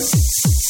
sick, sick, sick.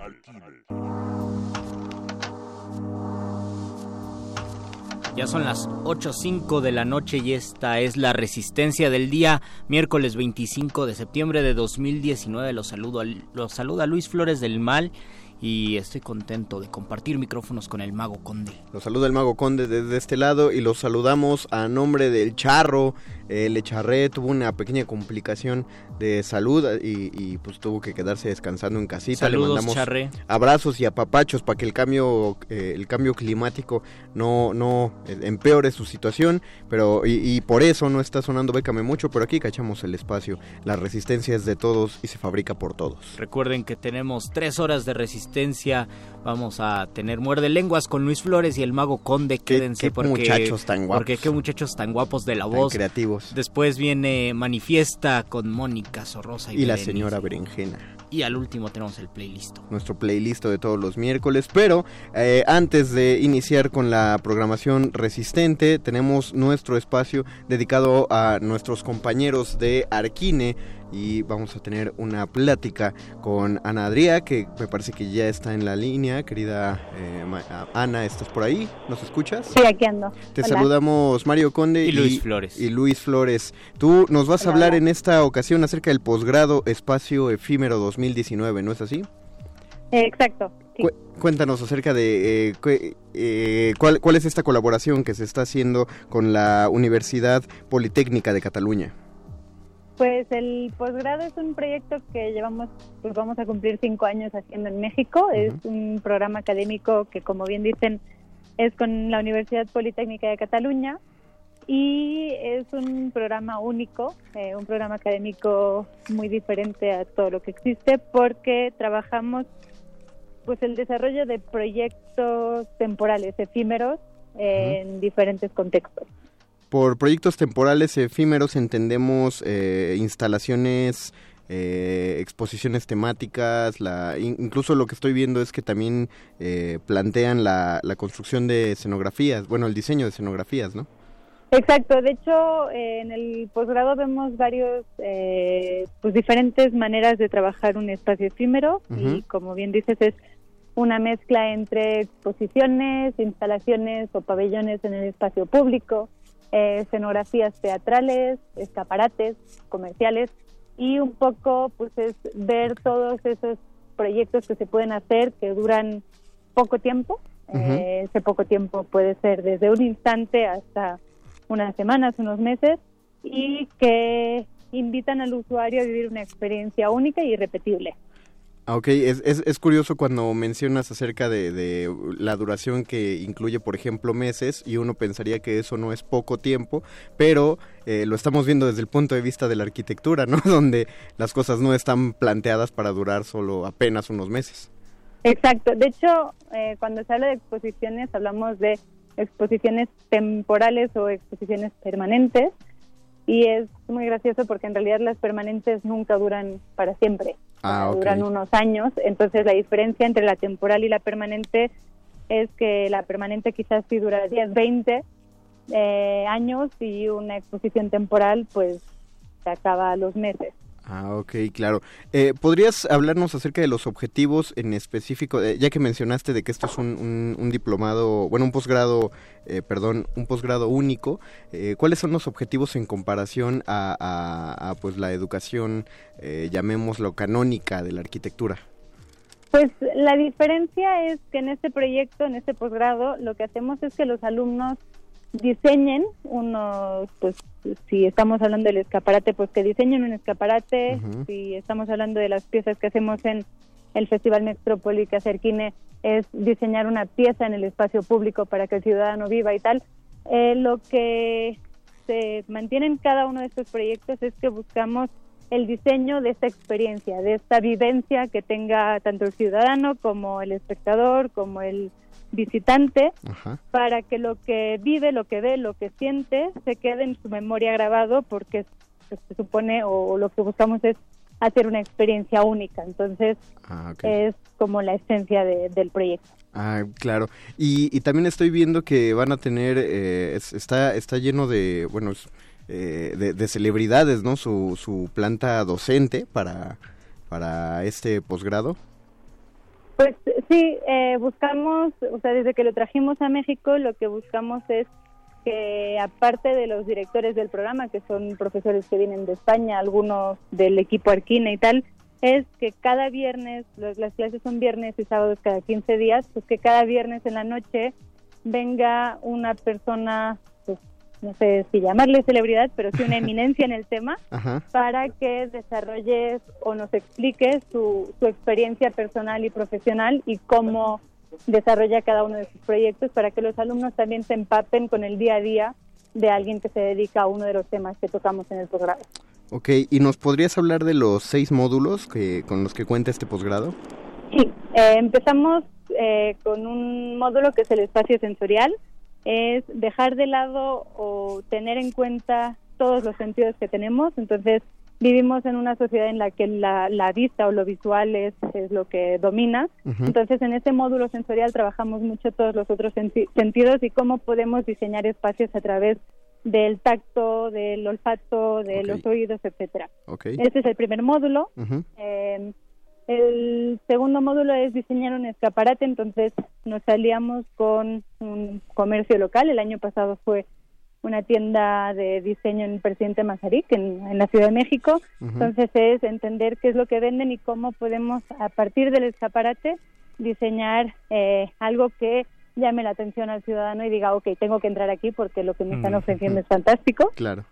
Ya son las 8.05 de la noche y esta es la resistencia del día, miércoles 25 de septiembre de 2019. Los, saludo, los saluda Luis Flores del Mal y estoy contento de compartir micrófonos con el Mago Conde. Los saluda el Mago Conde desde este lado y los saludamos a nombre del Charro. El Echarré tuvo una pequeña complicación de salud y, pues tuvo que quedarse descansando en casita. Saludos, Le mandamos Charré. abrazos y apapachos para que el cambio, eh, el cambio climático no, no eh, empeore su situación. Pero y, y por eso no está sonando Bécame mucho, pero aquí cachamos el espacio. La resistencia es de todos y se fabrica por todos. Recuerden que tenemos tres horas de resistencia. Vamos a tener muerde lenguas con Luis Flores y el Mago Conde. Quédense qué porque muchachos tan guapos. Porque qué muchachos tan guapos de la Tan voz. creativos. Después viene Manifiesta con Mónica Sorrosa y, Y la señora Berenjena. Y al último tenemos el playlist. nuestro playlist de todos los miércoles. Pero eh, antes de iniciar con la programación resistente, tenemos nuestro espacio dedicado a nuestros compañeros de Arquine. Y vamos a tener una plática con Ana Adrià, que me parece que ya está en la línea. Querida eh, Ma- Ana, ¿estás por ahí? ¿Nos escuchas? Sí, aquí ando. Te Hola. saludamos Mario Conde Y Luis Flores. Y Luis Flores. Tú nos vas a hablar hola. en esta ocasión acerca del posgrado Espacio Efímero 2019, ¿no es así? Eh, exacto. Sí. Cu- Cuéntanos acerca de eh, cu- eh, cuál, cuál es esta colaboración que se está haciendo con la Universidad Politécnica de Cataluña. Pues el posgrado es un proyecto que llevamos, pues vamos a cumplir cinco años haciendo en México. Es un programa académico que, como bien dicen, es con la Universidad Politécnica de Cataluña y es un programa único, eh, un programa académico muy diferente a todo lo que existe porque trabajamos pues el desarrollo de proyectos temporales efímeros en diferentes contextos. Por proyectos temporales efímeros entendemos eh, instalaciones, eh, exposiciones temáticas, la, incluso lo que estoy viendo es que también eh, plantean la, la construcción de escenografías, bueno, el diseño de escenografías, ¿no? Exacto, de hecho en el posgrado vemos varios, eh, pues diferentes maneras de trabajar un espacio efímero y como bien dices es una mezcla entre exposiciones, instalaciones o pabellones en el espacio público, eh, escenografías teatrales, escaparates comerciales y un poco pues es ver todos esos proyectos que se pueden hacer que duran poco tiempo. Eh, ese poco tiempo puede ser desde un instante hasta unas semanas, unos meses, y que invitan al usuario a vivir una experiencia única y irrepetible. Ah, ok, es, es, es, curioso cuando mencionas acerca de, de, la duración que incluye, por ejemplo, meses, y uno pensaría que eso no es poco tiempo, pero eh, lo estamos viendo desde el punto de vista de la arquitectura, ¿no? Donde las cosas no están planteadas para durar solo apenas unos meses. Exacto, de hecho, eh, cuando se habla de exposiciones, hablamos de exposiciones temporales o exposiciones permanentes y es muy gracioso porque en realidad las permanentes nunca duran para siempre, ah, duran unos años, entonces la diferencia entre la temporal y la permanente es que la permanente quizás sí dura 10, 20 eh, años y una exposición temporal pues se acaba a los meses. Ah, ok, claro. Eh, ¿Podrías hablarnos acerca de los objetivos en específico, eh, ya que mencionaste de que esto es un, un, diplomado, bueno, un posgrado, eh, perdón, un posgrado único? ¿Cuáles son los objetivos en comparación a, pues la educación, llamémoslo canónica de la arquitectura? Pues la diferencia es que en este proyecto, en este posgrado, lo que hacemos es que los alumnos diseñen unos, pues si estamos hablando del escaparate, pues que diseñen un escaparate, si estamos hablando de las piezas que hacemos en el Festival Metrópoli que es diseñar una pieza en el espacio público para que el ciudadano viva y tal. Eh, lo que se mantiene en cada uno de estos proyectos es que buscamos el diseño de esta experiencia, de esta vivencia que tenga tanto el ciudadano como el espectador, como el visitante para que lo que vive, lo que ve, lo que siente se quede en su memoria grabado porque se supone o, lo que buscamos es hacer una experiencia única. Entonces ah, es como la esencia del proyecto. Ah, claro. Y, también estoy viendo que van a tener, eh, está, está lleno de, bueno, eh, de, de, celebridades, ¿no? Su, su planta docente para, para este posgrado. Pues sí, eh, buscamos, o sea, desde que lo trajimos a México, lo que buscamos es que aparte de los directores del programa, que son profesores que vienen de España, algunos del equipo Arquina y tal, es que cada viernes, las clases son viernes y sábados cada 15 días, pues que cada viernes en la noche venga una persona no sé si llamarle celebridad, pero sí una eminencia en el tema, para que desarrolles o nos explique su, su experiencia personal y profesional y cómo desarrolla cada uno de sus proyectos para que los alumnos también se empapen con el día a día de alguien que se dedica a uno de los temas que tocamos en el programa. Ok, ¿y nos podrías hablar de los seis módulos que, con los que cuenta este posgrado? Sí, eh, empezamos eh, con un módulo que es el espacio sensorial, es dejar de lado o tener en cuenta todos los sentidos que tenemos. Entonces, vivimos en una sociedad en la que la, vista o lo visual es, es lo que domina. Entonces, en ese módulo sensorial trabajamos mucho todos los otros sentidos y cómo podemos diseñar espacios a través del tacto, del olfato, de los oídos, etcétera. Este es el primer módulo. El segundo módulo es diseñar un escaparate, entonces nos salíamos con un comercio local. El año pasado fue una tienda de diseño en Presidente Mazarik, en, la Ciudad de México. Entonces es entender qué es lo que venden y cómo podemos, a partir del escaparate, diseñar eh, algo que llame la atención al ciudadano y diga, ok, tengo que entrar aquí porque lo que me están ofreciendo es fantástico. Claro.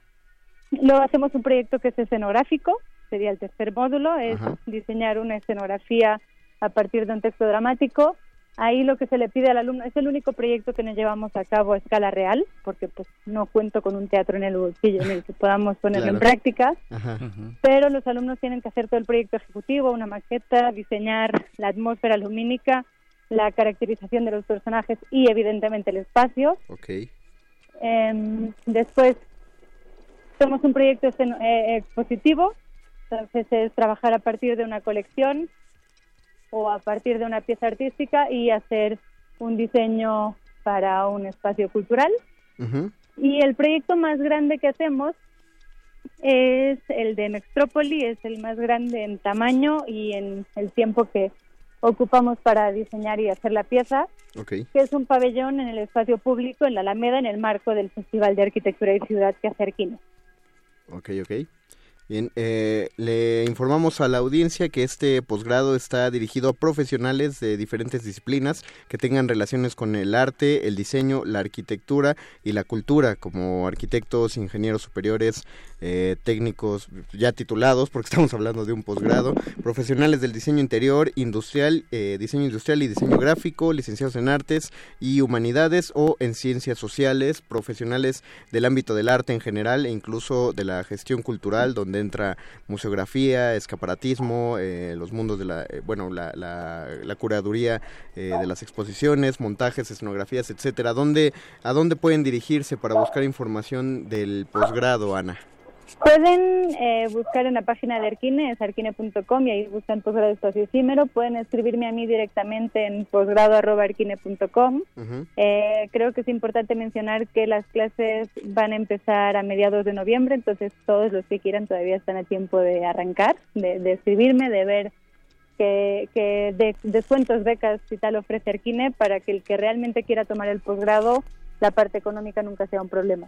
Luego hacemos un proyecto que es escenográfico, sería el tercer módulo, es diseñar una escenografía a partir de un texto dramático. Ahí lo que se le pide al alumno es el único proyecto que nos llevamos a cabo a escala real, porque pues no cuento con un teatro en el bolsillo en el que podamos ponerlo en práctica, pero los alumnos tienen que hacer todo el proyecto ejecutivo, una maqueta, diseñar la atmósfera lumínica, la caracterización de los personajes y evidentemente el espacio. Okay. Em, después somos un proyecto eh, expositivo, entonces es trabajar a partir de una colección o a partir de una pieza artística y hacer un diseño para un espacio cultural. Y el proyecto más grande que hacemos es el de Mextrópoli, es el más grande en tamaño y en el tiempo que ocupamos para diseñar y hacer la pieza, que es un pabellón en el espacio público en la Alameda en el marco del Festival de Arquitectura y Ciudad que hace Arquino. Ok, ok. Bien, eh, le informamos a la audiencia que este posgrado está dirigido a profesionales de diferentes disciplinas que tengan relaciones con el arte, el diseño, la arquitectura y la cultura, como arquitectos, ingenieros superiores, eh, técnicos ya titulados, porque estamos hablando de un posgrado, profesionales del diseño interior, industrial, eh, diseño industrial y diseño gráfico, licenciados en artes y humanidades o en ciencias sociales, profesionales del ámbito del arte en general e incluso de la gestión cultural, donde entra museografía, escaparatismo, eh, los mundos de la, eh, bueno, la, la, curaduría eh, de las exposiciones, montajes, escenografías, etcétera. ¿Dónde, ¿A dónde pueden dirigirse para buscar información del posgrado, Ana? Pueden eh, buscar en la página de Arquine, es arquine.com y ahí buscan posgrado espacio efímero. Pueden escribirme a mí directamente en posgrado.arquine.com. eh, creo que es importante mencionar que las clases van a empezar a mediados de noviembre, entonces todos los que quieran todavía están a tiempo de arrancar, de, escribirme, de ver que, que de, descuentos, becas y tal ofrece Arquine para que el que realmente quiera tomar el posgrado, la parte económica nunca sea un problema.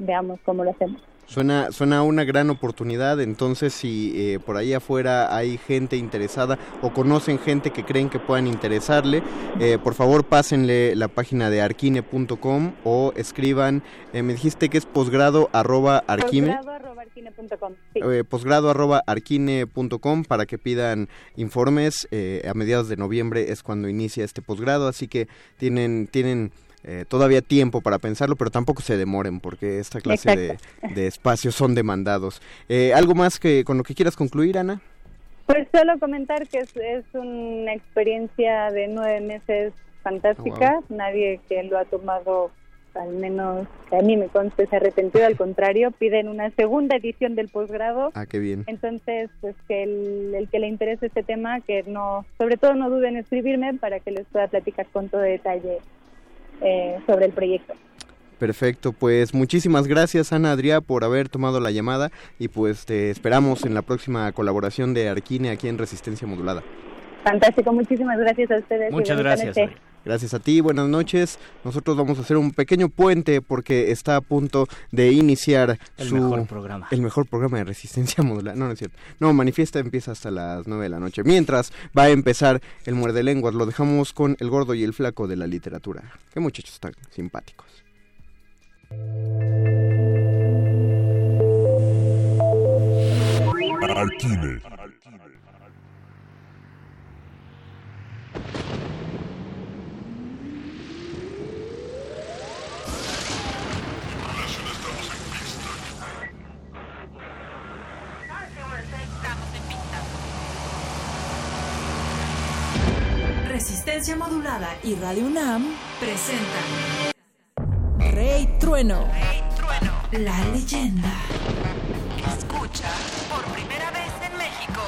Veamos cómo lo hacemos. Suena, suena una gran oportunidad, entonces si eh, por ahí afuera hay gente interesada o conocen gente que creen que puedan interesarle, eh, por favor pásenle la página de arquine.com o escriban, eh, me dijiste que es posgrado arroba arquine. Posgrado arroba arquine.com para que pidan informes, a mediados de noviembre es cuando inicia este posgrado, así que tienen, tienen eh, todavía tiempo para pensarlo, pero tampoco se demoren porque esta clase de, espacios son demandados. Eh, ¿Algo más que con lo que quieras concluir, Ana? Pues solo comentar que es, una experiencia de nueve meses fantástica. Oh, Nadie que lo ha tomado, al menos que a mí me conste, se ha arrepentido. Al contrario, piden una segunda edición del posgrado. Ah, qué bien. Entonces, pues que el, el que le interese este tema, que no, sobre todo no duden en escribirme para que les pueda platicar con todo detalle eh, sobre el proyecto. Perfecto, pues muchísimas gracias Ana Adrià por haber tomado la llamada y pues te esperamos en la próxima colaboración de Arquine aquí en Resistencia Modulada. Fantástico, muchísimas gracias a ustedes. Muchas gracias. Gracias a ti, buenas noches. Nosotros vamos a hacer un pequeño puente porque está a punto de iniciar el mejor programa. El mejor programa de resistencia modular. No, no es cierto. No, Manifiesta empieza hasta las 9 de la noche. Mientras va a empezar el muerde lenguas, lo dejamos con el gordo y el flaco de la literatura. Qué muchachos tan simpáticos. Resistencia Modulada y Radio UNAM presentan Rey Trueno. Rey Trueno. La leyenda. Escucha por primera vez en México.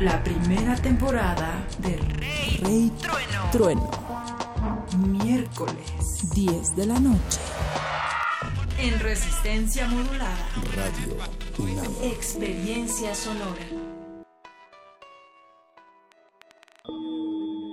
La primera temporada de Rey, Trueno. Trueno. Miércoles, 10 de la noche. En Resistencia Modulada. Radio UNAM. Experiencia sonora.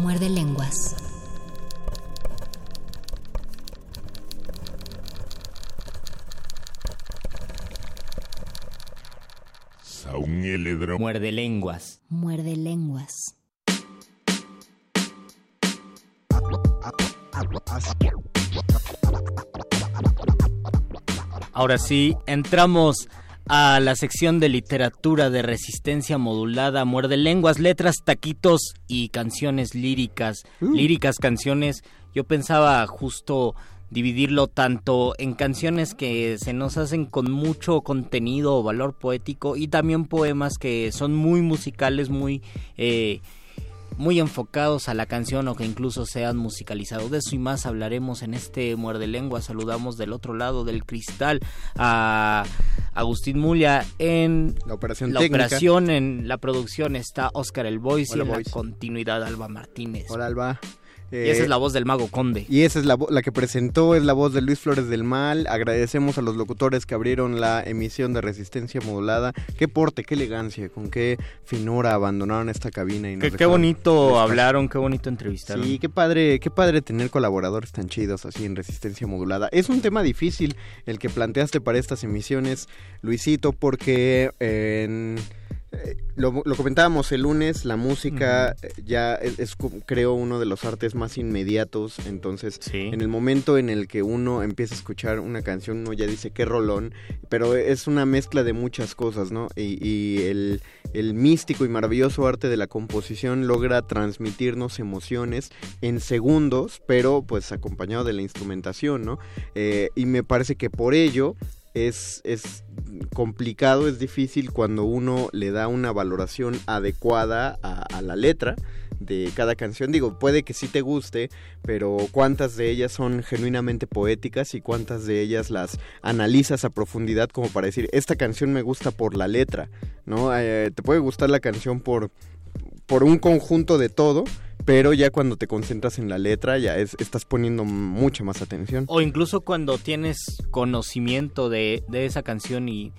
Muerde lenguas. Muerde lenguas. Muerde lenguas. Ahora sí, entramos a la sección de literatura de resistencia modulada, muerde lenguas, letras, taquitos y canciones líricas. Uh. Líricas, canciones. Yo pensaba justo dividirlo tanto en canciones que se nos hacen con mucho contenido o valor poético y también poemas que son muy musicales, muy... Eh, muy enfocados a la canción o que incluso sean musicalizados. De eso y más hablaremos en este Muerde Lengua. Saludamos del otro lado del cristal a Agustín Mulia en La operación la técnica. operación, en la producción está Oscar El Boys y en Boys. la continuidad Alba Martínez. Hola, Alba. Y esa Eh, es la voz del mago Conde. Y esa es la, la que presentó, es la voz de Luis Flores del Mal. Agradecemos a los locutores que abrieron la emisión de Resistencia Modulada. Qué porte, qué elegancia, con qué finura abandonaron esta cabina. Y nos Qué, bonito espacio. hablaron, qué bonito entrevistaron. Sí, qué padre, qué padre tener colaboradores tan chidos así en Resistencia Modulada. Es un tema difícil el que planteaste para estas emisiones, Luisito, porque eh, en- eh, lo, lo comentábamos el lunes, la música eh, ya es, creo uno de los artes más inmediatos, entonces Sí. en el momento en el que uno empieza a escuchar una canción, uno ya dice qué rolón, pero es una mezcla de muchas cosas, ¿no? Y, y el, el místico y maravilloso arte de la composición logra transmitirnos emociones en segundos, pero pues acompañado de la instrumentación, ¿no? Eh, y me parece que por ello es, es complicado, es difícil cuando uno le da una valoración adecuada a, la letra de cada canción. Digo, puede que sí te guste, pero cuántas de ellas son genuinamente poéticas y cuántas de ellas las analizas a profundidad como para decir, esta canción me gusta por la letra, ¿no? Eh, te puede gustar la canción por, por un conjunto de todo, pero ya cuando te concentras en la letra ya es, estás poniendo mucha más atención. O incluso cuando tienes conocimiento de, de esa canción y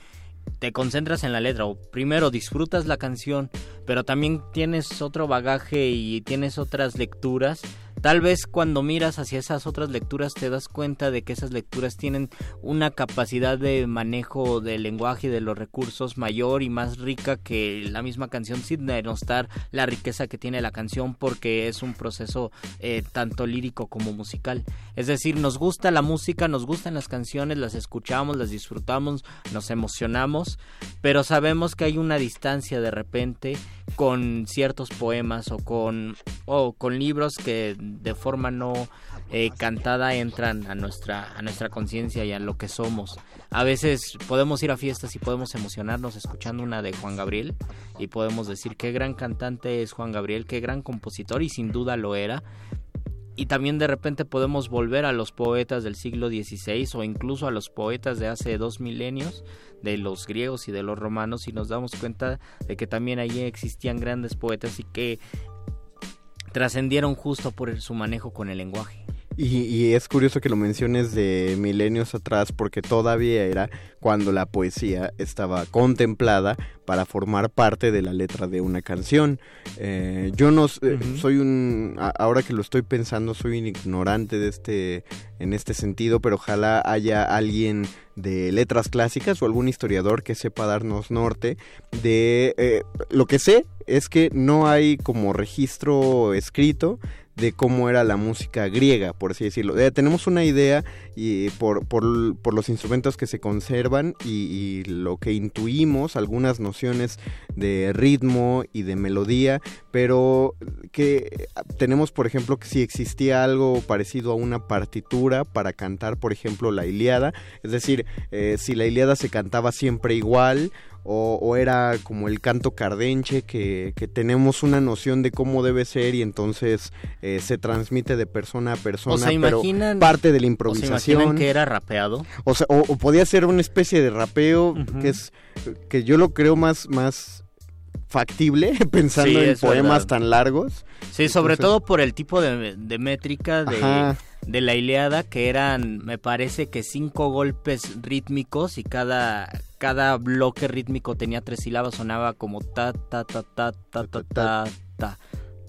te concentras en la letra, o primero disfrutas la canción, pero también tienes otro bagaje y tienes otras lecturas, tal vez cuando miras hacia esas otras lecturas te das cuenta de que esas lecturas tienen una capacidad de manejo del lenguaje y de los recursos mayor y más rica que la misma canción sin denostar la riqueza que tiene la canción porque es un proceso eh, tanto lírico como musical. Es decir, nos gusta la música, nos gustan las canciones, las escuchamos, las disfrutamos, nos emocionamos, pero sabemos que hay una distancia de repente con ciertos poemas o con, o con libros que de forma no eh, cantada entran a nuestra, a nuestra conciencia y a lo que somos. A veces podemos ir a fiestas y podemos emocionarnos escuchando una de Juan Gabriel y podemos decir qué gran cantante es Juan Gabriel, qué gran compositor y sin duda lo era. Y también de repente podemos volver a los poetas del siglo XVI o incluso a los poetas de hace dos milenios, de los griegos y de los romanos, y nos damos cuenta de que también allí existían grandes poetas y que trascendieron justo por su manejo con el lenguaje. Y, y es curioso que lo menciones de milenios atrás porque todavía era cuando la poesía estaba contemplada para formar parte de la letra de una canción. Eh, yo no eh, soy un ahora que lo estoy pensando soy un ignorante de este en este sentido, pero ojalá haya alguien de letras clásicas o algún historiador que sepa darnos norte de eh, lo que sé es que no hay como registro escrito de cómo era la música griega, por así decirlo. Eh, tenemos una idea y por, por, por los instrumentos que se conservan y, y lo que intuimos, algunas nociones de ritmo y de melodía, pero que tenemos, por ejemplo, que si existía algo parecido a una partitura para cantar, por ejemplo, la Iliada, es decir, eh, si la Iliada se cantaba siempre igual o, o era como el canto cardenche, que, que tenemos una noción de cómo debe ser y entonces eh, se transmite de persona a persona, O se pero imaginan- parte de la ¿O se improvisación. imaginan que era rapeado? O, sea, o, o podía ser una especie de rapeo que es que yo lo creo más más factible pensando en poemas tan largos. Sí, sobre todo por el tipo de, métrica de, la Iliada, que eran, me parece que cinco golpes rítmicos y cada, cada bloque rítmico tenía tres sílabas, sonaba como ta, ta, ta, ta, ta, ta, ta. ta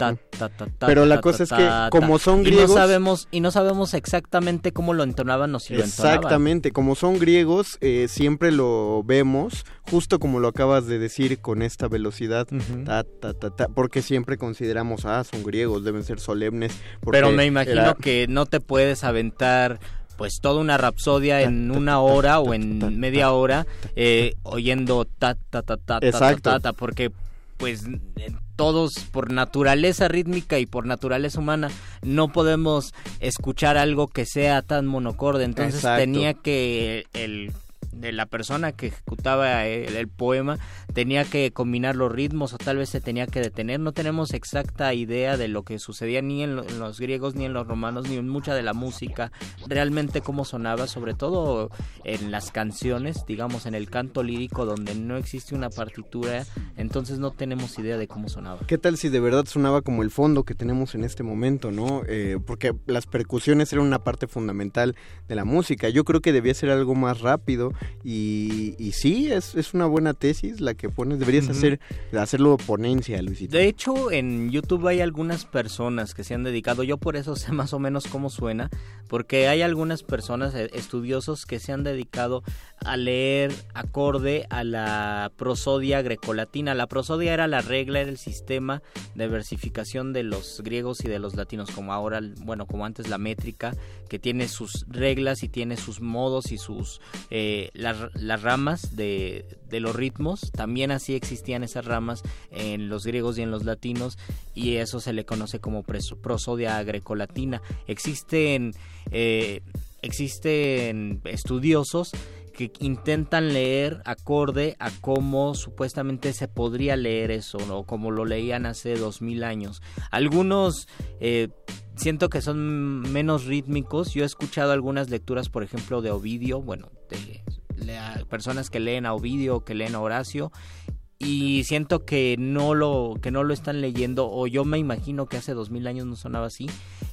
ta, ta, ta, Pero la cosa es que, como son Y griegos- no sabemos, y no sabemos exactamente cómo lo entonaban o si lo entonaban. Exactamente, como son griegos, eh, siempre lo vemos, justo como lo acabas de decir, con esta velocidad, Ujú. ta, ta, ta, ta, porque siempre consideramos, ah, son griegos, deben ser solemnes. Pero me imagino era- que no te puedes aventar pues toda una rapsodia en una hora o en media hora eh, oyendo ta ta ta ta ta, ta ta ta porque pues eh, todos por naturaleza rítmica y por naturaleza humana no podemos escuchar algo que sea tan monocorde entonces Exacto. tenía que el de la persona que ejecutaba el, el poema tenía que combinar los ritmos o tal vez se tenía que detener. No tenemos exacta idea de lo que sucedía ni en, lo- los griegos ni en los romanos ni en mucha de la música, realmente cómo sonaba, sobre todo en las canciones, digamos en el canto lírico donde no existe una partitura, entonces no tenemos idea de cómo sonaba. ¿Qué tal si de verdad sonaba como el fondo que tenemos en este momento, no? Eh, porque las percusiones eran una parte fundamental de la música. Yo creo que debía ser algo más rápido y, y sí, es, es una buena tesis la que pones. Deberías hacer hacerlo ponencia, Luisito. De hecho, en YouTube hay algunas personas que se han dedicado, yo por eso sé más o menos cómo suena, porque hay algunas personas, eh, estudiosos, que se han dedicado a leer acorde a la prosodia grecolatina. La prosodia era la regla, era el sistema de versificación de los griegos y de los latinos, como ahora, bueno, como antes la métrica, que tiene sus reglas y tiene sus modos y sus eh, las, ramas de, de los ritmos. También así existían esas ramas en los griegos y en los latinos y eso se le conoce como prosodia grecolatina. Existen eh, existen estudiosos que intentan leer acorde a cómo supuestamente se podría leer eso, ¿no? como lo leían hace dos mil años. Algunos eh, siento que son menos rítmicos. Yo he escuchado algunas lecturas, por ejemplo, de Ovidio, bueno, de, de personas que leen a Ovidio o que leen a Horacio y siento que no lo que no lo están leyendo o yo me imagino que hace dos mil años no sonaba así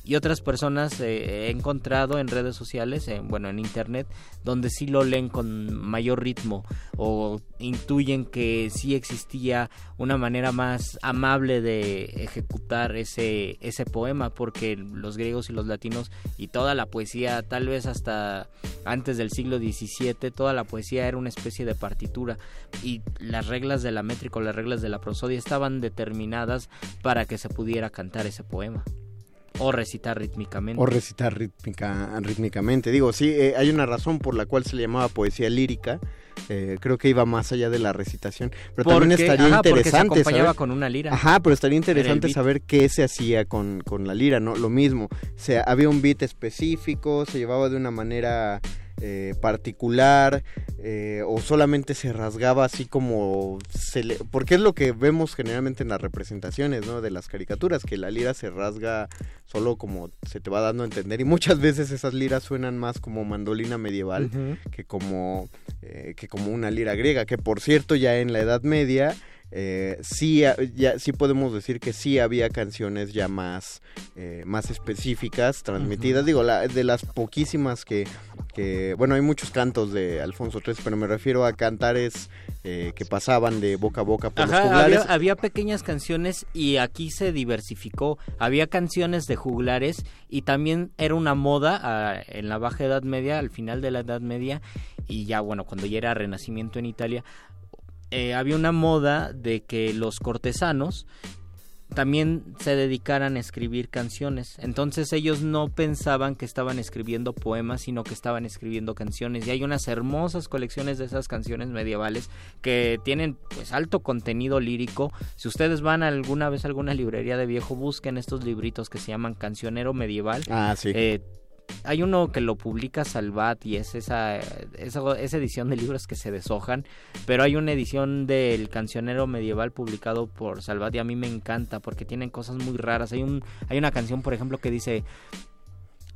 y otras personas eh, he encontrado en redes sociales en, bueno en internet donde sí lo leen con mayor ritmo o intuyen que sí existía una manera más amable de ejecutar ese ese poema porque los griegos y los latinos y toda la poesía tal vez hasta antes del siglo XVII toda la poesía era una especie de partitura y las reglas de la métrica o las reglas de la prosodia estaban determinadas para que se pudiera cantar ese poema o recitar rítmicamente. O recitar rítmica, rítmicamente. Digo, sí, eh, hay una razón por la cual se le llamaba poesía lírica. Eh, creo que iba más allá de la recitación. Pero también Porque- estaría ajá, porque se interesante. acompañaba saber- con una lira. Ajá, pero estaría interesante saber qué se hacía con, con la lira, ¿no? Lo mismo. O sea, había un beat específico, se llevaba de una manera eh, particular, eh, o solamente se rasgaba así como se le- porque es lo que vemos generalmente en las representaciones ¿no? de las caricaturas que la lira se rasga solo como se te va dando a entender y muchas veces esas liras suenan más como mandolina medieval que como eh, que como una lira griega que por cierto ya en la Edad Media eh, sí, ha- ya, sí podemos decir que sí había canciones ya más, eh, más específicas transmitidas. Digo, la, de las poquísimas que, que, bueno, hay muchos cantos de Alfonso III, pero me refiero a cantares eh, que pasaban de boca a boca por los juglares. había, había pequeñas canciones y aquí se diversificó. Había canciones de juglares y también era una moda ah, en la Baja Edad Media, al final de la Edad Media y ya bueno, cuando ya era Renacimiento en Italia, eh, había una moda de que los cortesanos también se dedicaran a escribir canciones. Entonces ellos no pensaban que estaban escribiendo poemas, sino que estaban escribiendo canciones. Y hay unas hermosas colecciones de esas canciones medievales que tienen pues alto contenido lírico. Si ustedes van alguna vez a alguna librería de viejo, busquen estos libritos que se llaman Cancionero Medieval. Ah, sí. Eh, hay uno que lo publica Salvat y es esa, esa, esa edición de libros que se deshojan, pero hay una edición del cancionero medieval publicado por Salvat y a mí me encanta porque tienen cosas muy raras. Hay, un, hay una canción, por ejemplo, que dice...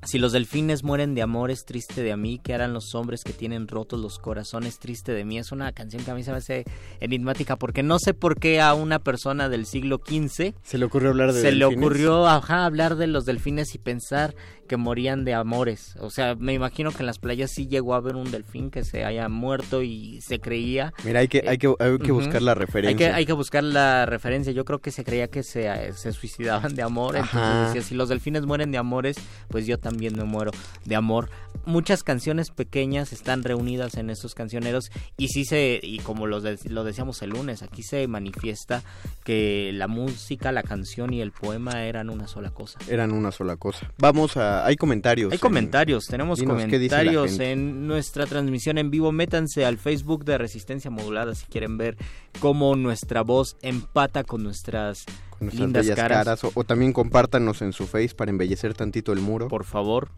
Si los delfines mueren de amor es triste de a mí, que harán los hombres que tienen rotos los corazones triste de mí? Es una canción que a mí se me hace enigmática porque no sé por qué a una persona del siglo XV se le ocurrió hablar de se le ocurrió ajá, hablar de los delfines y pensar que morían de amores. O sea, me imagino que en las playas sí llegó a haber un delfín que se haya muerto y se creía. Mira, hay que, hay que, hay que buscar la referencia. Hay que, hay que buscar la referencia. Yo creo que se creía que se, se suicidaban de amor. Entonces decía, si los delfines mueren de amores, pues yo también me muero de amor. Muchas canciones pequeñas están reunidas en estos cancioneros y sí se, y como lo, lo decíamos el lunes, aquí se manifiesta que la música, la canción y el poema eran una sola cosa. Eran una sola cosa. Vamos a hay comentarios. Hay comentarios, tenemos comentarios en nuestra transmisión en vivo. Métanse al Facebook de Resistencia Modulada si quieren ver cómo nuestra voz empata con nuestras lindas caras. o, también compártanos en su face para embellecer tantito el muro. Por favor.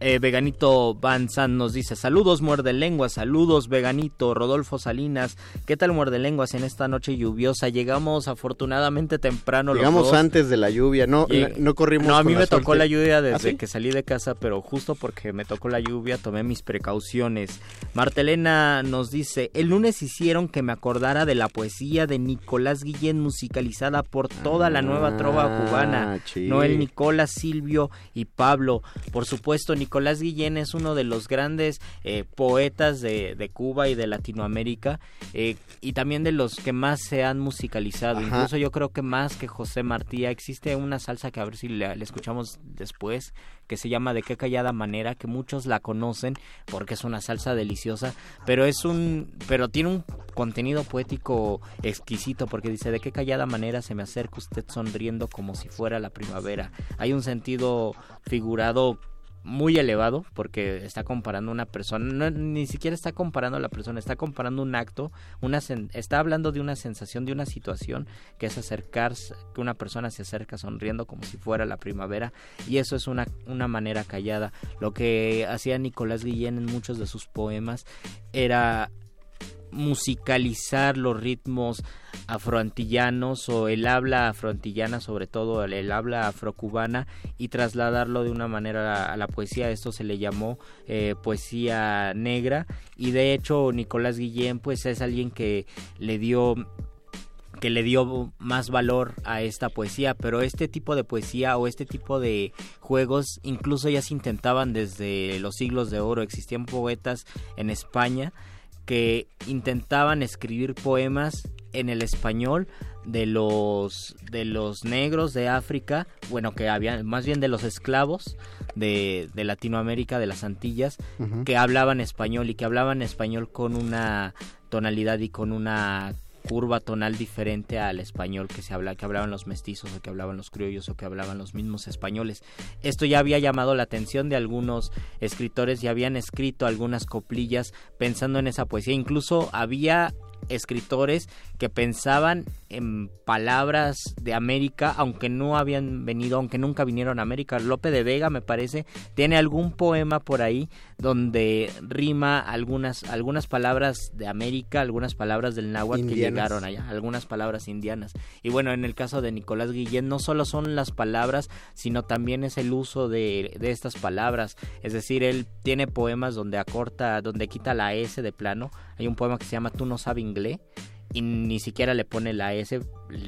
Eh, Veganito Banzan nos dice, saludos muerde lenguas, saludos Veganito, Rodolfo Salinas, ¿qué tal muerde lenguas en esta noche lluviosa? Llegamos afortunadamente temprano. Llegamos antes de la lluvia, no, no, corrimos. No, a mí me tocó la lluvia ¿Ah, desde que salí de casa, pero justo porque me tocó la lluvia tomé mis precauciones. Martelena nos dice, el lunes hicieron que me acordara de la poesía de Nicolás Guillén musicalizada por toda la nueva trova ah, cubana. Noel Nicolás, Silvio y Pablo. Por supuesto, Nicolás Guillén es uno de los grandes eh, poetas de, Cuba y de Latinoamérica eh, y también de los que más se han musicalizado. Incluso yo creo que más que José Martí. Existe una salsa que a ver si le, escuchamos después que se llama De qué callada manera, que muchos la conocen porque es una salsa deliciosa, pero es un pero tiene un contenido poético exquisito porque dice de qué callada manera se me acerca usted sonriendo como si fuera la primavera. Hay un sentido figurado muy elevado porque está comparando una persona, ni siquiera está comparando a la persona, está comparando un acto, una está hablando de una sensación, de una situación que es acercarse, que una persona se acerca sonriendo como si fuera la primavera y eso es una, una manera callada. Lo que hacía Nicolás Guillén en muchos de sus poemas era musicalizar los ritmos afroantillanos o el habla afroantillana, sobre todo el, habla afrocubana, y trasladarlo de una manera a, la poesía. Esto se le llamó eh, poesía negra y de hecho Nicolás Guillén pues es alguien que le dio que le dio más valor a esta poesía, pero este tipo de poesía o este tipo de juegos incluso ya se intentaban desde los siglos de oro. Existían poetas en España que intentaban escribir poemas en el español de los de los negros de África, bueno que había más bien de los esclavos de, de Latinoamérica, de las Antillas, que hablaban español y que hablaban español con una tonalidad y con una curva tonal diferente al español que se habla, que hablaban los mestizos o que hablaban los criollos o que hablaban los mismos españoles. Esto ya había llamado la atención de algunos escritores y habían escrito algunas coplillas pensando en esa poesía. Incluso había escritores que pensaban en palabras de América, aunque no habían venido, aunque nunca vinieron a América. Lope de Vega, me parece, tiene algún poema por ahí donde rima algunas, algunas palabras de América, algunas palabras del náhuatl que llegaron allá, algunas palabras indianas. Y bueno, en el caso de Nicolás Guillén, no solo son las palabras, sino también es el uso de, de estas palabras. Es decir, él tiene poemas donde acorta, donde quita la S de plano. Hay un poema que se llama Tú no sabes y ni siquiera le pone la S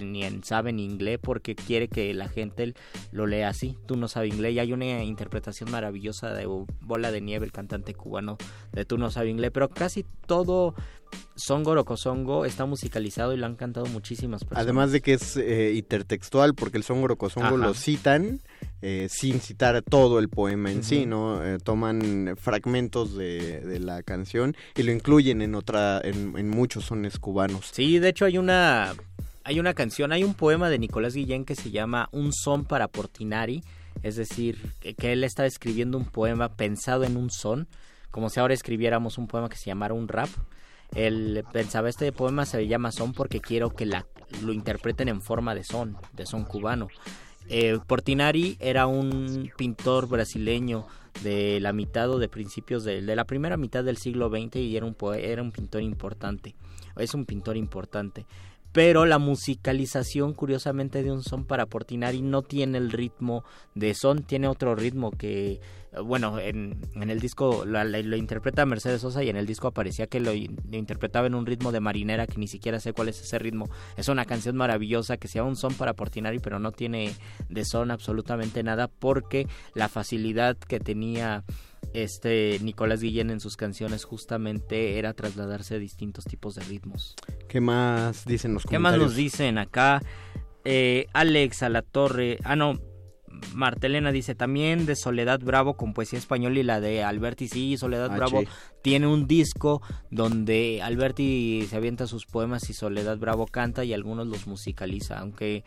ni en sabe inglés porque quiere que la gente lo lea así. Tú no sabes inglés y hay una interpretación maravillosa de Bola de Nieve, el cantante cubano de Tú no sabes inglés, pero casi todo Songo Rocosongo está musicalizado y lo han cantado muchísimas personas. Además de que es eh, intertextual porque el Songo Rocosongo lo citan eh, sin citar todo el poema en sí, ¿no? Eh, toman fragmentos de, la canción y lo incluyen en otra, en, muchos sones cubanos. Sí, de hecho hay una, hay una canción, hay un poema de Nicolás Guillén que se llama Un son para Portinari, es decir, que, él está escribiendo un poema pensado en un son, como si ahora escribiéramos un poema que se llamara un rap. Él pensaba, este poema se llama son porque quiero que la, lo interpreten en forma de son, de son cubano. Eh, Portinari era un pintor brasileño de la mitad o de principios de, la primera mitad del siglo XX y era un, era un pintor importante, es un pintor importante. pero la musicalización curiosamente de un son para Portinari no tiene el ritmo de son, tiene otro ritmo que bueno, en, en el disco lo, interpreta Mercedes Sosa y en el disco aparecía que lo, interpretaba en un ritmo de marinera que ni siquiera sé cuál es ese ritmo. Es una canción maravillosa que se llama un son para Portinari, pero no tiene de son absolutamente nada porque la facilidad que tenía este Nicolás Guillén en sus canciones justamente era trasladarse a distintos tipos de ritmos. ¿Qué más dicen los ¿Qué más nos dicen acá? Eh, Alex a la torre. Ah, no. Martelena dice también de Soledad Bravo con poesía española y la de Alberti. Sí, Soledad ah, Bravo tiene un disco donde Alberti se avienta sus poemas y Soledad Bravo canta y algunos los musicaliza, aunque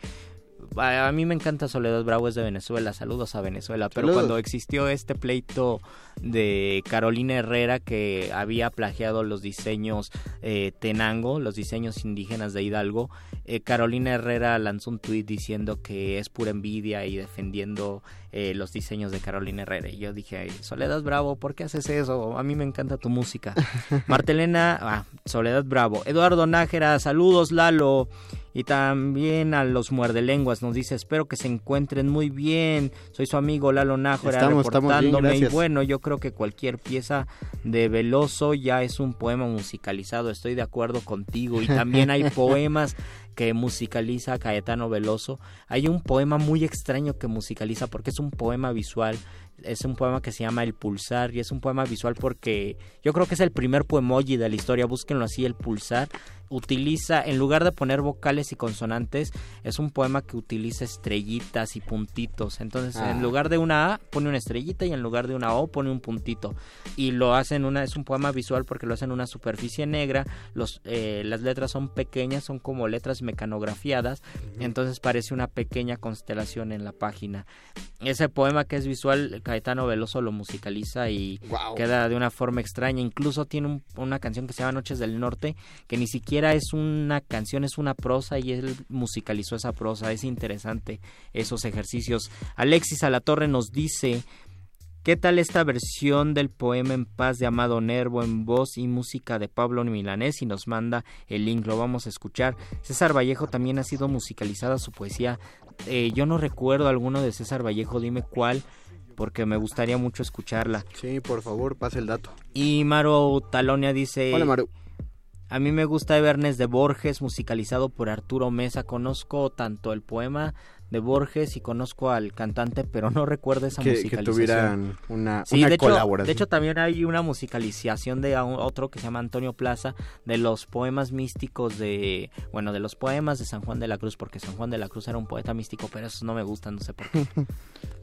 a mí me encanta Soledad Bravo, es de Venezuela, saludos a Venezuela, pero cuando existió este pleito de Carolina Herrera que había plagiado los diseños eh, Tenango, los diseños indígenas de Hidalgo, eh, Carolina Herrera lanzó un tuit diciendo que es pura envidia y defendiendo eh, los diseños de Carolina Herrera. Y yo dije, Soledad Bravo, ¿por qué haces eso? A mí me encanta tu música. Martelena, ah, Soledad Bravo. Eduardo Nájera, saludos Lalo. Y también a los muerdelenguas nos dice, espero que se encuentren muy bien. Soy su amigo Lalo Nájera estamos, reportándome. y bueno, yo creo que cualquier pieza de Veloso ya es un poema musicalizado. Estoy de acuerdo contigo. Y también hay poemas que musicaliza Caetano Veloso. Hay un poema muy extraño que musicaliza porque es un poema visual. Es un poema que se llama El Pulsar y es un poema visual porque yo creo que es el primer poemoji de la historia. Búsquenlo así, El Pulsar utiliza, en lugar de poner vocales y consonantes, es un poema que utiliza estrellitas y puntitos. Entonces, en ah. lugar de una A, pone una estrellita y en lugar de una O, pone un puntito. Y lo hacen una, es un poema visual porque lo hacen en una superficie negra, los, eh, las letras son pequeñas, son como letras mecanografiadas, entonces parece una pequeña constelación en la página. Ese poema que es visual, Caetano Veloso lo musicaliza y queda de una forma extraña. Incluso tiene una canción que se llama Noches del Norte, que ni siquiera es una canción, es una prosa y él musicalizó esa prosa. Es interesante esos ejercicios. Alexis Alatorre nos dice, ¿qué tal esta versión del poema En paz de Amado Nervo en voz y música de Pablo Milanés? Y nos manda el link, lo vamos a escuchar. César Vallejo también ha sido musicalizada su poesía. Eh, yo no recuerdo alguno de César Vallejo, dime cuál porque me gustaría mucho escucharla. Sí, por favor, pase el dato. Y Maro Talonia dice... Hola, Maru. A mí me gusta Evernes de Borges, musicalizado por Arturo Mesa. Conozco tanto el poema de Borges y conozco al cantante, pero no recuerdo esa musicalización. Que tuvieran una, sí, de colaboración. Hecho, de hecho, también hay una musicalización de otro que se llama Antonio Plaza, de los poemas místicos de, bueno, de los poemas de San Juan de la Cruz, porque San Juan de la Cruz era un poeta místico, pero esos no me gustan, no sé por qué.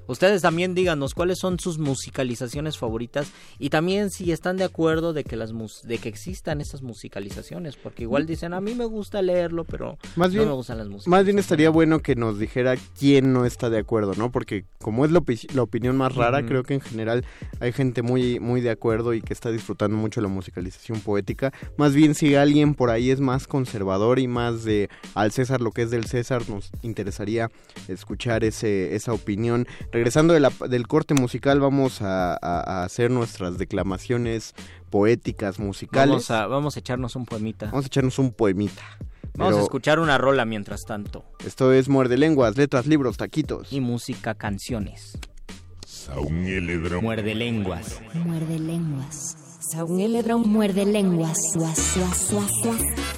Ustedes también díganos cuáles son sus musicalizaciones favoritas y también si están de acuerdo de que las de que existan esas musicalizaciones, porque igual mm. dicen a mí me gusta leerlo, pero más bien, no me gustan las músicas. Más bien estaría bueno que nos dijera quién no está de acuerdo, ¿no? Porque como es la, opinión más rara, creo que en general hay gente muy muy de acuerdo y que está disfrutando mucho la musicalización poética. Más bien si alguien por ahí es más conservador y más de al César lo que es del César, nos interesaría escuchar ese esa opinión regresando del corte musical, vamos a, hacer nuestras declamaciones poéticas, musicales. Vamos a, vamos a echarnos un poemita. Vamos a echarnos un poemita. Vamos a escuchar una rola mientras tanto. Esto es Muerde Lenguas, letras, libros, taquitos. Y música, canciones. Muerde lenguas. Muerde lenguas. Muerde lenguas. De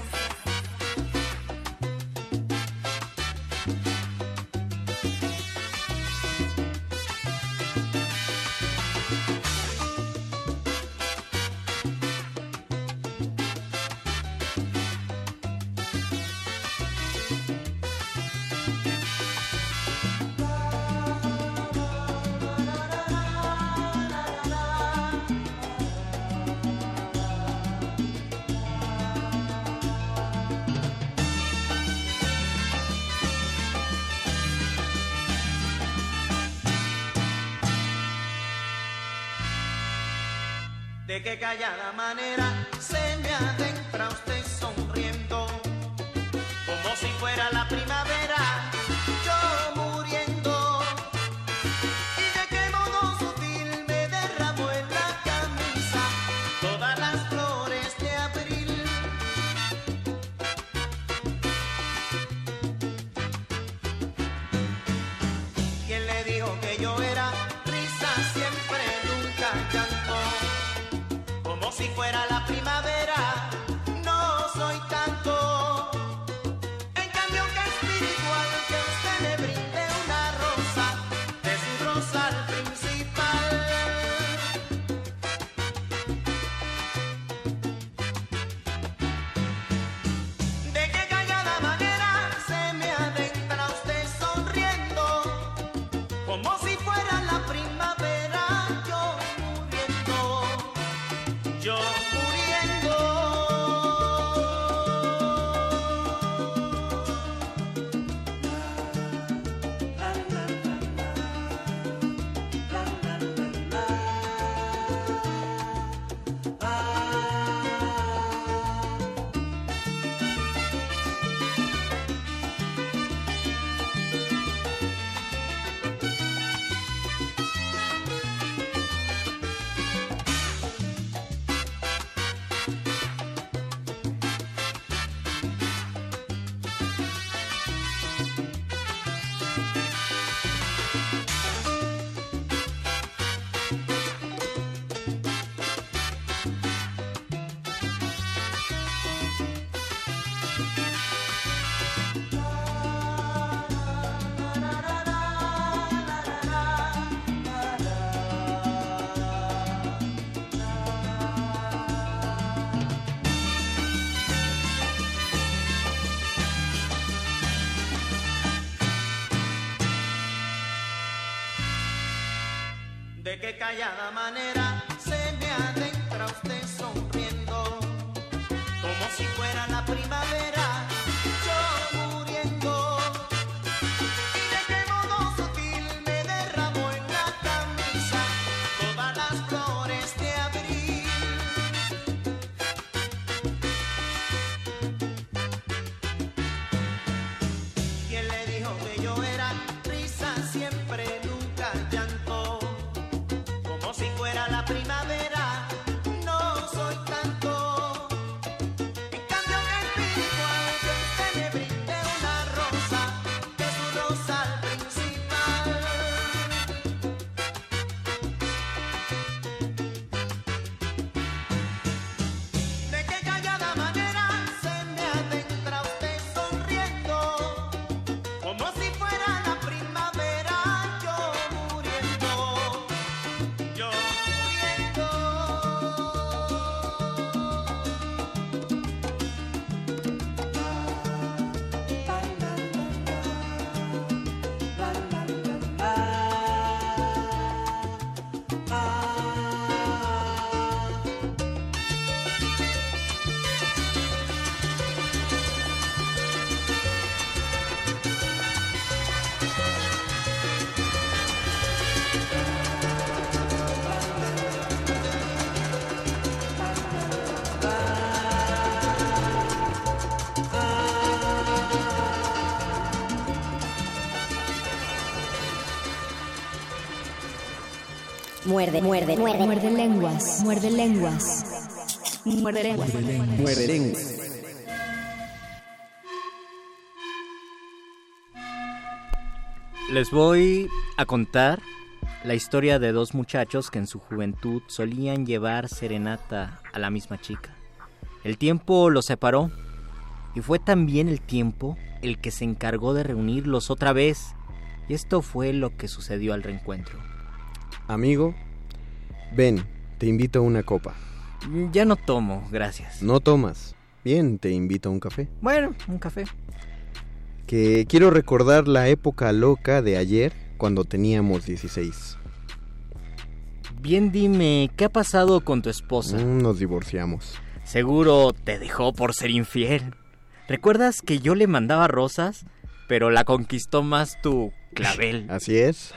Muerde, muerde, muerde. Muerde lenguas. Muerde lenguas. Muerde lenguas. Muerde lenguas. Les voy a contar la historia de dos muchachos que en su juventud solían llevar serenata a la misma chica. El tiempo los separó y fue también el tiempo el que se encargó de reunirlos otra vez. Y esto fue lo que sucedió al reencuentro. Amigo, ven, te invito a una copa. Ya no tomo, gracias. No tomas. Bien, te invito a un café. Bueno, un café. Que quiero recordar la época loca de ayer cuando teníamos 16. Bien dime, ¿qué ha pasado con tu esposa? Mm, Nos divorciamos. Seguro te dejó por ser infiel. ¿Recuerdas que yo le mandaba rosas, pero la conquistó más tu clavel? Así es.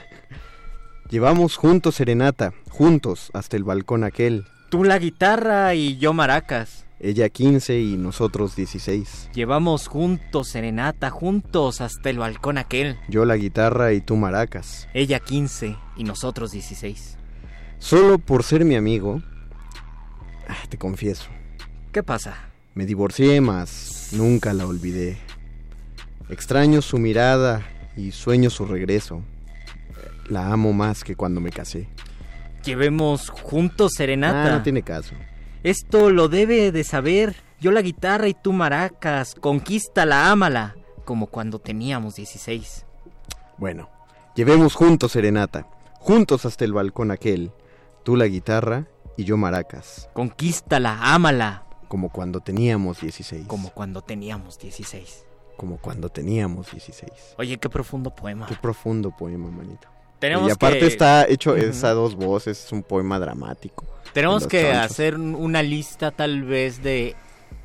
Llevamos juntos serenata, juntos hasta el balcón aquel. Tú la guitarra y yo maracas. Ella 15 y nosotros 16. Llevamos juntos serenata, juntos hasta el balcón aquel. Yo la guitarra y tú maracas. Ella 15 y nosotros 16. Solo por ser mi amigo, ah, te confieso, ¿Qué pasa? me divorcié más, nunca la olvidé. Extraño su mirada y sueño su regreso. La amo más que cuando me casé. Llevemos juntos serenata. Ah, no tiene caso. Esto lo debe de saber. Yo la guitarra y tú maracas. Conquístala, ámala. Como cuando teníamos 16. Bueno, llevemos juntos serenata, juntos hasta el balcón aquel. Tú la guitarra y yo maracas, Conquístala, ámala. como cuando teníamos 16. Como cuando teníamos 16. Como cuando teníamos 16. Oye, qué profundo poema. Qué profundo poema, manito. Tenemos y aparte que- está hecho Ujú. es a dos voces, es un poema dramático. Tenemos que chanchos. hacer un- una lista tal vez de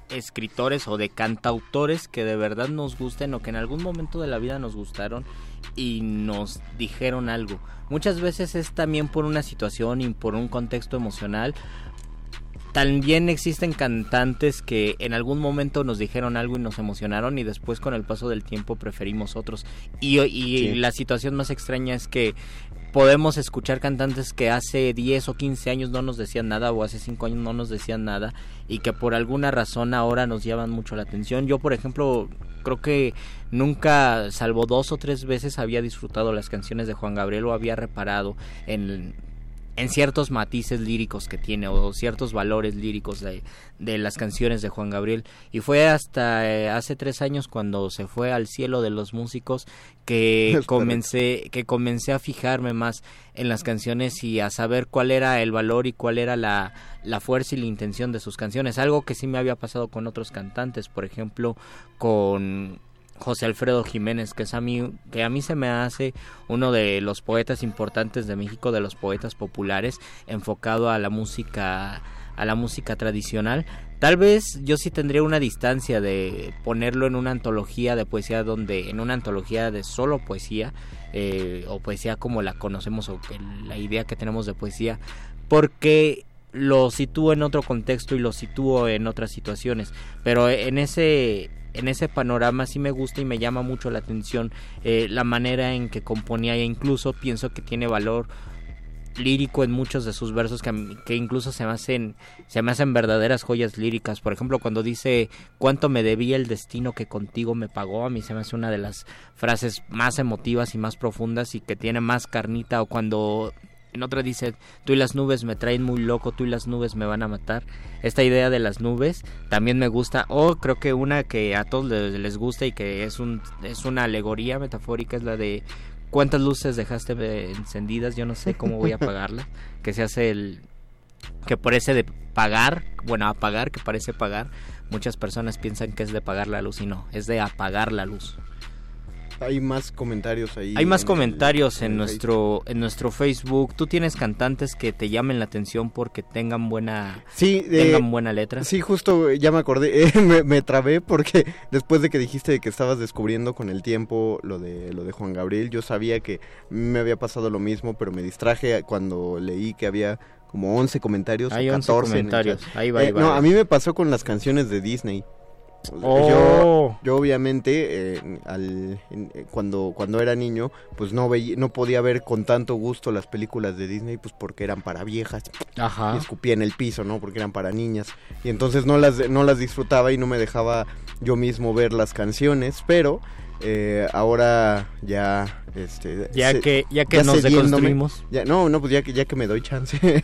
escritores o de cantautores que de verdad nos gusten o que en algún momento de la vida nos gustaron y nos dijeron algo. Muchas veces es también por una situación y por un contexto emocional. También existen cantantes que en algún momento nos dijeron algo y nos emocionaron y después con el paso del tiempo preferimos otros. Y, y Sí. la situación más extraña es que podemos escuchar cantantes que hace 10 o 15 años no nos decían nada o hace 5 años no nos decían nada y que por alguna razón ahora nos llaman mucho la atención. Yo, por ejemplo, creo que nunca, salvo dos o tres veces, había disfrutado las canciones de Juan Gabriel o había reparado en, en ciertos matices líricos que tiene o ciertos valores líricos de, de las canciones de Juan Gabriel. Y fue hasta eh, hace tres años cuando se fue al cielo de los músicos que comencé, que comencé a fijarme más en las canciones y a saber cuál era el valor y cuál era la, la fuerza y la intención de sus canciones. Algo que sí me había pasado con otros cantantes, por ejemplo, con José Alfredo Jiménez, que es a mí, que a mí se me hace uno de los poetas importantes de México, de los poetas populares, enfocado a la música, a la música tradicional. Tal vez yo sí tendría una distancia de ponerlo en una antología de poesía donde, en una antología de solo poesía, eh, o poesía como la conocemos, o la idea que tenemos de poesía, porque lo sitúo en otro contexto y lo sitúo en otras situaciones. Pero en ese en ese panorama sí me gusta y me llama mucho la atención eh, la manera en que componía e incluso pienso que tiene valor lírico en muchos de sus versos que, que, incluso se me hacen se me hacen verdaderas joyas líricas. Por ejemplo cuando dice cuánto me debía el destino que contigo me pagó a mí se me hace una de las frases más emotivas y más profundas y que tiene más carnita o cuando en otra dice, tú y las nubes me traen muy loco, tú y las nubes me van a matar. Esta idea de las nubes también me gusta. O creo que una que a todos les, gusta y que es, un, es una alegoría metafórica es la de cuántas luces dejaste encendidas, yo no sé cómo voy a apagarlas. que se hace el... que parece de pagar, bueno, apagar, que parece pagar. Muchas personas piensan que es de pagar la luz y no, es de apagar la luz. Hay más comentarios ahí. Hay más comentarios en, nuestro en nuestro Facebook. ¿Tú tienes cantantes que te llamen la atención porque tengan buena sí, tengan buena letra? Sí, justo ya me acordé, me, me, trabé porque después de que dijiste que estabas descubriendo con el tiempo lo de lo de Juan Gabriel, yo sabía que me había pasado lo mismo, pero me distraje cuando leí que había como 11 comentarios Hay 14 comentarios. Ahí va, ahí eh, va, No, a mí me pasó con las canciones de Disney. Oh. Yo, obviamente eh, al, eh, cuando cuando era niño pues no veía, no podía ver con tanto gusto las películas de Disney pues porque eran para viejas Ajá. y escupía en el piso no porque eran para niñas y entonces no las no las disfrutaba y no me dejaba yo mismo ver las canciones pero eh, ahora ya este ya que ya que nos deconstruimos ya no no pues ya que ya que me doy chance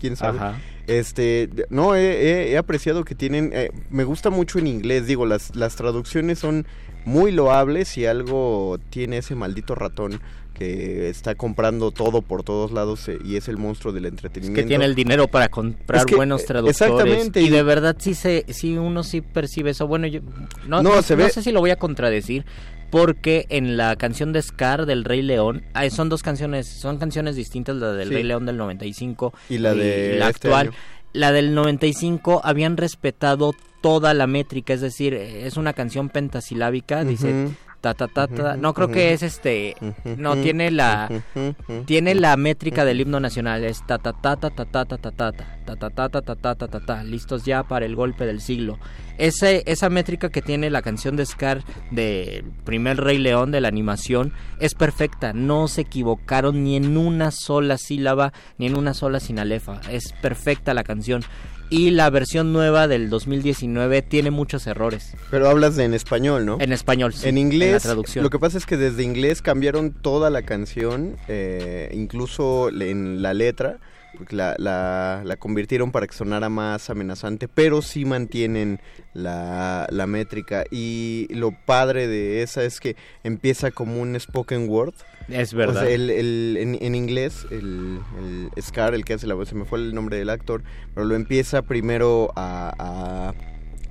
quién sabe Ajá. Este, no, he, apreciado que tienen, eh, me gusta mucho en inglés, digo, las, las traducciones son muy loables y algo tiene ese maldito ratón que está comprando todo por todos lados eh, y es el monstruo del entretenimiento. que tiene el dinero para comprar buenos traductores. Exactamente. Y, de verdad sí se, sí uno sí percibe eso. Bueno, yo no, no, no sé si lo voy a contradecir, porque en la canción de Scar del Rey León, son dos canciones, son canciones distintas, la del Rey León del 95 y la de la este actual. La del 95 habían respetado toda la métrica, es decir, es una canción pentasilábica, dice ta ta ta ta. No creo que es este, no tiene la tiene la métrica del himno nacional, es ta ta ta ta ta ta ta ta ta ta ta ta ta ta ta ta ta listos ya para el golpe del siglo. Ese, esa métrica que tiene la canción de Scar de Primer Rey León de la animación es perfecta, no se equivocaron ni en una sola sílaba ni en una sola sinalefa, es perfecta la canción y la versión nueva del 2019 tiene muchos errores. Pero hablas de en español, ¿no? En español, sí. En inglés, traducción. lo que pasa es que desde inglés cambiaron toda la canción, eh, incluso en la letra, la, la, la, convirtieron para que sonara más amenazante, pero sí mantienen la, la métrica. Y lo padre de esa es que empieza como un spoken word. Es verdad. el, el, en, inglés, el, el, Scar, el que hace la voz, se me fue el nombre del actor, pero lo empieza primero a, a,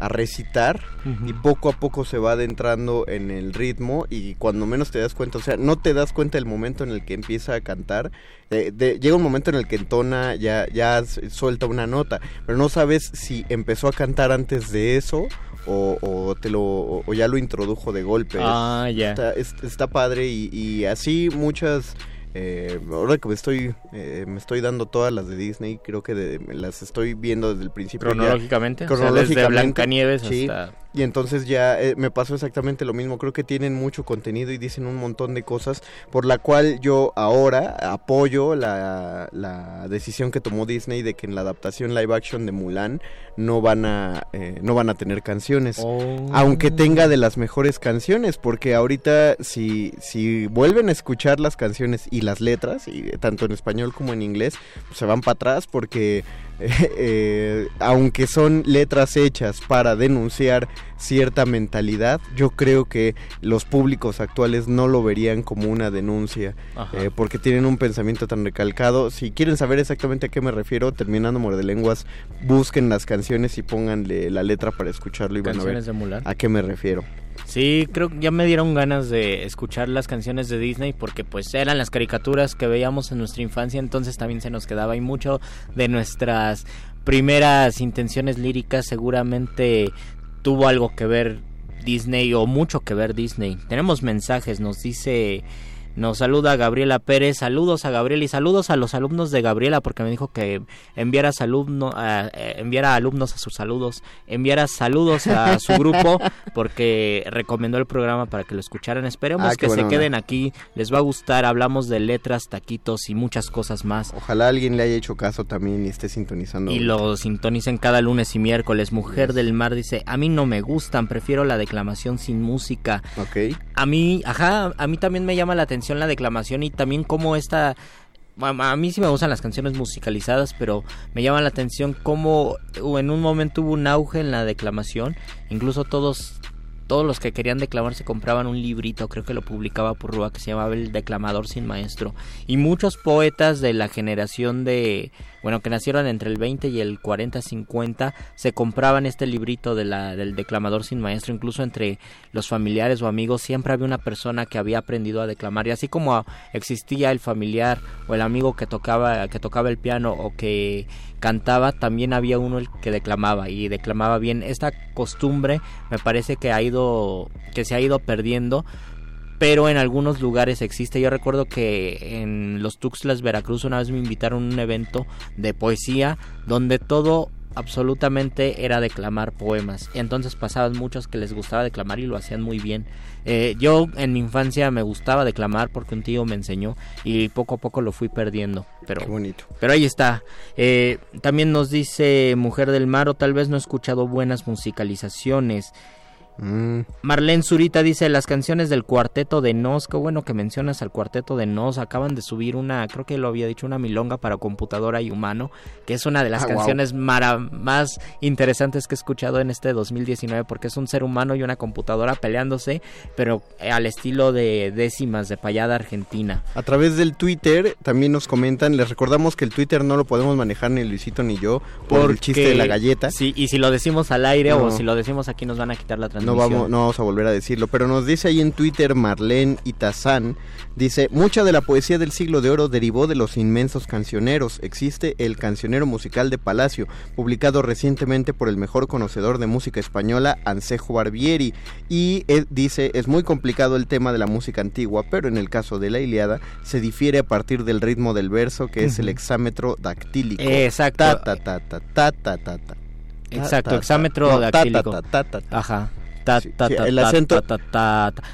recitar y poco a poco se va adentrando en el ritmo y cuando menos te das cuenta, o sea, no te das cuenta del momento en el que empieza a cantar. llega un momento en el que entona, ya, ya suelta una nota, pero no sabes si empezó a cantar antes de eso o, te lo o ya lo introdujo de golpe. Ah, ya. Está, padre y, y así muchas eh, ahora que me estoy eh, me estoy dando todas las de Disney, creo que las estoy viendo desde el principio. Cronológicamente, cronológicamente, o sea, Blancanieves sí, Y entonces ya eh, me pasó exactamente lo mismo. Creo que tienen mucho contenido y dicen un montón de cosas, por la cual yo ahora apoyo la, la decisión que tomó Disney de que en la adaptación live action de Mulan no van a eh, no van a tener canciones, oh. aunque tenga de las mejores canciones, porque ahorita si si vuelven a escuchar las canciones y las letras, y tanto en español como en inglés, pues se van para atrás porque eh, aunque son letras hechas para denunciar cierta mentalidad, yo creo que los públicos actuales no lo verían como una denuncia, eh, porque tienen un pensamiento tan recalcado. Si quieren saber exactamente a qué me refiero, terminando Muerde Lenguas, busquen las canciones y pónganle la letra para escucharlo y van a ver a qué me refiero. Sí, creo que ya me dieron ganas de escuchar las canciones de Disney porque pues eran las caricaturas que veíamos en nuestra infancia, entonces también se nos quedaba y mucho de nuestras primeras intenciones líricas seguramente tuvo algo que ver Disney o mucho que ver Disney. Tenemos mensajes, nos dice nos saluda Gabriela Pérez. Saludos a Gabriela y saludos a los alumnos de Gabriela porque me dijo que enviara, alumno, eh, enviara alumnos a sus saludos, enviara saludos a su grupo porque recomendó el programa para que lo escucharan. Esperemos ah, que se queden aquí, les va a gustar. Hablamos de letras, taquitos y muchas cosas más. Ojalá alguien le haya hecho caso también y esté sintonizando. Y lo sintonicen cada lunes y miércoles. Mujer del Mar dice, a mí no me gustan, prefiero la declamación sin música. Ok. A mí, ajá, a mí también me llama la atención la declamación y también cómo esta a mí sí me gustan las canciones musicalizadas, pero me llama la atención cómo en un momento hubo un auge en la declamación, incluso todos todos los que querían declamar se compraban un librito, creo que lo publicaba por Rúa, que se llamaba El Declamador sin Maestro. Y muchos poetas de la generación de, bueno, que nacieron entre el 20 y el 40-50, se compraban este librito del Declamador sin Maestro. Incluso entre los familiares o amigos siempre había una persona que había aprendido a declamar. Y así como existía el familiar o el amigo que tocaba, que tocaba el piano o que cantaba, también había uno el que declamaba y declamaba bien. Esta costumbre me parece que ha ido, que se ha ido perdiendo, pero en algunos lugares existe. Yo recuerdo que en los Tuxtlas, Veracruz, una vez me invitaron a un evento de poesía donde todo absolutamente era declamar poemas. Entonces pasaban muchos que les gustaba declamar y lo hacían muy bien. Eh, yo en mi infancia me gustaba declamar porque un tío me enseñó y poco a poco lo fui perdiendo. Pero, bonito. Pero ahí está. Eh, también nos dice Mujer del Mar o tal vez no he escuchado buenas musicalizaciones. Mm. Marlene Zurita dice las canciones del cuarteto de Nos, qué bueno que mencionas al cuarteto de Nos, acaban de subir una, creo que lo había dicho, una milonga para computadora y humano, que es una de las ah, canciones más interesantes que he escuchado en este 2019 porque es un ser humano y una computadora peleándose, pero al estilo de décimas de payada argentina. A través del Twitter también nos comentan, les recordamos que el Twitter no lo podemos manejar ni Luisito ni yo por el chiste de la galleta. Sí, y si lo decimos al aire o si lo decimos aquí nos van a quitar la transmisión no vamos, no vamos a volver a decirlo, pero nos dice ahí en Twitter Marlene Itazán, dice, mucha de la poesía del siglo de oro derivó de los inmensos cancioneros. Existe el Cancionero Musical de Palacio, publicado recientemente por el mejor conocedor de música española, Ansejo Barbieri, y él dice, es muy complicado el tema de la música antigua, pero en el caso de la Iliada se difiere a partir del ritmo del verso, que es el hexámetro dactílico. Exacto. Ta, ta, ta, ta, ta, ta, ta. Exacto, hexámetro dactílico. Ajá el acento.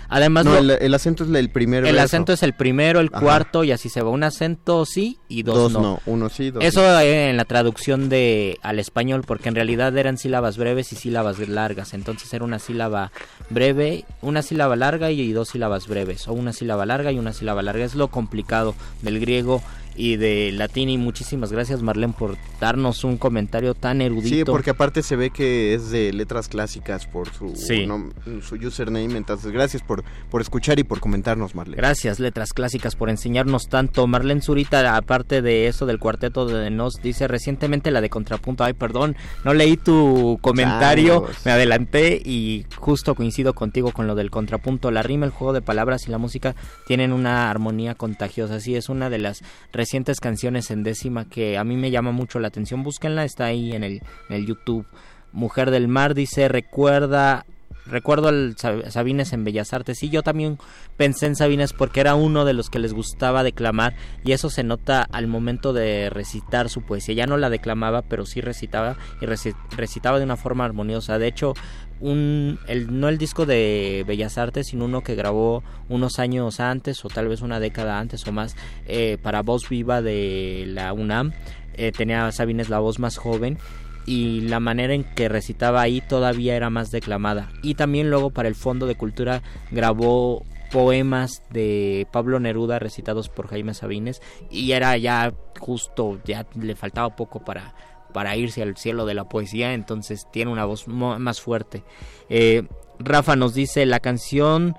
Además, el, acento es el primero. El acento es el primero, el cuarto y así se va. Un acento sí y dos, no. Uno sí, dos Eso en la traducción de al español, porque en realidad eran sílabas breves y sílabas largas. Entonces era una sílaba breve, una sílaba larga y dos sílabas breves, o una sílaba larga y una sílaba larga. Es lo complicado del griego y de latín y muchísimas gracias Marlene por darnos un comentario tan erudito. Sí, porque aparte se ve que es de letras clásicas por su, su username, entonces gracias por, por escuchar y por comentarnos Marlene. Gracias letras clásicas por enseñarnos tanto. Marlene Zurita, aparte de eso del cuarteto de Nos, dice recientemente la de contrapunto, ay perdón, no leí tu comentario, me adelanté y justo coincido contigo con lo del contrapunto, la rima, el juego de palabras y la música tienen una armonía contagiosa, sí es una de las recientes canciones en décima que a mí me llama mucho la atención. Búsquenla, está ahí en el, en el YouTube. Mujer del Mar dice, recuerda recuerdo al Sabines en Bellas Artes y yo también pensé en Sabines porque era uno de los que les gustaba declamar y eso se nota al momento de recitar su poesía. Ya no la declamaba, pero sí recitaba y recitaba de una forma armoniosa. De hecho, un, el, no el disco de Bellas Artes, sino uno que grabó unos años antes o tal vez una década antes o más eh, para Voz Viva de la UNAM. Eh, tenía Sabines la voz más joven y la manera en que recitaba ahí todavía era más declamada. Y también luego para el Fondo de Cultura grabó poemas de Pablo Neruda recitados por Jaime Sabines y era ya justo, ya le faltaba poco para para irse al cielo de la poesía, entonces tiene una voz más fuerte. Eh, Rafa nos dice la canción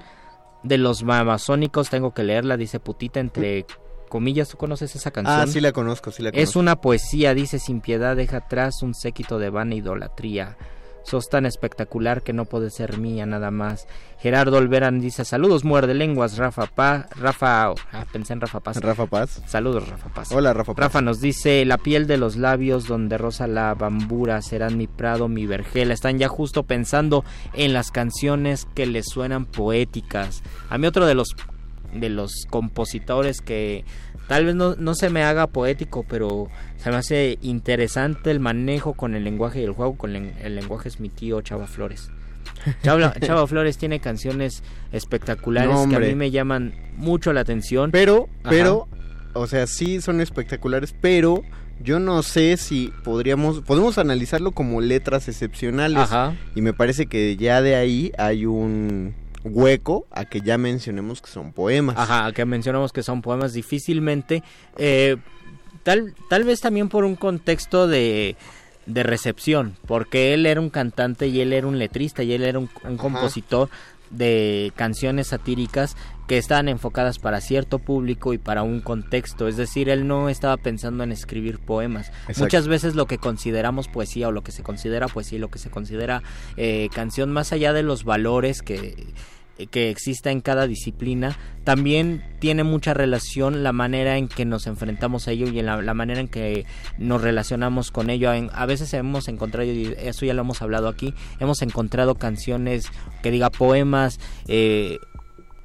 de los mamazónicos, tengo que leerla, dice putita entre comillas, ¿tú conoces esa canción? Ah, sí la conozco, sí la conozco. Es una poesía, dice sin piedad, deja atrás un séquito de vana idolatría. Sos tan espectacular que no puede ser mía nada más. Gerardo Olveran dice, saludos muerde lenguas, Rafa Paz. Rafa, ah, pensé en Rafa Paz. Rafa Paz. Saludos, Rafa Paz. Hola, Rafa Paz. Rafa nos dice, la piel de los labios donde rosa la bambura serán mi prado, mi vergel. Están ya justo pensando en las canciones que les suenan poéticas. A mí otro de los de los compositores que tal vez no, no, se me haga poético, pero se me hace interesante el manejo con el lenguaje y el juego con el lenguaje es mi tío Chava Flores. Chava, Flores tiene canciones espectaculares que a mí me llaman mucho la atención. Pero, pero, o sea, sí son espectaculares, pero yo no sé si podríamos, podemos analizarlo como letras excepcionales. Y me parece que ya de ahí hay un hueco a que ya mencionemos que son poemas. Ajá, a que mencionamos que son poemas difícilmente. Eh, tal, tal vez también por un contexto de, de recepción, porque él era un cantante y él era un letrista y él era un, compositor de canciones satíricas que estaban enfocadas para cierto público y para un contexto, es decir, él no estaba pensando en escribir poemas. Muchas veces lo que consideramos poesía o lo que se considera poesía y lo que se considera eh, canción, más allá de los valores que que exista en cada disciplina, también tiene mucha relación la manera en que nos enfrentamos a ello y en la, manera en que nos relacionamos con ello. a veces hemos encontrado, y eso ya lo hemos hablado aquí, hemos encontrado canciones que diga poemas eh,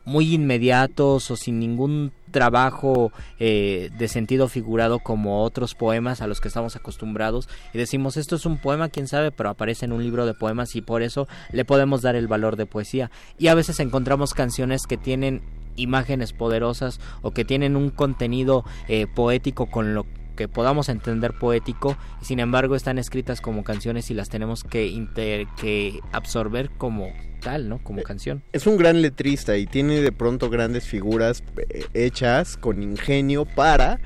muy inmediatos o sin ningún trabajo eh, de sentido figurado como otros poemas a los que estamos acostumbrados y decimos esto es un poema quién sabe pero aparece en un libro de poemas y por eso le podemos dar el valor de poesía. Y a veces encontramos canciones que tienen imágenes poderosas o que tienen un contenido eh, poético con lo que podamos entender poético y sin embargo están escritas como canciones y las tenemos que, que absorber como tal, ¿no? Como eh, canción. Es un gran letrista y tiene de pronto grandes figuras eh, hechas con ingenio para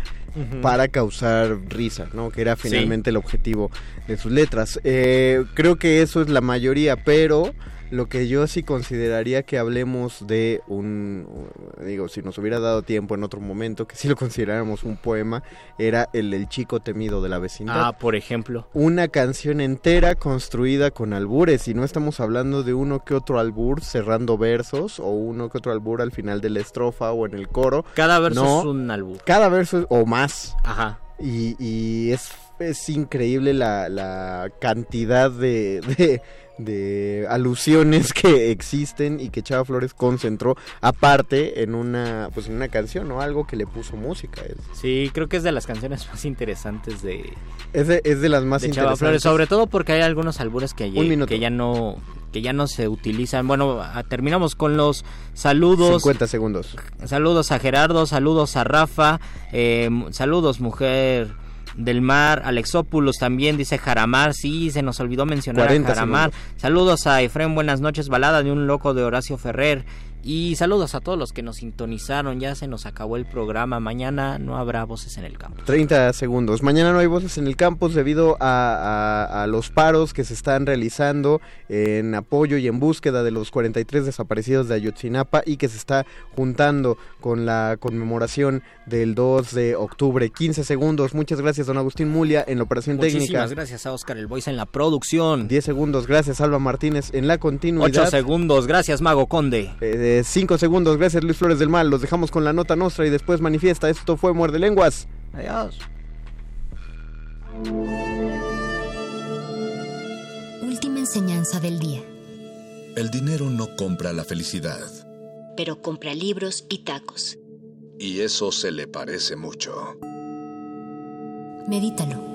para causar risa, ¿no? Que era finalmente el objetivo de sus letras. Eh, creo que eso es la mayoría, pero lo que yo sí consideraría que hablemos de un, digo, si nos hubiera dado tiempo en otro momento, que si lo consideráramos un poema, era el El chico temido de la vecindad. Ah, por ejemplo. Una canción entera construida con albures, y no estamos hablando de uno que otro albur cerrando versos, o uno que otro albur al final de la estrofa o en el coro. Cada verso es un albur. Cada verso, o más. Ajá. Y, y es, es increíble la, la cantidad de de alusiones que existen y que Chava Flores concentró aparte en una pues en una canción o algo que le puso música sí creo que es de las canciones más interesantes de es de, es de las más interesantes Chava Flores sobre todo porque hay algunos albures que, ya, que ya no que ya no se utilizan. Bueno terminamos con los saludos. 50 segundos. Saludos a Gerardo saludos a Rafa eh, saludos mujer del Mar, Alexópulos también dice Jaramar, sí, se nos olvidó mencionar a Jaramar. Saludos a Efren, buenas noches, balada de un loco de Horacio Ferrer. Y saludos a todos los que nos sintonizaron. Ya se nos acabó el programa. Mañana no habrá voces en el campo. 30 segundos. Mañana no hay voces en el campus debido a, los paros que se están realizando en apoyo y en búsqueda de los 43 desaparecidos de Ayotzinapa y que se está juntando con la conmemoración del 2 de octubre. 15 segundos. Muchas gracias, don Agustín Mulia, en la operación técnica. Muchísimas gracias a Oscar El Boys en la producción. 10 segundos. Gracias, Alba Martínez, en la continuidad. 8 segundos. Gracias, Mago Conde. Eh, cinco segundos. Gracias Luis Flores del Mal. Los dejamos con la nota nuestra y después manifiesta. Esto fue Muerde Lenguas. Adiós. Última enseñanza del día. El dinero no compra la felicidad. Pero compra libros y tacos. Y eso se le parece mucho. Medítalo.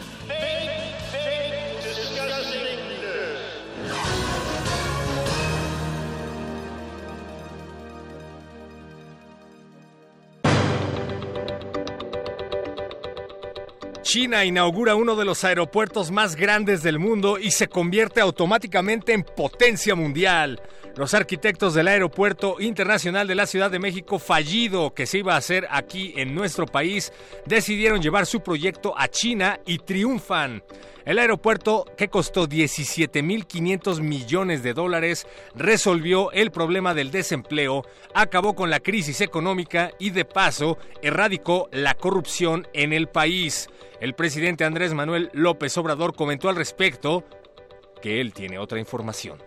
China inaugura uno de los aeropuertos más grandes del mundo y se convierte automáticamente en potencia mundial. Los arquitectos del Aeropuerto Internacional de la Ciudad de México fallido que se iba a hacer aquí en nuestro país decidieron llevar su proyecto a China y triunfan. El aeropuerto, que costó 17.500 millones de dólares, resolvió el problema del desempleo, acabó con la crisis económica y de paso erradicó la corrupción en el país. El presidente Andrés Manuel López Obrador comentó al respecto que él tiene otra información.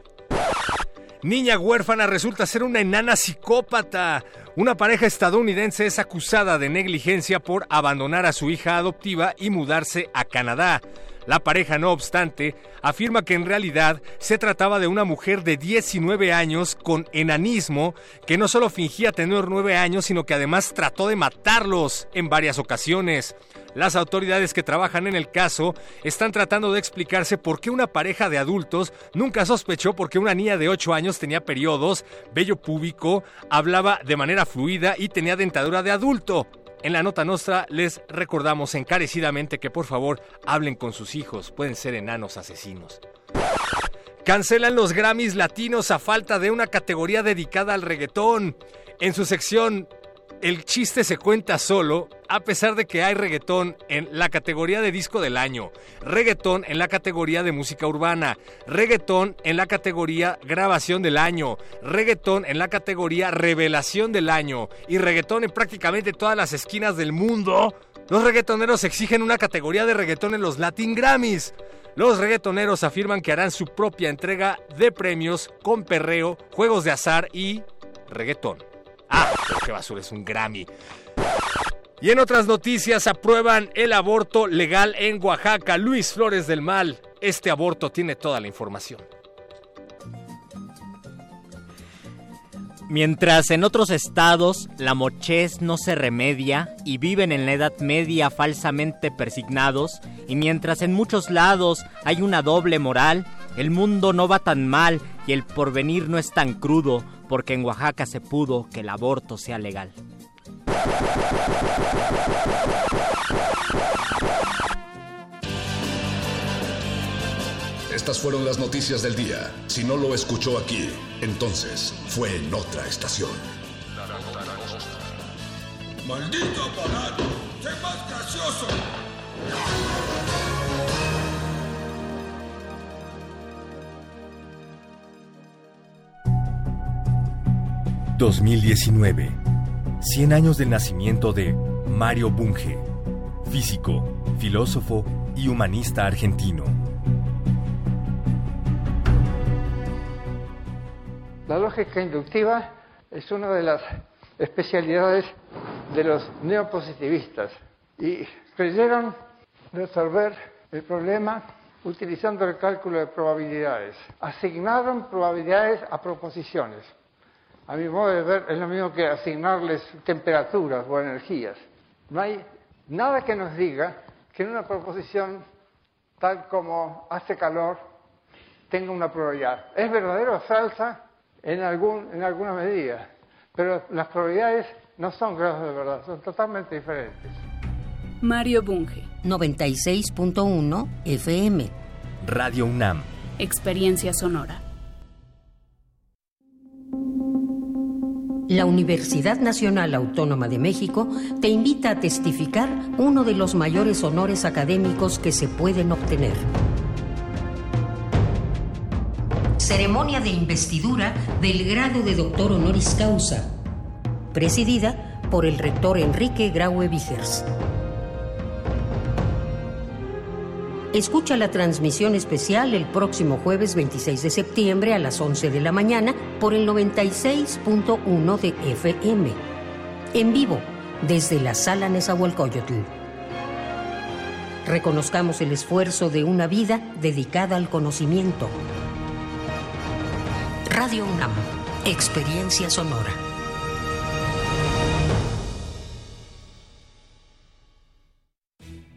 Niña huérfana resulta ser una enana psicópata. Una pareja estadounidense es acusada de negligencia por abandonar a su hija adoptiva y mudarse a Canadá. La pareja, no obstante, afirma que en realidad se trataba de una mujer de 19 años con enanismo que no solo fingía tener 9 años, sino que además trató de matarlos en varias ocasiones. Las autoridades que trabajan en el caso están tratando de explicarse por qué una pareja de adultos nunca sospechó por qué una niña de 8 años tenía periodos, vello púbico, hablaba de manera fluida y tenía dentadura de adulto. En la nota nuestra les recordamos encarecidamente que por favor hablen con sus hijos, pueden ser enanos asesinos. Cancelan los Grammys latinos a falta de una categoría dedicada al reggaetón. En su sección el chiste se cuenta solo, a pesar de que hay reggaetón en la categoría de disco del año, reggaetón en la categoría de música urbana, reggaetón en la categoría grabación del año, reggaetón en la categoría revelación del año y reggaetón en prácticamente todas las esquinas del mundo. Los reggaetoneros exigen una categoría de reggaetón en los Latin Grammys. Los reggaetoneros afirman que harán su propia entrega de premios con perreo, juegos de azar y reggaetón. Ah, qué basura, es un Grammy. Y en otras noticias, aprueban el aborto legal en Oaxaca. Luis Flores del Mal, este aborto tiene toda la información. Mientras en otros estados la mochez no se remedia y viven en la Edad Media falsamente persignados, y mientras en muchos lados hay una doble moral, el mundo no va tan mal y el porvenir no es tan crudo, porque en Oaxaca se pudo que el aborto sea legal. Estas fueron las noticias del día. Si no lo escuchó aquí, entonces fue en otra estación. ¡Maldito aparato! ¡Sé más gracioso! 2019. 100 años del nacimiento de Mario Bunge, físico, filósofo y humanista argentino. La lógica inductiva es una de las especialidades de los neopositivistas y creyeron resolver el problema utilizando el cálculo de probabilidades. Asignaron probabilidades a proposiciones a mi modo de ver, es lo mismo que asignarles temperaturas o energías. No hay nada que nos diga que en una proposición tal como hace calor tenga una probabilidad. Es verdadero o falsa en, algún, en alguna medida, pero las probabilidades no son grados de verdad, son totalmente diferentes. Mario Bunge. 96.1 FM. Radio UNAM. Experiencia sonora. La Universidad Nacional Autónoma de México te invita a testificar uno de los mayores honores académicos que se pueden obtener. Ceremonia de investidura del grado de doctor honoris causa, presidida por el rector Enrique Graue Vigers. Escucha la transmisión especial el próximo jueves 26 de septiembre a las 11 de la mañana por el 96.1 de FM. En vivo, desde la sala Nezahualcóyotl. Reconozcamos el esfuerzo de una vida dedicada al conocimiento. Radio UNAM, Experiencia Sonora.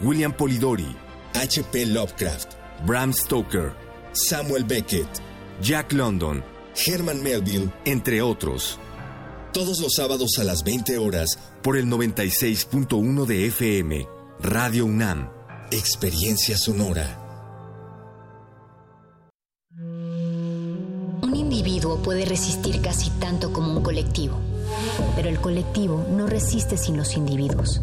William Polidori, H.P. Lovecraft, Bram Stoker, Samuel Beckett, Jack London, Herman Melville, entre otros. Todos los sábados a las 20 horas por el 96.1 de FM, Radio UNAM, Experiencia Sonora. Un individuo puede resistir casi tanto como un colectivo, pero el colectivo no resiste sin los individuos.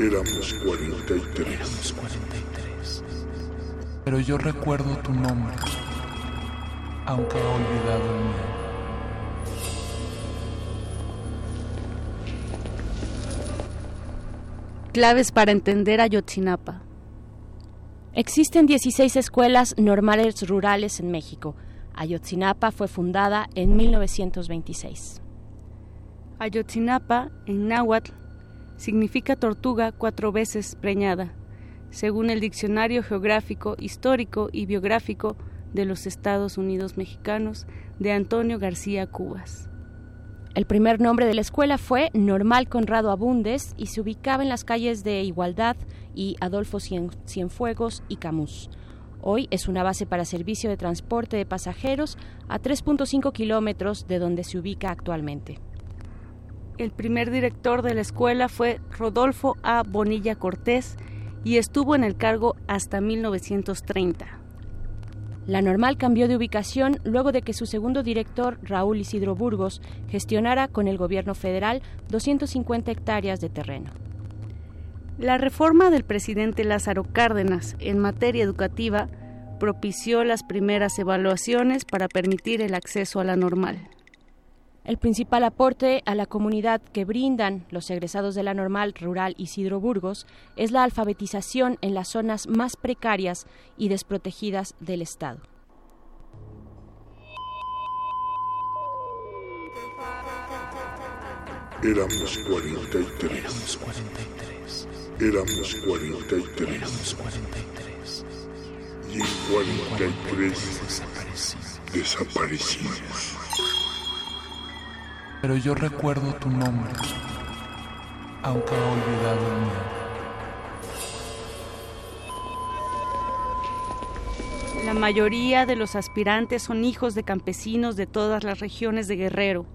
Éramos 43. Pero yo recuerdo tu nombre, aunque he olvidado el mío. Claves para entender Ayotzinapa. Existen 16 escuelas normales rurales en México. Ayotzinapa fue fundada en 1926. Ayotzinapa, en náhuatl, significa tortuga cuatro veces preñada, según el Diccionario Geográfico, Histórico y Biográfico de los Estados Unidos Mexicanos de Antonio García Cubas. El primer nombre de la escuela fue Normal Conrado Abundes y se ubicaba en las calles de Igualdad y Adolfo Cien- Cienfuegos y Camus. Hoy es una base para servicio de transporte de pasajeros a 3.5 kilómetros de donde se ubica actualmente. El primer director de la escuela fue Rodolfo A. Bonilla Cortés y estuvo en el cargo hasta 1930. La normal cambió de ubicación luego de que su segundo director, Raúl Isidro Burgos, gestionara con el gobierno federal 250 hectáreas de terreno. La reforma del presidente Lázaro Cárdenas en materia educativa propició las primeras evaluaciones para permitir el acceso a la normal. El principal aporte a la comunidad que brindan los egresados de la normal rural Isidro Burgos es la alfabetización en las zonas más precarias y desprotegidas del Estado. Éramos 43. Éramos 43. Y en 43 desaparecimos. Pero yo recuerdo tu nombre, aunque he olvidado el mío. La mayoría de los aspirantes son hijos de campesinos de todas las regiones de Guerrero,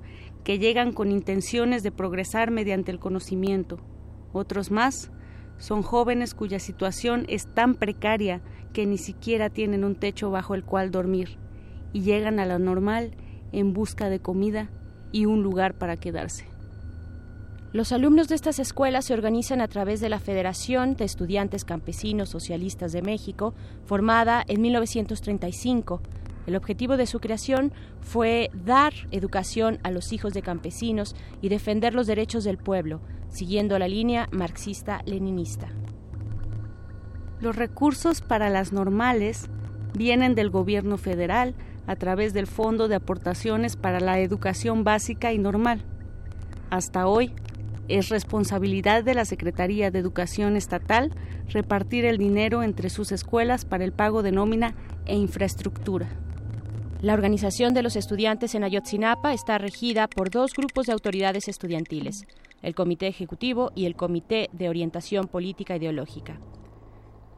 que llegan con intenciones de progresar mediante el conocimiento. Otros más son jóvenes cuya situación es tan precaria que ni siquiera tienen un techo bajo el cual dormir y llegan a la normal en busca de comida y un lugar para quedarse. Los alumnos de estas escuelas se organizan a través de la Federación de Estudiantes Campesinos Socialistas de México, formada en 1935. El objetivo de su creación fue dar educación a los hijos de campesinos y defender los derechos del pueblo, siguiendo la línea marxista-leninista. Los recursos para las normales vienen del gobierno federal a través del Fondo de Aportaciones para la Educación Básica y Normal. Hasta hoy, es responsabilidad de la Secretaría de Educación Estatal repartir el dinero entre sus escuelas para el pago de nómina e infraestructura. La organización de los estudiantes en Ayotzinapa está regida por dos grupos de autoridades estudiantiles, el Comité Ejecutivo y el Comité de Orientación Política Ideológica.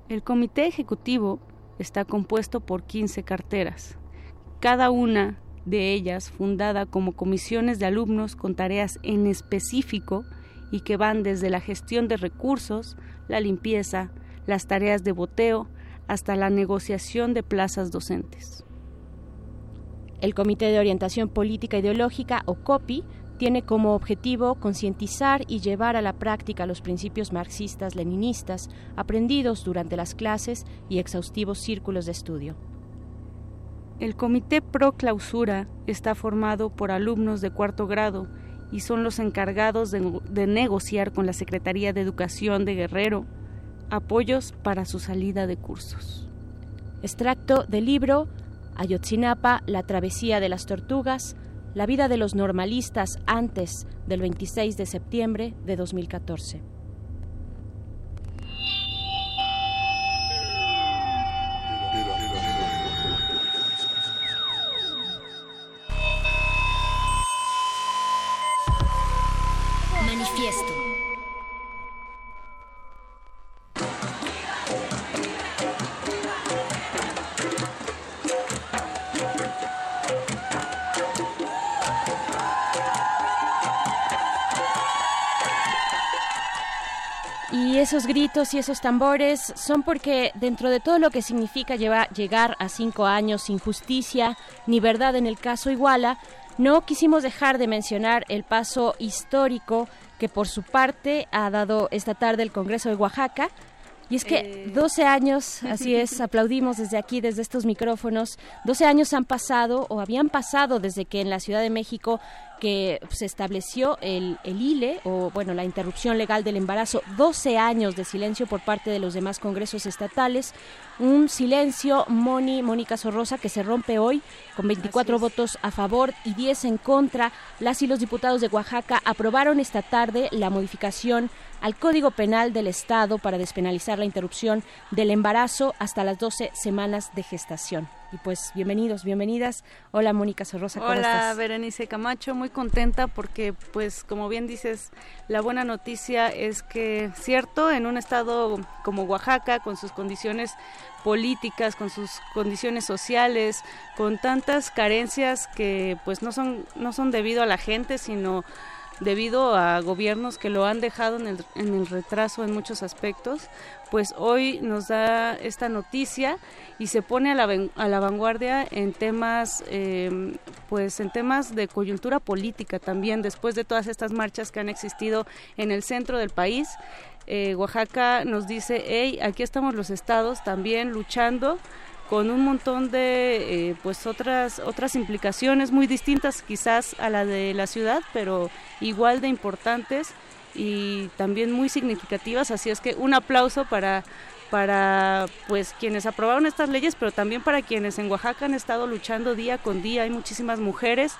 El Comité Ejecutivo está compuesto por 15 carteras, cada una de ellas fundada como comisiones de alumnos con tareas en específico y que van desde la gestión de recursos, la limpieza, las tareas de boteo, hasta la negociación de plazas docentes. El Comité de Orientación Política Ideológica, o COPI, tiene como objetivo concientizar y llevar a la práctica los principios marxistas-leninistas aprendidos durante las clases y exhaustivos círculos de estudio. El Comité Pro Clausura está formado por alumnos de cuarto grado y son los encargados de, de, negociar con la Secretaría de Educación de Guerrero apoyos para su salida de cursos. Extracto del libro Ayotzinapa, la travesía de las tortugas, la vida de los normalistas antes del 26 de septiembre de 2014. Gritos y esos tambores son porque dentro de todo lo que significa llevar, llegar a cinco años sin justicia ni verdad en el caso Iguala, no quisimos dejar de mencionar el paso histórico que por su parte ha dado esta tarde el Congreso de Oaxaca. Y es que 12 años, así es, aplaudimos desde aquí, desde estos micrófonos, 12 años han pasado o habían pasado desde que en la Ciudad de México que se estableció el, el ILE, o bueno, la interrupción legal del embarazo, 12 años de silencio por parte de los demás congresos estatales, un silencio, Moni, Mónica Sorrosa, que se rompe hoy con 24 votos a favor y 10 en contra. Las y los diputados de Oaxaca aprobaron esta tarde la modificación al Código Penal del Estado para despenalizar la interrupción del embarazo hasta las 12 semanas de gestación. Y pues bienvenidos, bienvenidas. Hola Mónica Sorrosa, ¿cómo Hola estás? Berenice Camacho, muy contenta porque pues como bien dices, la buena noticia es que cierto, en un estado como Oaxaca, con sus condiciones políticas, con sus condiciones sociales, con tantas carencias que pues no son no son debido a la gente, sino debido a gobiernos que lo han dejado en el, retraso en muchos aspectos, pues hoy nos da esta noticia y se pone a la, a la vanguardia en temas, eh, pues en temas de coyuntura política también, después de todas estas marchas que han existido en el centro del país. Eh, Oaxaca nos dice, hey, aquí estamos los estados también luchando con un montón de eh, pues otras otras implicaciones muy distintas quizás a la de la ciudad pero igual de importantes y también muy significativas. Así es que un aplauso para para pues quienes aprobaron estas leyes pero también para quienes en Oaxaca han estado luchando día con día. Hay muchísimas mujeres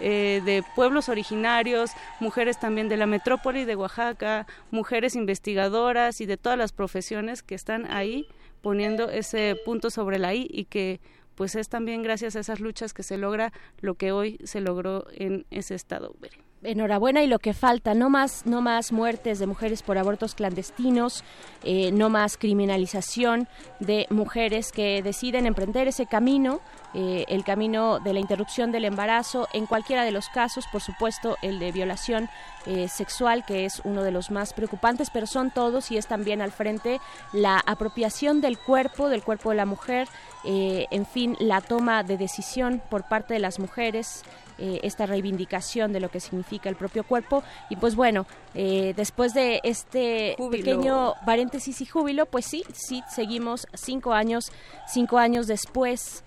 eh, de pueblos originarios mujeres también de la metrópoli de Oaxaca mujeres investigadoras y de todas las profesiones que están ahí poniendo ese punto sobre la I y que pues es también gracias a esas luchas que se logra lo que hoy se logró en ese estado. Enhorabuena y lo que falta, no más, no más muertes de mujeres por abortos clandestinos, eh, no más criminalización de mujeres que deciden emprender ese camino, eh, el camino de la interrupción del embarazo, en cualquiera de los casos, por supuesto, el de violación eh, sexual, que es uno de los más preocupantes, pero son todos y es también al frente la apropiación del cuerpo, del cuerpo de la mujer, eh, en fin, la toma de decisión por parte de las mujeres. Eh, esta reivindicación de lo que significa el propio cuerpo y pues bueno eh, después de este Júbilo. pequeño paréntesis y júbilo pues sí sí seguimos cinco años cinco años después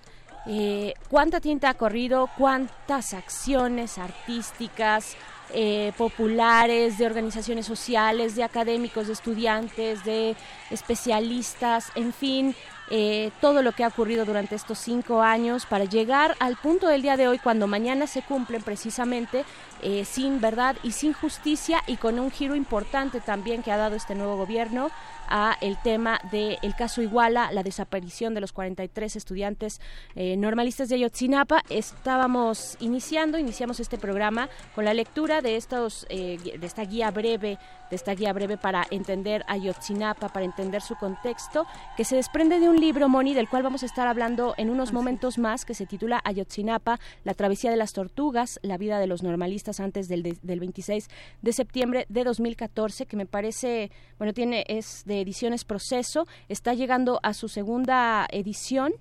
eh, cuánta tinta ha corrido, cuántas acciones artísticas, eh, populares, de organizaciones sociales, de académicos, de estudiantes, de especialistas, en fin, eh, todo lo que ha ocurrido durante estos cinco años para llegar al punto del día de hoy, cuando mañana se cumplen precisamente eh, sin verdad y sin justicia y con un giro importante también que ha dado este nuevo gobierno a el tema del caso Iguala, la desaparición de los 43 estudiantes eh, normalistas de Ayotzinapa. Estábamos iniciando, iniciamos este programa con la lectura de estos, de esta guía breve de esta guía breve para entender Ayotzinapa, para entender su contexto, que se desprende de un libro, Moni, del cual vamos a estar hablando en unos momentos más, que se titula Ayotzinapa, la travesía de las tortugas, la vida de los normalistas antes del, del 26 de septiembre de 2014, que me parece, bueno, tiene, es de ediciones Proceso, está llegando a su segunda edición,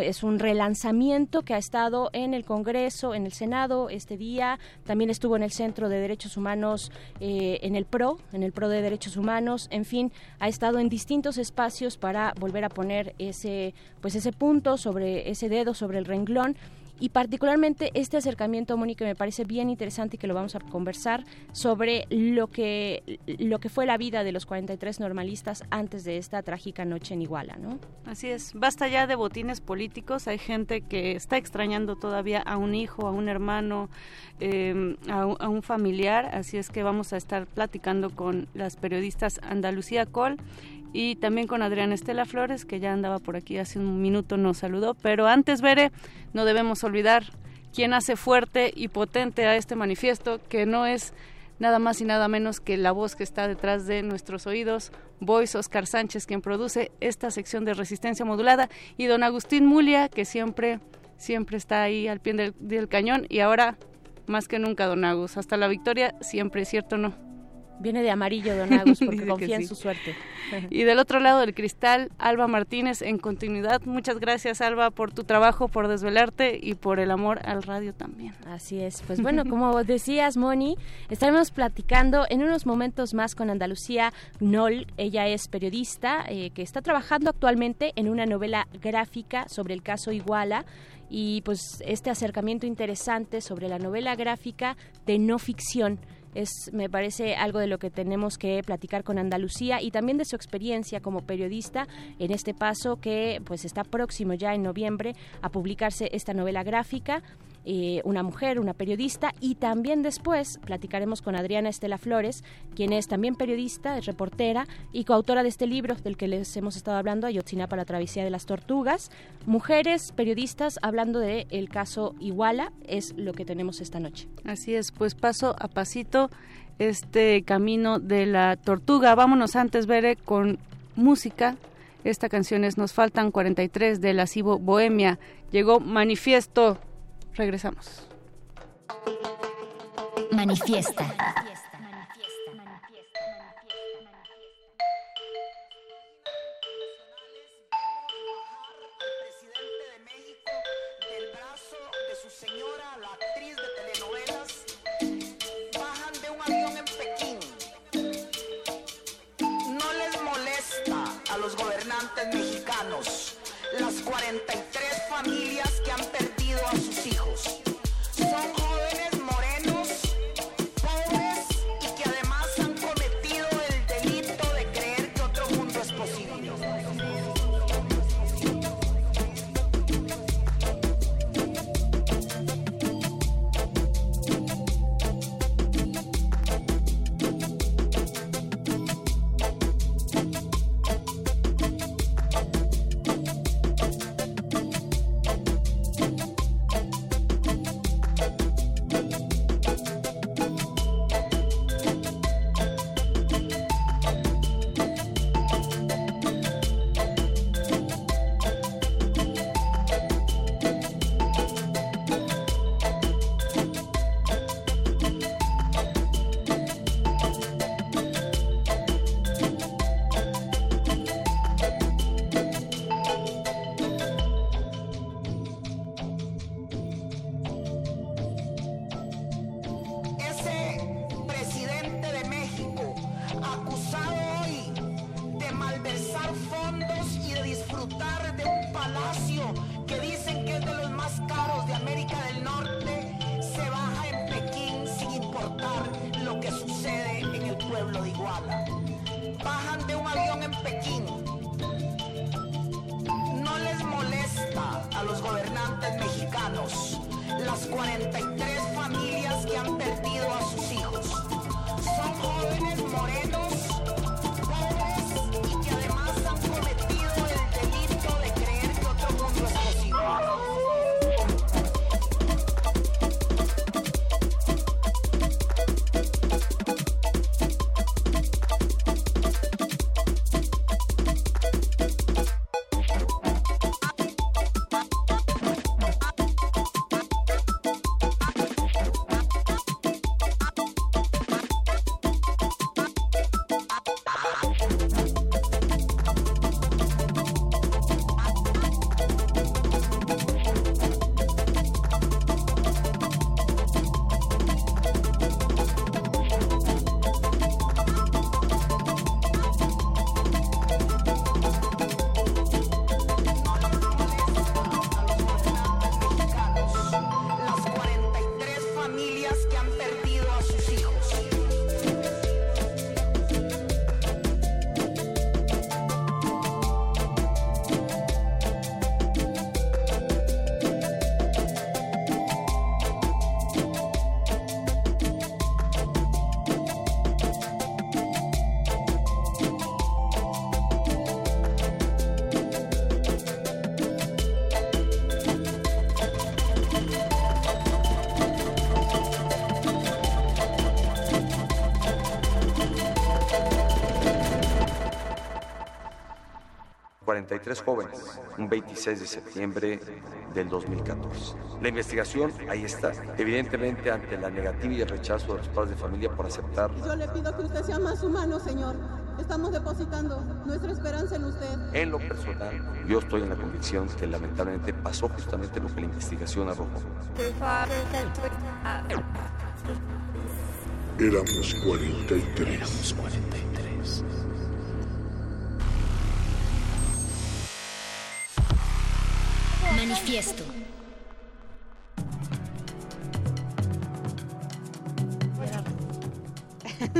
es un relanzamiento que ha estado en el Congreso, en el Senado este día, también estuvo en el Centro de Derechos Humanos, eh, en el PRO, en el PRO de Derechos Humanos, en fin, ha estado en distintos espacios para volver a poner ese, pues ese punto sobre ese dedo sobre el renglón y particularmente este acercamiento, Mónica, me parece bien interesante y que lo vamos a conversar sobre lo que, lo que fue la vida de los 43 normalistas antes de esta trágica noche en Iguala, ¿no? Así es, basta ya de botines políticos, hay gente que está extrañando todavía a un hijo, a un hermano, eh, a, a, un familiar, así es que vamos a estar platicando con las periodistas Andalucía Col y también con Adriana Estela Flores, que ya andaba por aquí hace un minuto, nos saludó. Pero antes, Bere, no debemos olvidar quién hace fuerte y potente a este manifiesto, que no es nada más y nada menos que la voz que está detrás de nuestros oídos, Voice Oscar Sánchez, quien produce esta sección de resistencia modulada, y don Agustín Mulia, que siempre, siempre está ahí al pie del, del cañón, y ahora más que nunca, don Agus, hasta la victoria, siempre, ¿cierto no? Viene de amarillo Don Agus porque confía sí. en su suerte. y del otro lado del cristal, Alba Martínez en continuidad. Muchas gracias Alba por tu trabajo, por desvelarte y por el amor al radio también. Así es. Pues bueno, como decías Moni, estaremos platicando en unos momentos más con Andalucía Knoll. Ella es periodista eh, que está trabajando actualmente en una novela gráfica sobre el caso Iguala y pues este acercamiento interesante sobre la novela gráfica de no ficción es me parece algo de lo que tenemos que platicar con Andalucía y también de su experiencia como periodista en este paso que pues está próximo ya en noviembre a publicarse esta novela gráfica eh, una mujer, una periodista, y también después platicaremos con Adriana Estela Flores, quien es también periodista, reportera y coautora de este libro del que les hemos estado hablando, Ayotzinapa, la travesía de las tortugas. Mujeres periodistas hablando del el caso Iguala es lo que tenemos esta noche. Así es, pues paso a pasito este camino de la tortuga. Vámonos antes, Bere, con música. Esta canción es Nos faltan 43 de la Bohemia. Llegó Manifiesto Regresamos. Manifiesta. 43 jóvenes, un 26 de septiembre del 2014. La investigación ahí está, evidentemente ante la negativa y el rechazo de los padres de familia por aceptar. Yo le pido que usted sea más humano, señor. Estamos depositando nuestra esperanza en usted. En lo personal, yo estoy en la convicción que lamentablemente pasó justamente lo que la investigación arrojó. Éramos 43. Éramos 43. Manifiesto.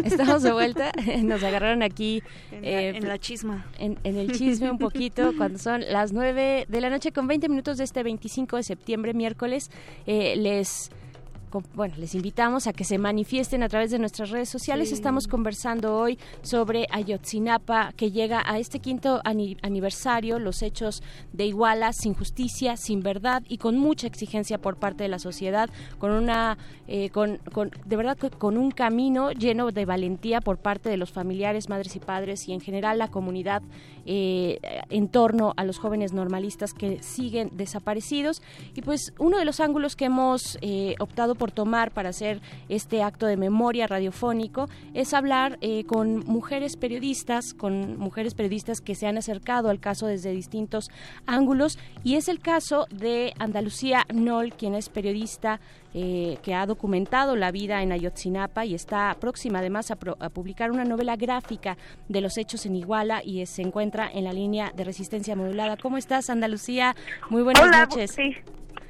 Estamos de vuelta, nos agarraron aquí En la- eh, en la chisma. En, en el chisme un poquito, cuando son las 9 de la noche con 20 minutos de este 25 de septiembre, miércoles. Eh, les bueno, les invitamos a que se manifiesten a través de nuestras redes sociales. Sí. Estamos conversando hoy sobre Ayotzinapa, que llega a este quinto ani- aniversario, los hechos de Iguala, sin justicia, sin verdad y con mucha exigencia por parte de la sociedad, con una, eh, con, con- de verdad, con un camino lleno de valentía por parte de los familiares, madres y padres y en general la comunidad eh, en torno a los jóvenes normalistas que siguen desaparecidos. Y pues uno de los ángulos que hemos eh, optado por tomar para hacer este acto de memoria radiofónico es hablar eh, con mujeres periodistas, con mujeres periodistas que se han acercado al caso desde distintos ángulos y es el caso de Andalucía Nol, quien es periodista eh, que ha documentado la vida en Ayotzinapa y está próxima además a, pro- a publicar una novela gráfica de los hechos en Iguala y se encuentra en la línea de resistencia modulada. ¿Cómo estás, Andalucía? Muy buenas Hola, noches. Sí.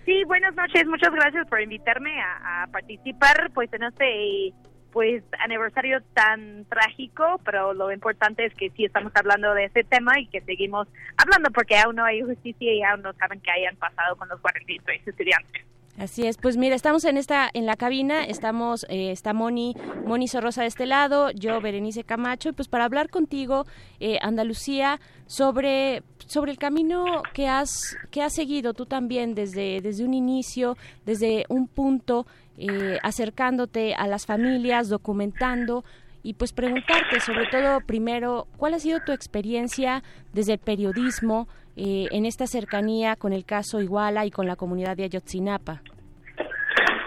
Sí, buenas noches. Muchas gracias por invitarme a, participar pues en este pues aniversario tan trágico, pero lo importante es que sí estamos hablando de ese tema y que seguimos hablando porque aún no hay justicia y aún no saben qué hayan pasado con los 43 estudiantes. Así es, pues mira, estamos en esta en la cabina, estamos eh, está Moni Moni Sorrosa de este lado, yo Berenice Camacho y pues para hablar contigo eh, Andalucía sobre sobre el camino que has que has seguido tú también desde desde un inicio, desde un punto eh, acercándote a las familias, documentando y pues preguntarte sobre todo primero cuál ha sido tu experiencia desde el periodismo eh, en esta cercanía con el caso Iguala y con la comunidad de Ayotzinapa.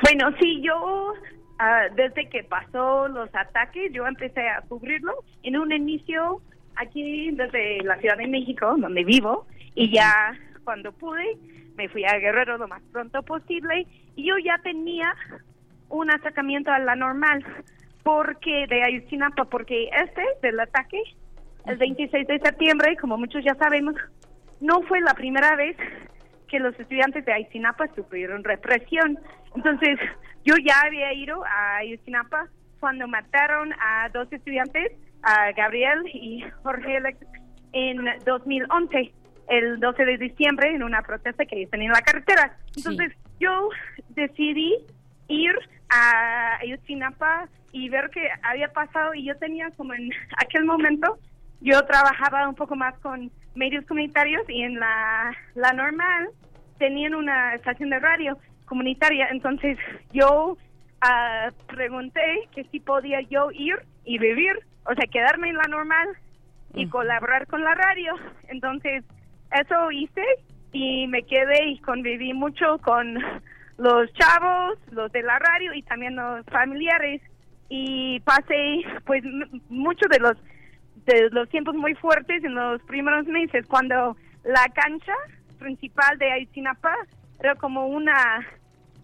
Bueno, sí, yo ah, desde que pasó los ataques, yo empecé a cubrirlo en un inicio aquí desde la Ciudad de México, donde vivo, y ya cuando pude me fui a Guerrero lo más pronto posible y yo ya tenía un acercamiento a la normal porque de Ayotzinapa, porque este del ataque, el 26 de septiembre, como muchos ya sabemos, no fue la primera vez que los estudiantes de Ayotzinapa sufrieron represión. Entonces, yo ya había ido a Ayotzinapa cuando mataron a dos estudiantes, a Gabriel y Jorge Alex, en 2011, el 12 de diciembre, en una protesta que hicieron en la carretera. Entonces, yo decidí ir a Ayotzinapa y ver qué había pasado y yo tenía como en aquel momento yo trabajaba un poco más con medios comunitarios y en la, la normal tenían una estación de radio comunitaria, entonces yo ah, pregunté que si podía yo ir y vivir, o sea, quedarme en la normal y colaborar con la radio. Entonces, eso hice y me quedé y conviví mucho con los chavos, los de la radio y también los familiares. Y pasé pues m- mucho de los de los tiempos muy fuertes en los primeros meses cuando la cancha principal de Ayotzinapa era como una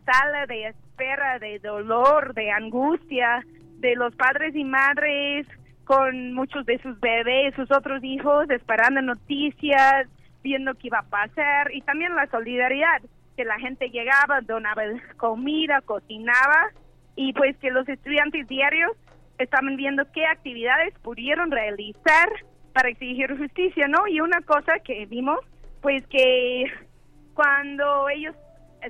sala de espera, de dolor, de angustia, de los padres y madres con muchos de sus bebés, sus otros hijos, esperando noticias, viendo qué iba a pasar y también la solidaridad, que la gente llegaba, donaba comida, cocinaba y pues que los estudiantes diarios estaban viendo qué actividades pudieron realizar para exigir justicia, ¿no? Y una cosa que vimos, pues que cuando ellos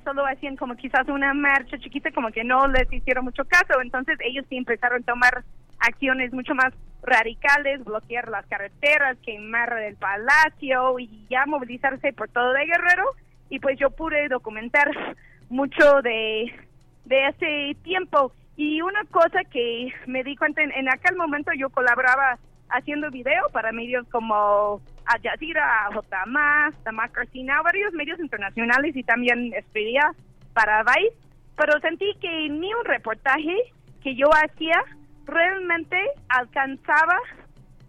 solo hacían como quizás una marcha chiquita, como que no les hicieron mucho caso, entonces ellos sí empezaron a tomar acciones mucho más radicales, bloquear las carreteras, quemar el palacio y ya movilizarse por todo de Guerrero y pues yo pude documentar mucho de, de ese tiempo y una cosa que me di cuenta en, en aquel momento yo colaboraba haciendo video para medios como Al Jazeera, a J+, Democracy varios medios internacionales y también escribía para Vice, pero sentí que ni un reportaje que yo hacía realmente alcanzaba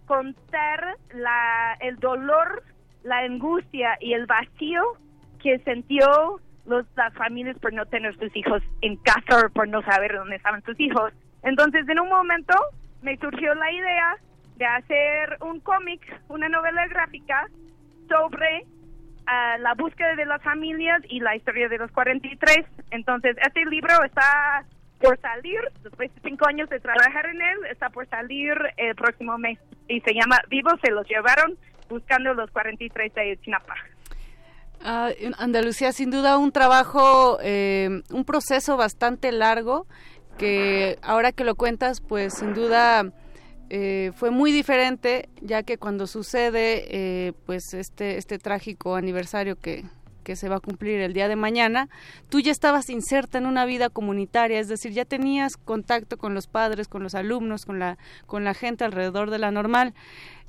contar la, el dolor, la angustia y el vacío que sintió los, las familias por no tener sus hijos en casa o por no saber dónde estaban sus hijos. Entonces, en un momento me surgió la idea de hacer un cómic, una novela gráfica sobre ah, la búsqueda de las familias y la historia de los 43. Entonces, este libro está por salir, después de cinco años de trabajar en él, está por salir el próximo mes y se llama Vivos se los llevaron buscando los 43 de Chinapa. Ah, Andalucía, sin duda un trabajo, eh, un proceso bastante largo que ahora que lo cuentas, pues sin duda eh, fue muy diferente, ya que cuando sucede eh, pues este, este trágico aniversario que, que se va a cumplir el día de mañana, tú ya estabas inserta en una vida comunitaria, es decir, ya tenías contacto con los padres, con los alumnos, con la, con la gente alrededor de la normal.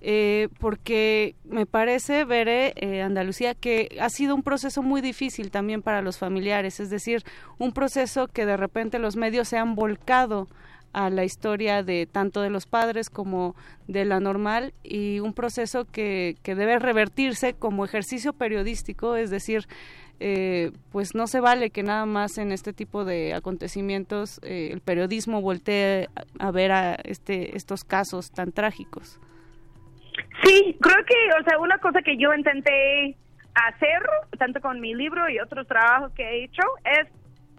Eh, porque me parece, veré, eh, Andalucía, que ha sido un proceso muy difícil también para los familiares, es decir, un proceso que de repente los medios se han volcado a la historia de tanto de los padres como de la normal y un proceso que, debe revertirse como ejercicio periodístico, es decir, eh, pues no se vale que nada más en este tipo de acontecimientos eh, el periodismo voltee a ver a este, estos casos tan trágicos. Sí, creo que, o sea, una cosa que yo intenté hacer, tanto con mi libro y otros trabajos que he hecho, es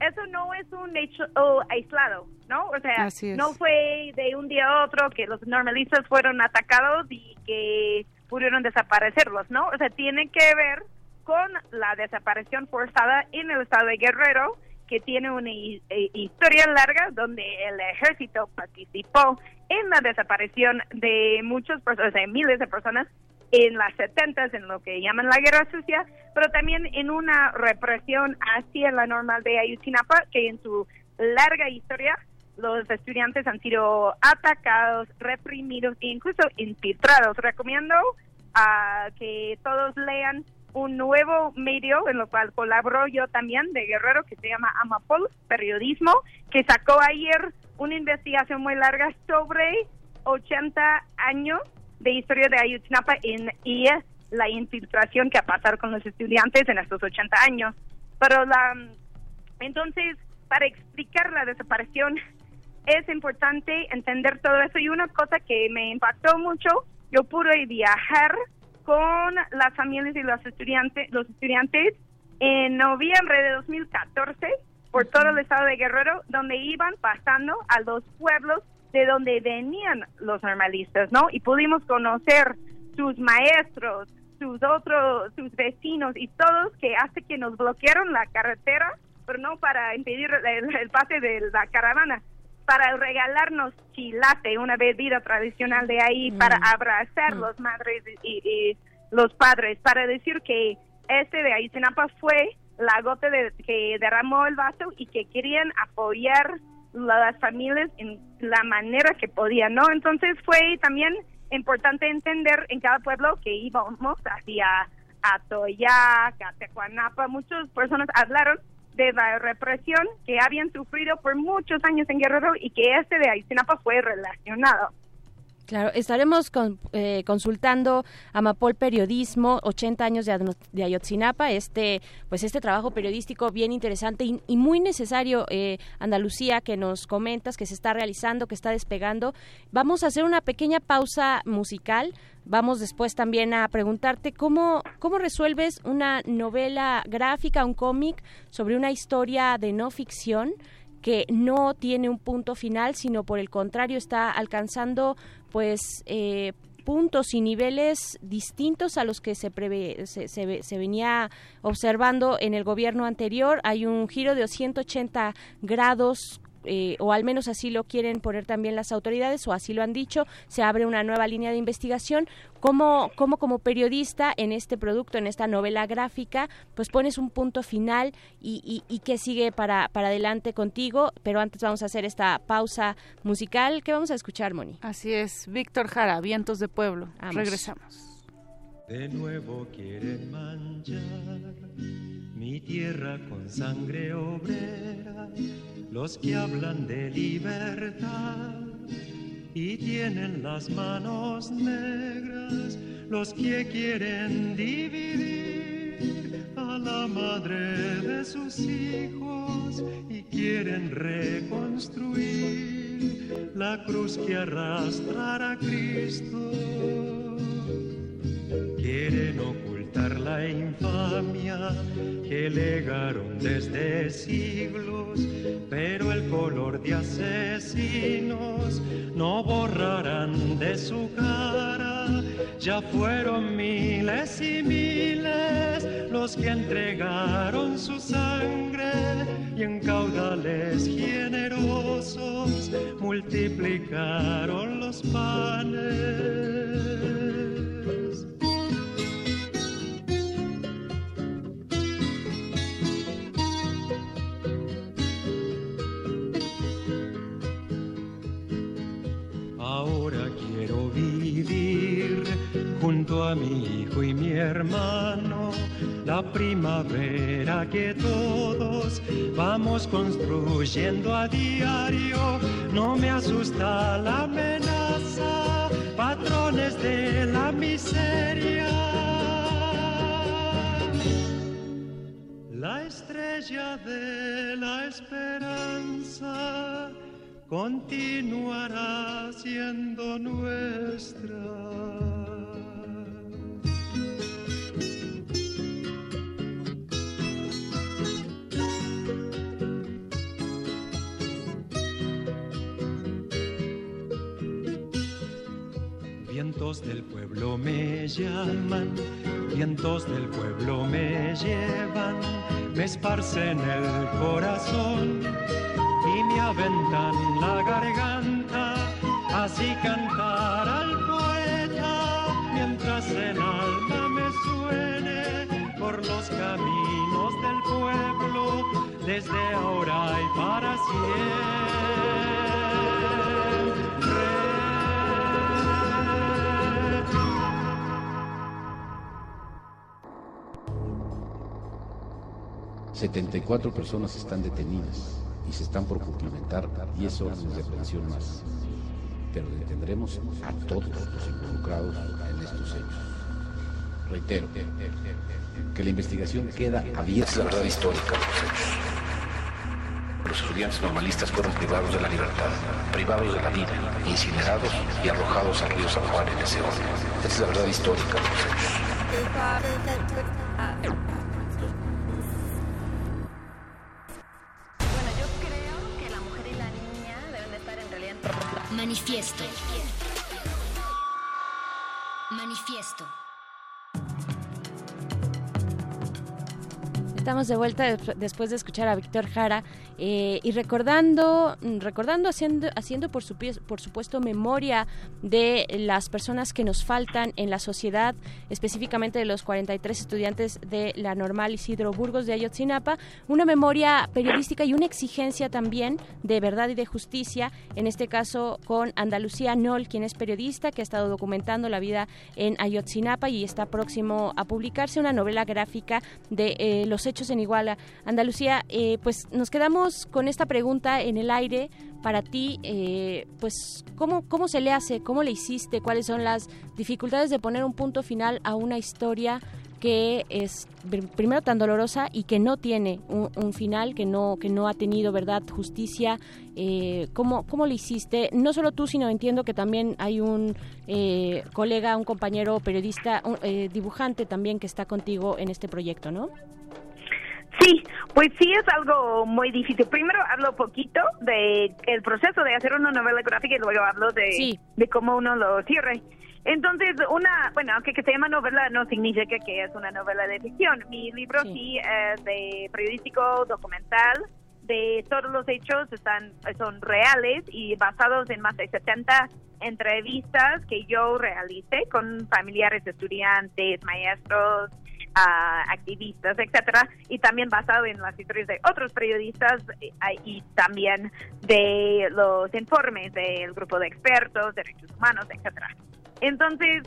eso no es un hecho aislado, ¿no? O sea, no fue de un día a otro que los normalistas fueron atacados y que pudieron desaparecerlos, ¿no? O sea, tiene que ver con la desaparición forzada en el estado de Guerrero, que tiene una eh, historia larga donde el ejército participó en la desaparición de muchas personas, de miles de personas en las 70 en lo que llaman la guerra sucia, pero también en una represión hacia la normal de Ayutthaya, que en su larga historia los estudiantes han sido atacados, reprimidos e incluso infiltrados. Recomiendo a que todos lean un nuevo medio en lo cual colaboro yo también de Guerrero que se llama Amapol Periodismo, que sacó ayer una investigación muy larga sobre 80 años de historia de Ayutthaya en, y la infiltración que ha pasado con los estudiantes en estos 80 años. Pero la, entonces, para explicar la desaparición, es importante entender todo eso. Y una cosa que me impactó mucho, yo pude viajar con las familias y los estudiantes, los estudiantes en noviembre de 2014 por todo el estado de Guerrero, donde iban pasando a los pueblos de donde venían los normalistas, ¿no? Y pudimos conocer sus maestros, sus otros, sus vecinos y todos que hace que nos bloquearon la carretera, pero no para impedir el, pase de la caravana, para regalarnos chilate, una bebida tradicional de ahí, para mm. abrazar mm. los madres y, los padres, para decir que este de Ayotzinapa fue la gota de, que derramó el vaso y que querían apoyar las familias en la manera que podían, ¿no? Entonces fue también importante entender en cada pueblo que íbamos hacia Atoyac, a Tecuanapa, muchas personas hablaron de la represión que habían sufrido por muchos años en Guerrero y que este de Ayotzinapa fue relacionado. Claro, estaremos eh, consultando Amapol Periodismo, 80 años de, Ayotzinapa, este, pues este trabajo periodístico bien interesante y, muy necesario, eh, Andalucía, que nos comentas que se está realizando, que está despegando. Vamos a hacer una pequeña pausa musical. Vamos después también a preguntarte cómo, cómo resuelves una novela gráfica, un cómic sobre una historia de no ficción que no tiene un punto final, sino por el contrario está alcanzando pues eh, puntos y niveles distintos a los que se, prevé, se, se, venía observando en el gobierno anterior. Hay un giro de 180 grados eh, o al menos así lo quieren poner también las autoridades o así lo han dicho, se abre una nueva línea de investigación. ¿Cómo, cómo como periodista en este producto, en esta novela gráfica, pues pones un punto final y, y, qué sigue para, para adelante contigo? Pero antes vamos a hacer esta pausa musical. ¿Qué vamos a escuchar, Moni? Así es, Víctor Jara, Vientos de Pueblo. Regresamos. de nuevo quieren manchar mi tierra con sangre obrera, los que hablan de libertad y tienen las manos negras, los que quieren dividir a la madre de sus hijos y quieren reconstruir la cruz que arrastrará a Cristo. Quieren la infamia que legaron desde siglos, pero el color de asesinos no borrarán de su cara. Ya fueron miles y miles los que entregaron su sangre y en caudales generosos multiplicaron los panes. Mi hijo y mi hermano la primavera que todos vamos construyendo a diario. No me asusta la amenaza, patrones de la miseria. La estrella de la esperanza continuará siendo nuestra. Vientos del pueblo me llaman, vientos del pueblo me llevan, me esparcen el corazón y me aventan la garganta, así cantar al poeta mientras el alma me suene por los caminos del pueblo, desde ahora y para siempre. 74 personas están detenidas y se están por cumplimentar 10 órdenes de aprehensión más. Pero detendremos a todos los involucrados en estos hechos. Reitero que la investigación queda abierta. Es la verdad histórica de los hechos. Los estudiantes normalistas fueron privados de la libertad, privados de la vida, incinerados y arrojados al río San Juan en ese orden. Es la verdad histórica de los hechos. Manifiesto. Manifiesto. Estamos de vuelta des- después de escuchar a Víctor Jara eh, y recordando, mm, recordando haciendo, haciendo por supuesto memoria de las personas que nos faltan en la sociedad, específicamente de los 43 estudiantes de la normal Isidro Burgos de Ayotzinapa, una memoria periodística y una exigencia también de verdad y de justicia, en este caso con Andalucía Nol, quien es periodista que ha estado documentando la vida en Ayotzinapa y está próximo a publicarse una novela gráfica de eh, los hechos en Iguala. Andalucía, eh, pues nos quedamos con esta pregunta en el aire para ti, eh, pues ¿cómo, cómo se le hace, cómo le hiciste, cuáles son las dificultades de poner un punto final a una historia que es pr- primero tan dolorosa y que no tiene un, un final, que no, que no ha tenido verdad, justicia. Eh, ¿cómo, ¿Cómo le hiciste? No solo tú, sino entiendo que también hay un eh, colega, un compañero periodista, un, eh, dibujante también que está contigo en este proyecto, ¿no? Sí, pues sí es algo muy difícil. Primero hablo poquito de el proceso de hacer una novela gráfica y luego hablo de, de cómo uno lo cierre. Entonces, una, bueno, aunque que se llama novela no significa que es una novela de ficción. Mi libro sí, es de periodístico, documental, de todos los hechos están son reales y basados en más de 70 entrevistas que yo realicé con familiares, estudiantes, maestros, activistas, etcétera, y también basado en las historias de otros periodistas eh, y también de los informes del grupo de expertos, derechos humanos, etcétera. Entonces,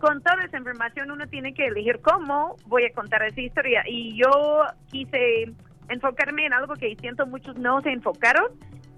con toda esa información uno tiene que elegir cómo voy a contar esa historia. Y yo quise enfocarme en algo que siento muchos no se enfocaron,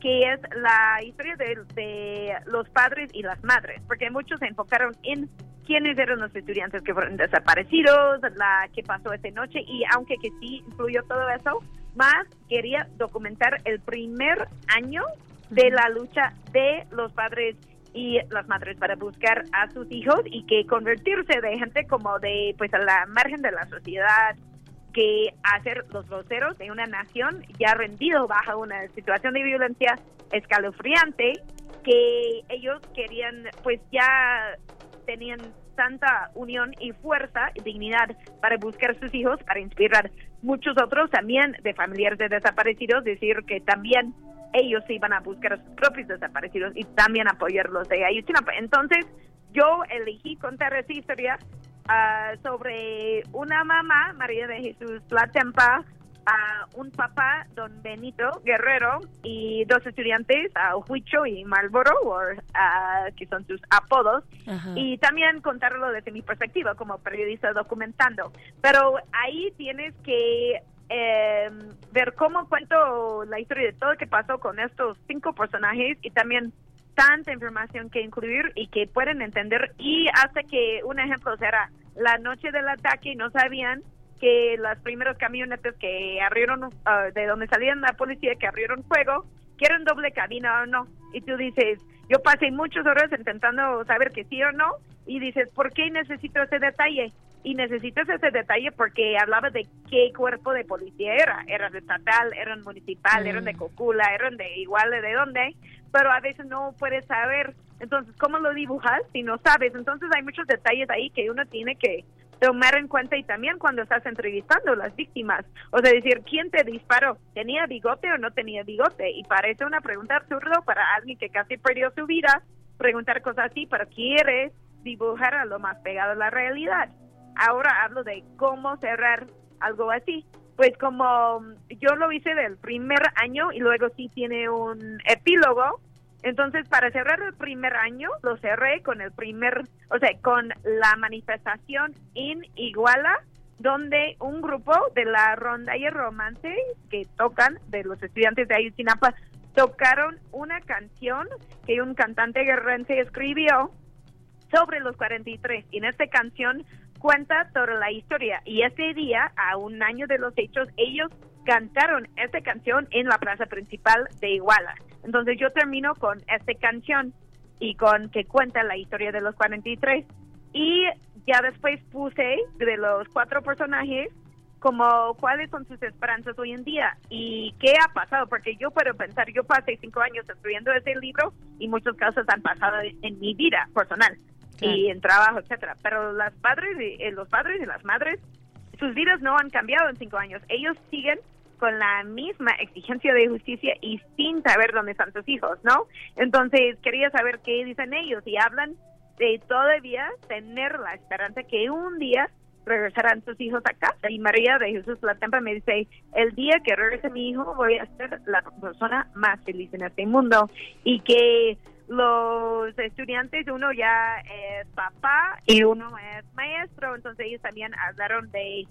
que es la historia de, de los padres y las madres, porque muchos se enfocaron en quiénes eran los estudiantes que fueron desaparecidos, la que pasó esa noche, y aunque que sí incluyó todo eso, más quería documentar el primer año de la lucha de los padres y las madres para buscar a sus hijos y que convertirse de gente como de pues a la margen de la sociedad que hacer los voceros de una nación ya rendido bajo una situación de violencia escalofriante que ellos querían pues ya tenían tanta unión y fuerza y dignidad para buscar sus hijos, para inspirar muchos otros también de familiares de desaparecidos, decir que también ellos iban a buscar a sus propios desaparecidos y también apoyarlos de Ayutthaya. Entonces, yo elegí contar esa historia ah, sobre una mamá, María de Jesús Latempa, a un papá, don Benito Guerrero, y dos estudiantes, a Huicho y Marlboro, que son sus apodos, y también contarlo desde mi perspectiva como periodista documentando. Pero ahí tienes que eh, ver cómo cuento la historia de todo lo que pasó con estos cinco personajes y también tanta información que incluir y que pueden entender y hace que un ejemplo será la noche del ataque no sabían que los primeros camionetes que abrieron, ah, de donde salían la policía, que abrieron fuego, que eran doble cabina o no. Y tú dices, yo pasé muchas horas intentando saber que sí o no, y dices, ¿por qué necesito ese detalle? Y necesitas ese detalle porque hablaba de qué cuerpo de policía era. Eran de estatal, eran municipal, eran de mm. Cocula, eran de igual de dónde, pero a veces no puedes saber. Entonces, ¿cómo lo dibujas si no sabes? Entonces hay muchos detalles ahí que uno tiene que tomar en cuenta y también cuando estás entrevistando a las víctimas, o sea, decir, ¿quién te disparó? ¿Tenía bigote o no tenía bigote? Y parece una pregunta absurda para alguien que casi perdió su vida, preguntar cosas así, pero quiere dibujar a lo más pegado a la realidad. Ahora hablo de cómo cerrar algo así. Pues como yo lo hice del primer año y luego sí tiene un epílogo, entonces, para cerrar el primer año, lo cerré con el primer, o sea, con la manifestación en Iguala, donde un grupo de la ronda y romance que tocan, de los estudiantes de Ayutthaya, tocaron una canción que un cantante guerrense escribió sobre los 43. Y en esta canción cuenta toda la historia. Y ese día, a un año de los hechos, ellos cantaron esta canción en la plaza principal de Iguala. Entonces yo termino con esta canción y con que cuenta la historia de los 43 y ya después puse de los cuatro personajes como cuáles son sus esperanzas hoy en día y qué ha pasado, porque yo puedo pensar, yo pasé cinco años escribiendo ese libro y muchos casos han pasado en mi vida personal y en trabajo, etcétera, pero las padres y, eh, los padres y las madres, sus vidas no han cambiado en cinco años, ellos siguen con la misma exigencia de justicia y sin saber dónde están sus hijos, ¿no? Entonces quería saber qué dicen ellos y hablan de todavía tener la esperanza que un día regresarán sus hijos a casa. Y María de Jesús La Tempa me dice, el día que regrese mi hijo voy a ser la persona más feliz en este mundo. Y que los estudiantes, uno ya es papá y uno es maestro, entonces ellos también hablaron de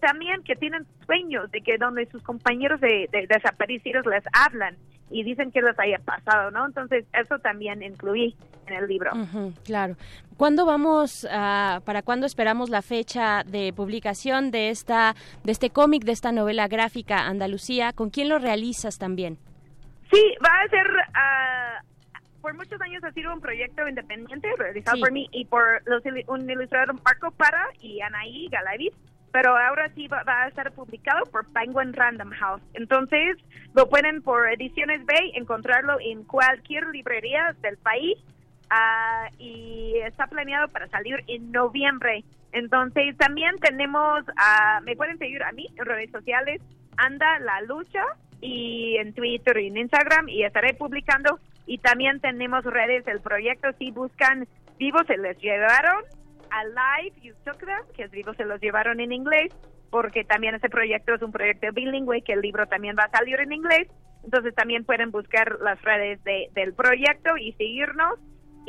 también que tienen sueños de que donde sus compañeros de, desaparecidos les hablan y dicen que les haya pasado, ¿no? Entonces, eso también incluí en el libro. claro. ¿Cuándo vamos a, para cuándo esperamos la fecha de publicación de esta, de este cómic, de esta novela gráfica Andalucía? ¿Con quién lo realizas también? Sí, va a ser, uh, por muchos años ha sido un proyecto independiente realizado por mí y por los, un ilustrador Marco Para y Anaí Galavis pero ahora sí va, a estar publicado por Penguin Random House. Entonces, lo pueden por Ediciones Bay encontrarlo en cualquier librería del país ah, y está planeado para salir en noviembre. Entonces, también tenemos, uh, me pueden seguir a mí en redes sociales, Anda la Lucha, y en Twitter y en Instagram, y estaré publicando. Y también tenemos redes del proyecto, si buscan Vivos se les llevaron, Alive You Took Them, que es libro se los llevaron en inglés, porque también este proyecto es un proyecto bilingüe, que el libro también va a salir en inglés. Entonces también pueden buscar las redes de, del proyecto y seguirnos.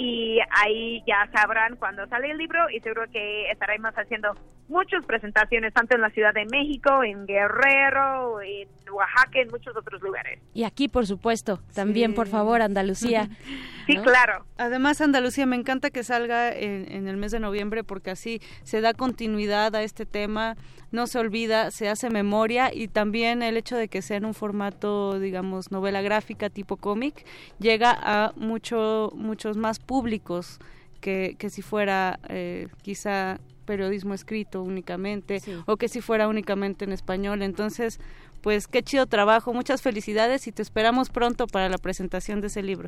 Y ahí ya sabrán cuándo sale el libro y seguro que estaremos haciendo muchas presentaciones tanto en la Ciudad de México, en Guerrero, en Oaxaca, en muchos otros lugares. Y aquí, por supuesto, también, por favor, Andalucía. sí, claro. Además, Andalucía, me encanta que salga en, en el mes de noviembre porque así se da continuidad a este tema no se olvida, se hace memoria y también el hecho de que sea en un formato, digamos, novela gráfica tipo cómic, llega a mucho, muchos más públicos que, que si fuera eh, quizá periodismo escrito únicamente o que si fuera únicamente en español. Entonces, pues qué chido trabajo, muchas felicidades y te esperamos pronto para la presentación de ese libro.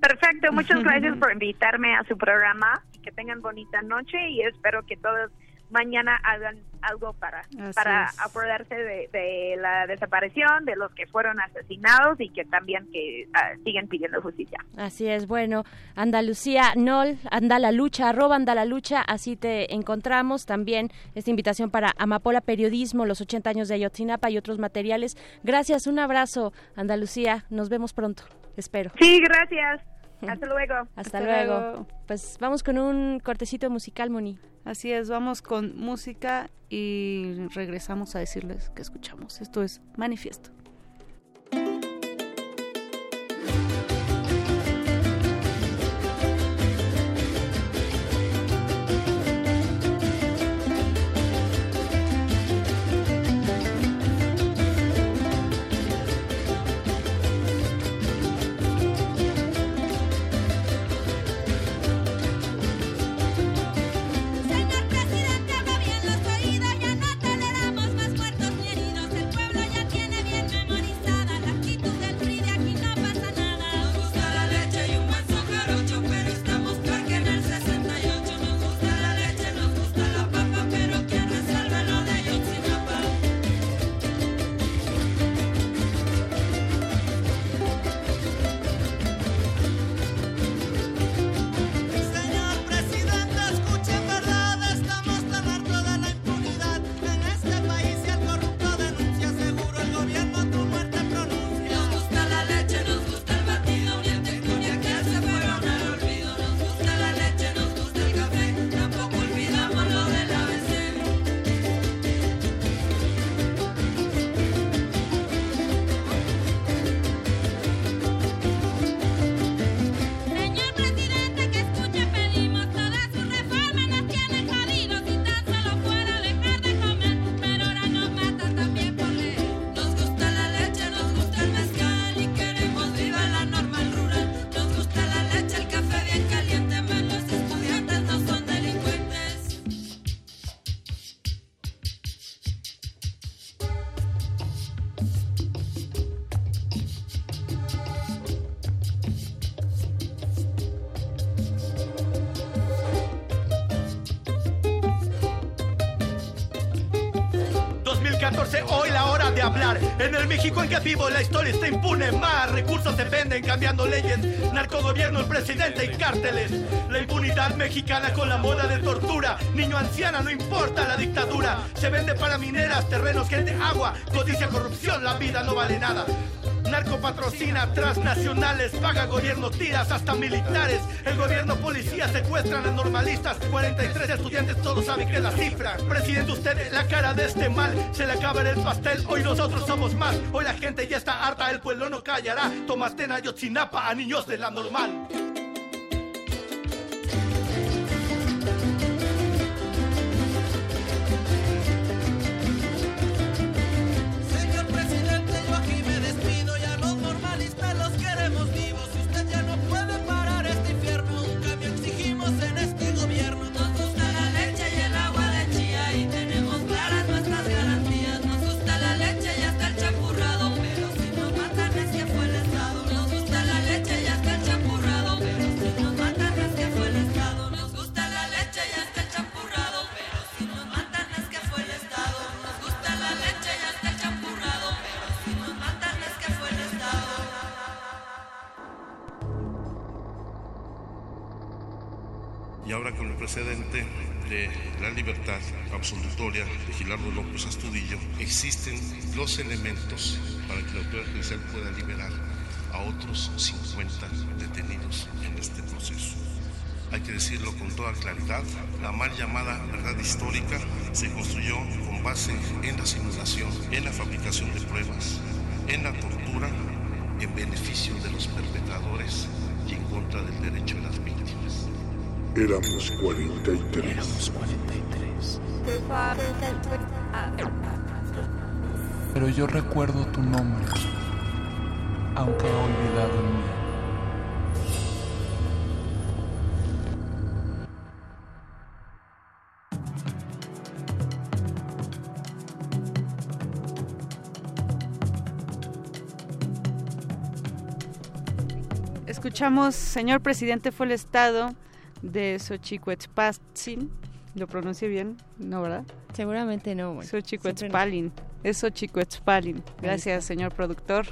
Perfecto, muchas gracias por invitarme a su programa. Que tengan bonita noche y espero que todos mañana hagan algo para para acordarse de, la desaparición de los que fueron asesinados y que también que ah, siguen pidiendo justicia. Así es, bueno, Andalucía, Nol, anda la lucha, arroba anda la lucha, así te encontramos también esta invitación para Amapola Periodismo, los 80 años de Ayotzinapa y otros materiales. Gracias, un abrazo, Andalucía, nos vemos pronto, espero. Sí, gracias. Hasta luego. Hasta, luego. Pues vamos con un cortecito musical, Moni. Así es, vamos con música y regresamos a decirles que escuchamos. Esto es Manifiesto. En el México en que vivo la historia está impune. Más recursos se venden cambiando leyes. Narcogobierno, el presidente y cárteles. La impunidad mexicana con la moda de tortura. Niño anciana, no importa la dictadura. Se vende para mineras, terrenos, gente, agua. Codicia, corrupción, la vida no vale nada. Patrocina transnacionales, paga gobierno, tiras hasta militares. El gobierno, policía secuestran a normalistas. 43 estudiantes, todos saben que la cifra. Presidente, usted la cara de este mal. Se le acaba el pastel, hoy nosotros somos más. Hoy la gente ya está harta, el pueblo no callará. Tomastena, Yotzinapa a niños de la normal. Existen los elementos para que la autoridad judicial pueda liberar a otros 50 detenidos en este proceso. decirlo con toda claridad, la mal llamada verdad histórica se construyó con base en la simulación, en la fabricación de pruebas, en la tortura, en beneficio de los perpetradores y en contra del derecho de las víctimas. Éramos 43. Éramos 43. Pero yo recuerdo tu nombre, aunque he olvidado el mío. Escuchamos, señor presidente, fue el estado de Xochicuetzpatzin. ¿Lo pronuncié bien? ¿No, verdad? Seguramente no. Bueno, Xochicuetzpalin. Es Xochicuetzpalin. Gracias, señor productor.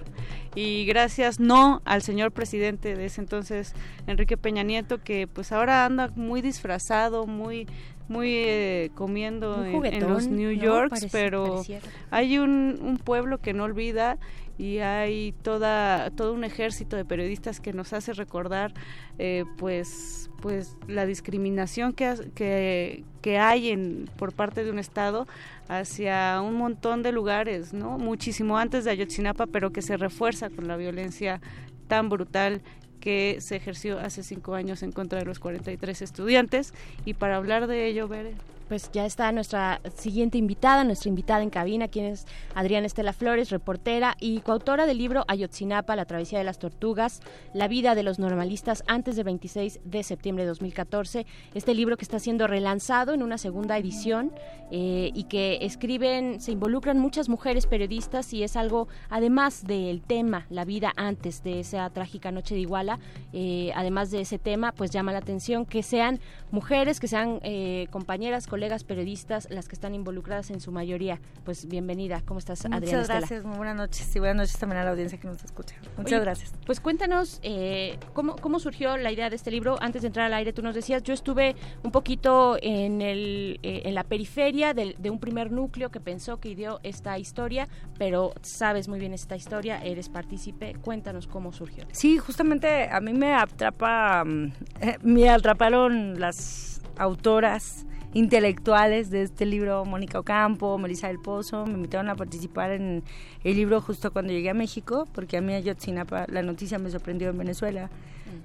Y gracias no al señor presidente de ese entonces, Enrique Peña Nieto, que pues ahora anda muy disfrazado, muy muy eh, comiendo en- los New. Yorks, pero pareciera. hay un, un pueblo que no olvida y hay toda todo un ejército de periodistas que nos hace recordar eh, pues pues la discriminación que, que, que hay en por parte de un estado hacia un montón de lugares no muchísimo antes de Ayotzinapa pero que se refuerza con la violencia tan brutal que se ejerció hace cinco años en contra de los 43 estudiantes. Y para hablar de ello Bere Pues ya está nuestra siguiente invitada, nuestra invitada en cabina, quien es Adriana Estela Flores, reportera y coautora del libro Ayotzinapa, la travesía de las tortugas, la vida de los normalistas antes del 26 de septiembre de 2014. Este libro que está siendo relanzado en una segunda edición eh, y que escriben, se involucran muchas mujeres periodistas y es algo, además del tema, la vida antes de esa trágica noche de Iguala, eh, además de ese tema, pues llama la atención que sean mujeres, que sean eh, compañeras, colegas periodistas, las que están involucradas en su mayoría. Pues bienvenida, ¿cómo estás, Adriana Muchas Estela? gracias, muy buenas noches y buenas noches también a la audiencia que nos escucha. Muchas Oye, gracias. Pues cuéntanos eh, ¿cómo, cómo surgió la idea de este libro. Antes de entrar al aire, tú nos decías, yo estuve un poquito en, el, eh, en la periferia del- de, un primer núcleo que pensó que ideó esta historia, pero sabes muy bien esta historia, eres partícipe. Cuéntanos cómo surgió. Sí, justamente a mí me atrapa, mm, eh, me atraparon las autoras intelectuales de este libro, Mónica Ocampo, Melissa del Pozo, me invitaron a participar en el libro justo cuando llegué a México, porque a mí Ayotzinapa, la noticia me sorprendió en Venezuela,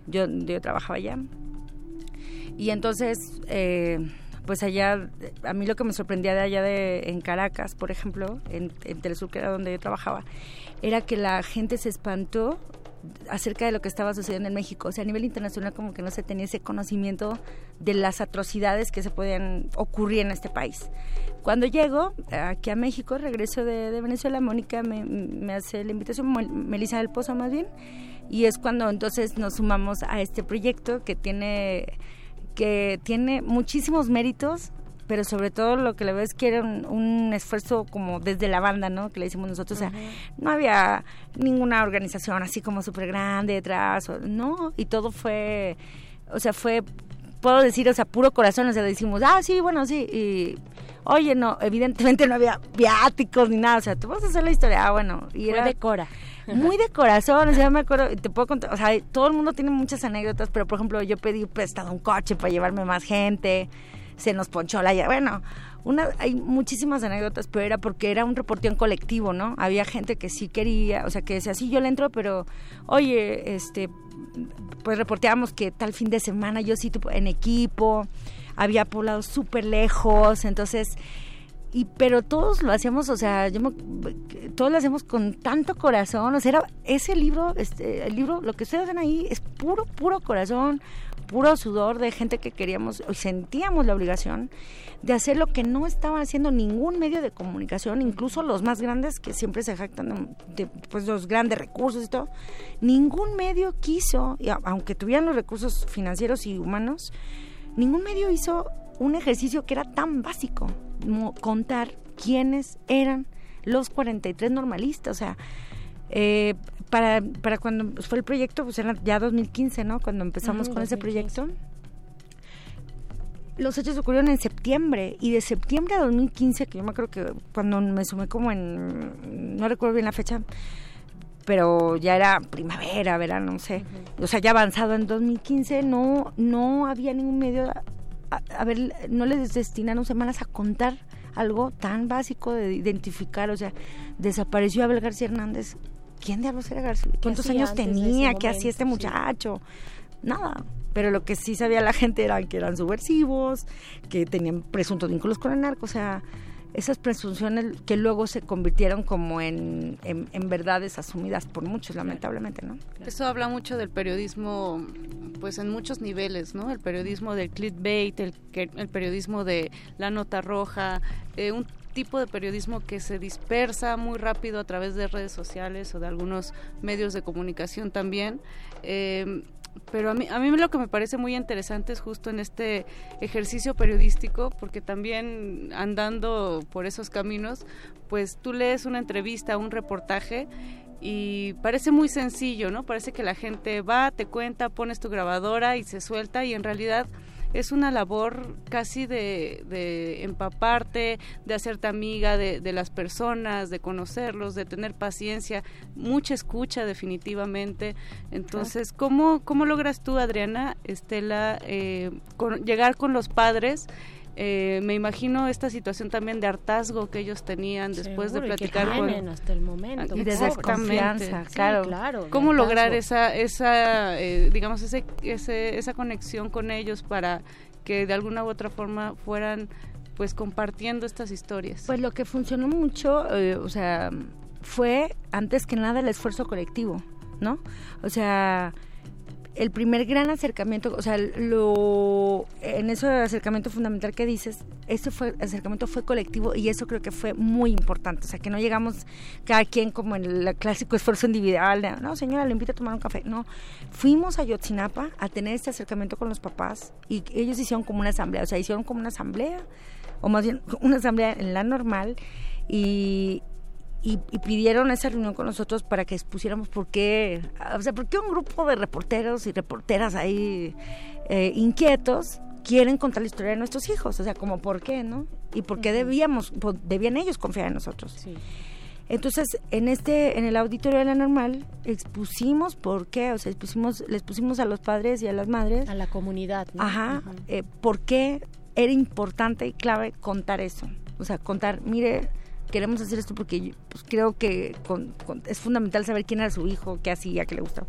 yo, yo trabajaba allá. Y entonces, eh, pues allá, a mí lo que me sorprendía de allá de, en Caracas, por ejemplo, en, en Telesur, que era donde yo trabajaba, era que la gente se espantó acerca de lo que estaba sucediendo en México. O sea, a nivel internacional como que no se tenía ese conocimiento de las atrocidades que se podían ocurrir en este país. Cuando llego aquí a México, regreso de, Venezuela, Mónica me, hace la invitación, Mel- Melissa del Pozo más bien, y es cuando entonces nos sumamos a este proyecto que tiene que tiene muchísimos méritos, pero sobre todo lo que le veo es que era un, un esfuerzo como desde la banda, ¿no? Que le decimos nosotros, o sea, no había ninguna organización así como súper grande detrás, o- no, y todo fue, o sea, fue, puedo decir, o sea, puro corazón, o sea, decimos, ah, sí, bueno, sí, y, oye, no, evidentemente no había viáticos ni nada, o sea, tú vas a hacer la historia, ah, bueno, y era de Cora. muy de corazón, o sea, me acuerdo, te puedo contar, o sea, todo el mundo tiene muchas anécdotas, pero por ejemplo, yo pedí prestado un coche para llevarme más gente, se nos ponchó la llave, bueno, una, hay muchísimas anécdotas, pero era porque era un reporteo en colectivo, ¿no? Había gente que sí quería, o sea, que decía, sí, yo le entro, pero, oye, este, pues reporteábamos que tal fin de semana yo sí en equipo, había poblados súper lejos, entonces y pero todos lo hacíamos o sea yo me- todos lo hacemos con tanto corazón o sea ese libro este el libro lo que ustedes ven ahí es puro puro corazón puro sudor de gente que queríamos y sentíamos la obligación de hacer lo que no estaba haciendo ningún medio de comunicación incluso los más grandes que siempre se jactan de pues los grandes recursos y todo. Ningún medio quiso y aunque tuvieran los recursos financieros y humanos ningún medio hizo un ejercicio que era tan básico, como contar quiénes eran los 43 normalistas, o sea, eh, para, para cuando fue el proyecto, pues era ya 2015, ¿no? Cuando empezamos con ese 2015. proyecto. Los hechos ocurrieron en septiembre y de septiembre a 2015, que yo me acuerdo que cuando me sumé como en, no recuerdo bien la fecha, pero ya era primavera, verano, no sé. O sea, ya avanzado en 2015 no no había ningún medio a, ver, no les destinaron semanas a contar algo tan básico de identificar, o sea, desapareció Abel García Hernández. ¿Quién diablos era García? ¿Cuántos años tenía? ¿Qué hacía este muchacho? Nada. Pero lo que sí sabía la gente era que eran subversivos, que tenían presuntos vínculos con el narco, o sea, esas presunciones que luego se convirtieron como en, en, verdades asumidas por muchos, lamentablemente, ¿no? Eso habla mucho del periodismo, pues en muchos niveles, ¿no? El periodismo del clickbait, el, el periodismo de la nota roja, eh, un tipo de periodismo que se dispersa muy rápido a través de redes sociales o de algunos medios de comunicación también. Eh, pero a mí, a mí lo que me parece muy interesante es justo en este ejercicio periodístico, porque también andando por esos caminos, pues tú lees una entrevista, un reportaje y parece muy sencillo, ¿no? Parece que la gente va, te cuenta, pones tu grabadora y se suelta y en realidad es una labor casi de, empaparte, de hacerte amiga de, las personas, de conocerlos, de tener paciencia, mucha escucha definitivamente. Entonces, ¿cómo, cómo logras tú, Adriana, Estela, eh, llegar con los padres? Eh, me imagino esta situación también de hartazgo que ellos tenían después de platicar con hasta el momento y de desconfianza claro. claro cómo lograr esa esa eh, digamos ese, esa conexión con ellos para que de alguna u otra forma fueran pues compartiendo estas historias pues lo que funcionó mucho eh, o sea fue antes que nada el esfuerzo colectivo no o sea el primer gran acercamiento, o sea, lo en ese acercamiento fundamental que dices, ese fue acercamiento fue colectivo y eso creo que fue muy importante, o sea, que no llegamos cada quien como en el clásico esfuerzo individual, no, señora, le invito a tomar un café, no, fuimos a Yotzinapa a tener este acercamiento con los papás y ellos hicieron como una asamblea, o sea, hicieron como una asamblea o más bien una asamblea en la normal y, y, pidieron esa reunión con nosotros para que expusiéramos por qué, o sea, por qué un grupo de reporteros y reporteras ahí eh, inquietos quieren contar la historia de nuestros hijos, o sea, como por qué, ¿no? Y por qué debíamos, debían ellos confiar en nosotros. Entonces, en este, en el auditorio de la normal, expusimos por qué, o sea, expusimos, les pusimos a los padres y a las madres. A la comunidad, ¿no? Ajá, eh, por qué era importante y clave contar eso. O sea, contar, mire, queremos hacer esto porque pues, creo que es fundamental saber quién era su hijo, qué hacía, qué le gustaba.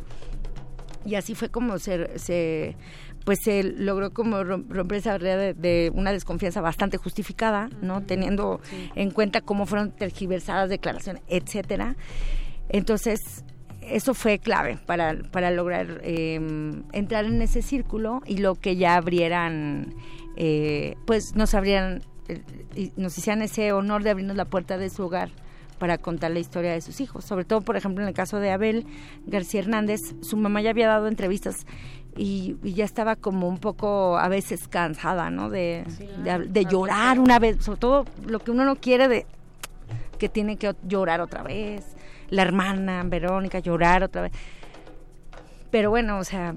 Y así fue como se, se pues se logró como romper esa barrera de, una desconfianza bastante justificada, ¿no? Teniendo en cuenta cómo fueron tergiversadas declaraciones, etcétera. Entonces, eso fue clave para, para lograr em, entrar en ese círculo y lo que ya abrieran, eh, pues nos abrieran y nos hicieran ese honor de abrirnos la puerta de su hogar para contar la historia de sus hijos. Sobre todo, por ejemplo, en el caso de Abel García Hernández, su mamá ya había dado entrevistas y, ya estaba como un poco a veces cansada, ¿no? De, de, llorar una vez, sobre todo lo que uno no quiere de que tiene que llorar otra vez, la hermana Verónica llorar otra vez. Pero bueno, o sea,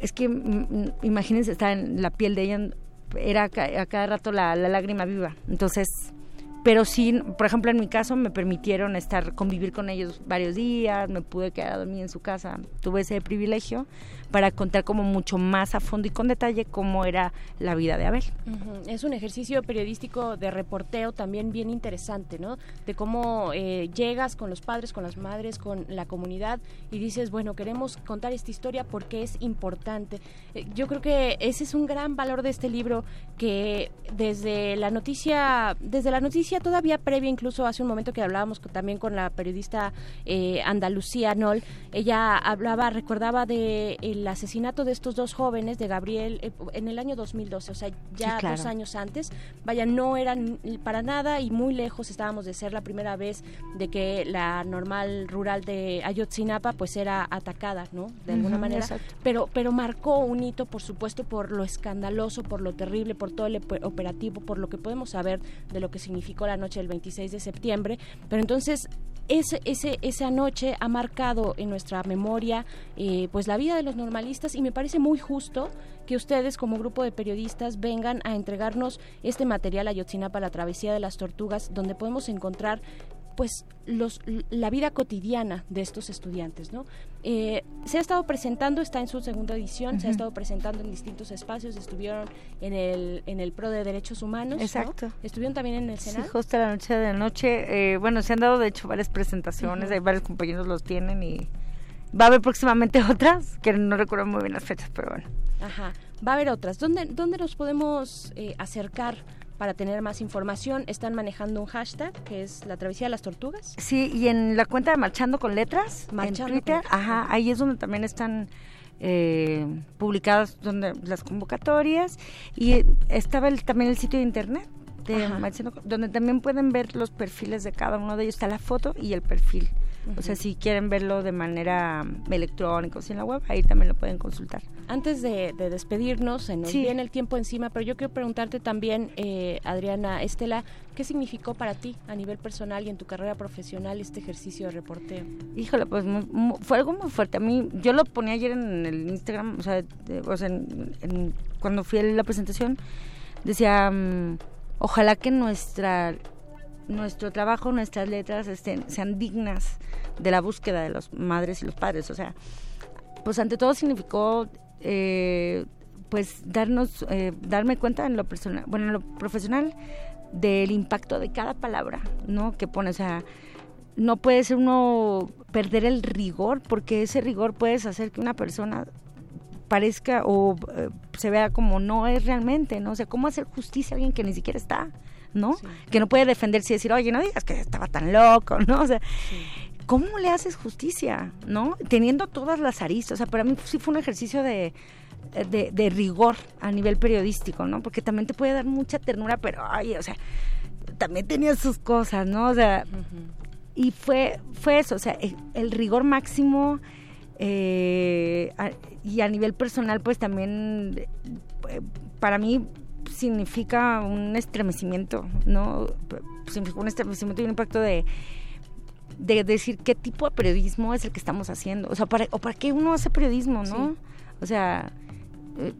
es que imagínense estar en la piel de ella era a cada rato la, la lágrima viva. Entonces, pero sí, por ejemplo, en mi caso me permitieron estar, convivir con ellos varios días, me pude quedar a dormir en su casa, tuve ese privilegio para contar como mucho más a fondo y con detalle cómo era la vida de Abel. Es un ejercicio periodístico de reporteo también bien interesante, ¿no? De cómo eh, llegas con los padres, con las madres, con la comunidad y dices, bueno, queremos contar esta historia porque es importante. Eh, yo creo que ese es un gran valor de este libro que desde la noticia, desde la noticia todavía previa, incluso hace un momento que hablábamos también con la periodista eh, Andalucía Nol, ella hablaba, recordaba de asesinato de estos dos jóvenes, de Gabriel, eh, en el año 2012, o sea, ya dos años antes, vaya, no eran para nada y muy lejos estábamos de ser la primera vez de que la normal rural de Ayotzinapa pues era atacada, ¿no? De alguna manera. Pero, pero marcó un hito, por supuesto, por lo escandaloso, por lo terrible, por todo el operativo, por lo que podemos saber de lo que significó la noche del 26 de septiembre. Pero entonces ese, esa noche ha marcado en nuestra memoria eh, pues la vida de los normalistas y me parece muy justo que ustedes como grupo de periodistas vengan a entregarnos este material a Yotzinapa, la travesía de las tortugas, donde podemos encontrar pues los, la vida cotidiana de estos estudiantes, ¿no? Eh, se ha estado presentando, está en su segunda edición, se ha estado presentando en distintos espacios, estuvieron en el, en el PRO de Derechos Humanos, Exacto. Estuvieron también en el Senado. Sí, justo la noche de la noche. Eh, bueno, se han dado de hecho varias presentaciones, hay varios compañeros los tienen y va a haber próximamente otras, que no recuerdo muy bien las fechas, pero bueno. Ajá, va a haber otras. ¿Dónde, dónde nos podemos eh, acercar para tener más información? Están manejando un hashtag que es la travesía de las tortugas. Sí, y en la cuenta de Marchando con Letras, Marchando en Twitter, con Letras. ajá, ahí es donde también están eh, publicadas donde las convocatorias y estaba el, también el sitio de internet de. Marchando donde también pueden ver los perfiles de cada uno de ellos, está la foto y el perfil. O sea, si quieren verlo de manera mm, electrónica o si en la web, ahí también lo pueden consultar. Antes de, de despedirnos, se nos Sí. viene el tiempo encima, pero yo quiero preguntarte también, eh, Adriana Estela, ¿qué significó para ti a nivel personal y en tu carrera profesional este ejercicio de reporteo? Híjole, pues mu- mu- fue algo muy fuerte. A mí, yo lo ponía ayer en el Instagram, o sea, de- o sea, en- en- cuando fui a la presentación, decía, mm, ojalá que nuestra nuestro trabajo, nuestras letras estén, sean dignas de la búsqueda de las madres y los padres. O sea, pues ante todo significó eh, pues darnos, eh, darme cuenta en lo personal, bueno, en lo profesional, del impacto de cada palabra, ¿no? Que pone, o sea, no puede ser uno perder el rigor, porque ese rigor puedes hacer que una persona parezca o eh, se vea como no es realmente, ¿no? O sea, ¿cómo hacer justicia a alguien que ni siquiera está, ¿no? Que no puede defenderse y decir, oye, no digas que estaba tan loco, ¿no? O sea, ¿cómo le haces justicia, ¿no? Teniendo todas las aristas. O sea, para mí sí fue un ejercicio de, de, de rigor a nivel periodístico, ¿no? Porque también te puede dar mucha ternura, pero, ay, o sea, también tenía sus cosas, ¿no? O sea, y fue, fue eso, o sea, el, el rigor máximo eh, a- y a nivel personal, pues también eh, para mí significa un estremecimiento, ¿no? Significa un estremecimiento y un impacto de de decir qué tipo de periodismo es el que estamos haciendo, o sea, para, o para qué uno hace periodismo, ¿no? O sea, eh,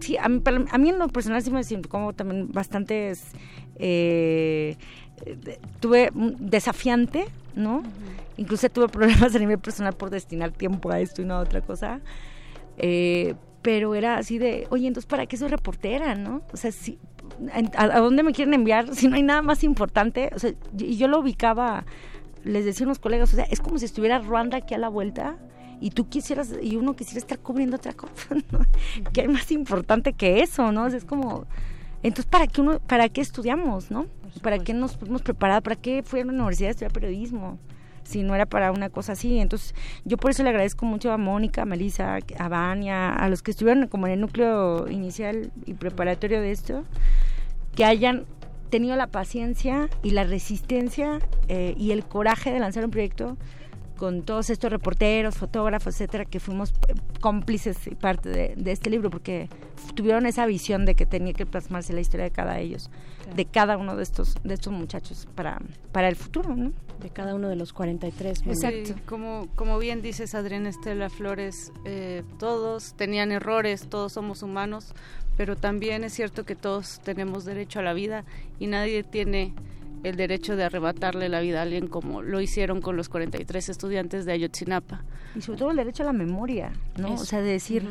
sí, a mí, para- a mí en lo personal sí me significó también bastantes, eh, tuve desafiante, ¿no? Incluso tuve problemas a nivel personal por destinar tiempo a esto y no a otra cosa. Eh, pero era así de, oye, entonces, ¿para qué soy reportera, no? O sea, si, ¿a, a dónde me quieren enviar si no hay nada más importante? O sea, y y yo lo ubicaba, les decía a unos colegas, o sea, es como si estuviera Ruanda aquí a la vuelta y tú quisieras, y uno quisiera estar cubriendo otra cosa, ¿no? ¿Qué hay más importante que eso, no? O sea, es como, entonces, ¿para qué, uno, ¿para qué estudiamos, no? ¿Para qué nos fuimos preparados? ¿Para qué fui a la universidad a estudiar periodismo? Si no era para una cosa así. Entonces, yo por eso le agradezco mucho a Mónica, a Melissa, a Vania, a los que estuvieron como en el núcleo inicial y preparatorio de esto, que hayan tenido la paciencia y la resistencia eh, y el coraje de lanzar un proyecto con todos estos reporteros, fotógrafos, etcétera, que fuimos eh, cómplices y parte de, de este libro, porque tuvieron esa visión de que tenía que plasmarse la historia de cada de ellos, de cada uno de estos, de estos muchachos para, para el futuro, ¿no? De cada uno de los 43. muy Sí, bien. como, como bien dices, Adrián Estela Flores, eh, todos tenían errores, todos somos humanos, pero también es cierto que todos tenemos derecho a la vida y nadie tiene el derecho de arrebatarle la vida a alguien como lo hicieron con los 43 estudiantes de Ayotzinapa. Y sobre todo el derecho a la memoria, ¿no? Eso. O sea, de decir,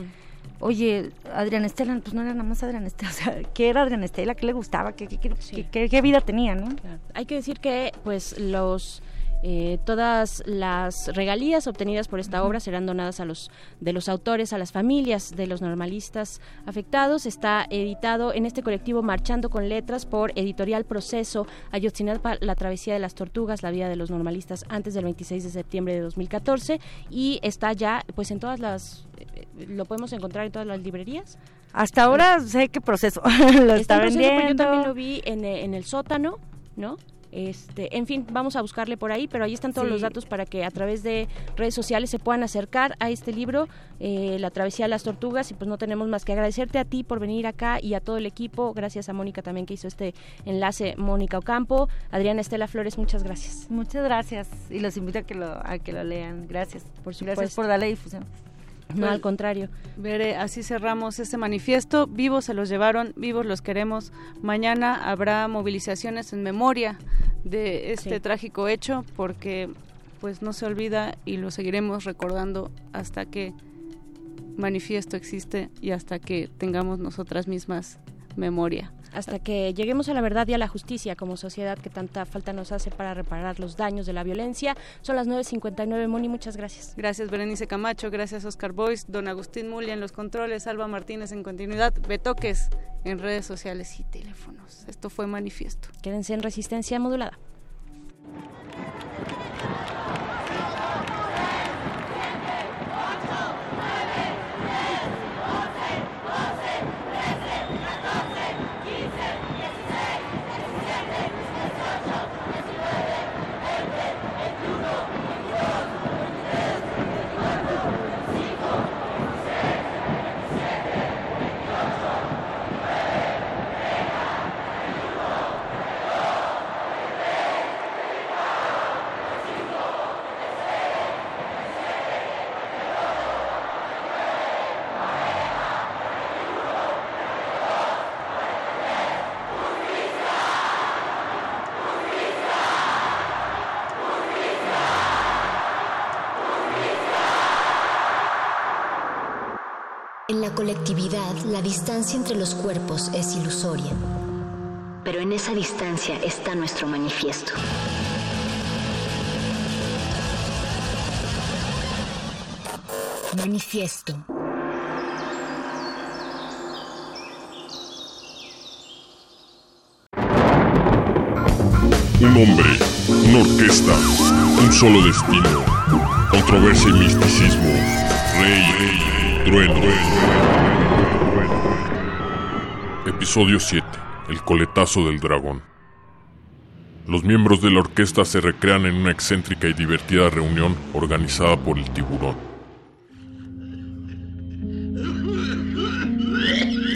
oye, Adrián Estela, pues no era nada más Adrián Estela, o sea, ¿qué era Adrián Estela? ¿Qué le gustaba? ¿Qué, qué, qué, qué- qué- qué vida tenía, no? Hay que decir que pues los eh, todas las regalías obtenidas por esta obra serán donadas a los de los autores, a las familias de los normalistas afectados. Está editado en este colectivo Marchando con Letras por Editorial Proceso, Ayotzinapa, La Travesía de las Tortugas, la vida de los normalistas antes del 26 de septiembre de 2014 y está ya pues en todas las eh, lo podemos encontrar en todas las librerías. Hasta ahora sé qué proceso lo está, proceso, pero yo vendiendo. también lo vi en, eh, en el sótano, ¿no? Este, en fin, vamos a buscarle por ahí, pero ahí están todos Sí. los datos para que a través de redes sociales se puedan acercar a este libro, eh, La travesía de las tortugas, y pues no tenemos más que agradecerte a ti por venir acá y a todo el equipo, gracias a Mónica también que hizo este enlace, Mónica Ocampo, Adriana Estela Flores, muchas gracias. Muchas gracias y los invito a que lo, a que lo lean. Gracias. Por Gracias supuesto. por darle difusión. No, al contrario. Veré, así cerramos este manifiesto. Vivos se los llevaron, vivos los queremos. Mañana habrá movilizaciones en memoria de este Sí. trágico hecho porque pues no se olvida y lo seguiremos recordando hasta que manifiesto existe y hasta que tengamos nosotras mismas memoria. Hasta que lleguemos a la verdad y a la justicia como sociedad que tanta falta nos hace para reparar los daños de la violencia. Son las 9.59, Moni, muchas gracias. Gracias Berenice Camacho, gracias Oscar Boyce, don Agustín Mulia en los controles, Alba Martínez en continuidad, Betoques en redes sociales y teléfonos. Esto fue Manifiesto. Quédense en resistencia modulada. La distancia entre los cuerpos es ilusoria. Pero en esa distancia está nuestro manifiesto. Manifiesto. Un hombre, una orquesta, un solo destino, controversia y misticismo, rey, trueno. Episodio 7. El coletazo del dragón. Los miembros de la orquesta se recrean en una excéntrica y divertida reunión organizada por el tiburón.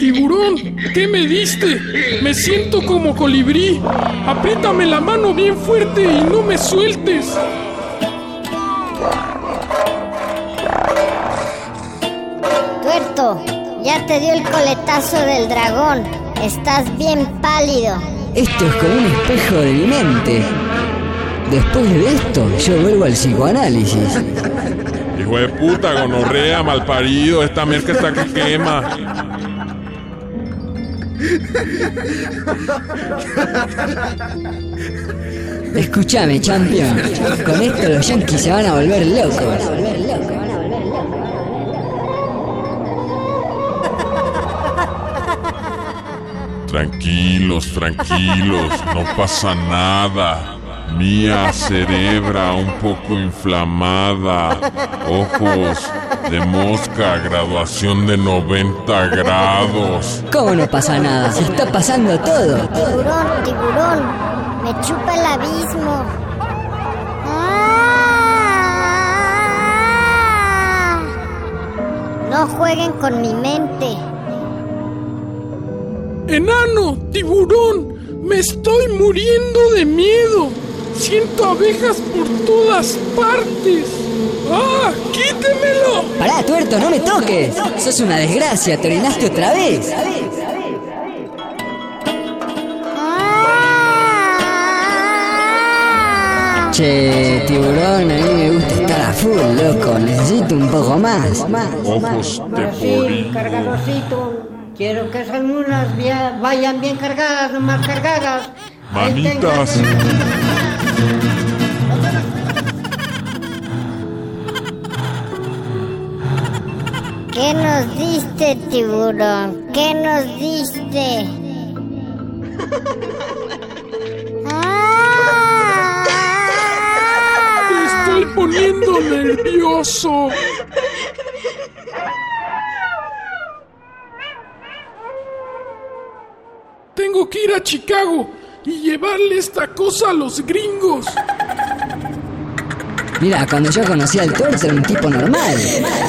Tiburón, ¿qué me diste? Me siento como colibrí. Apriétame la mano bien fuerte y no me sueltes. Coletazo del dragón. Estás bien pálido. Esto es como un espejo de mi mente. Después de esto, yo vuelvo al psicoanálisis. Hijo de puta, gonorrea, malparido, esta mierda está que quema. Escúchame, champion. Con esto los yankees se van a volver locos. Tranquilos, tranquilos, no pasa nada. Mía cerebra un poco inflamada. Ojos de mosca, graduación de 90 grados. ¿Cómo no pasa nada? Se está pasando todo. Tiburón, tiburón, me chupa el abismo. ¡Ah! No jueguen con mi mente. Enano, tiburón, me estoy muriendo de miedo. Siento abejas por todas partes. ¡Ah! ¡Quítemelo! Pará, tuerto, no me toques. Sos una desgracia, te orinaste otra vez. Che, tiburón, a mí me gusta estar a full, loco. Necesito un poco más. Ojos de. Quiero que esas mulas vayan bien cargadas, nomás cargadas. Manitas. ¿Qué nos diste, tiburón? ¿Qué nos diste? Me estoy poniendo nervioso. Tengo que ir a Chicago y llevarle esta cosa a los gringos. Mira, cuando yo conocí al tuerto era un tipo normal.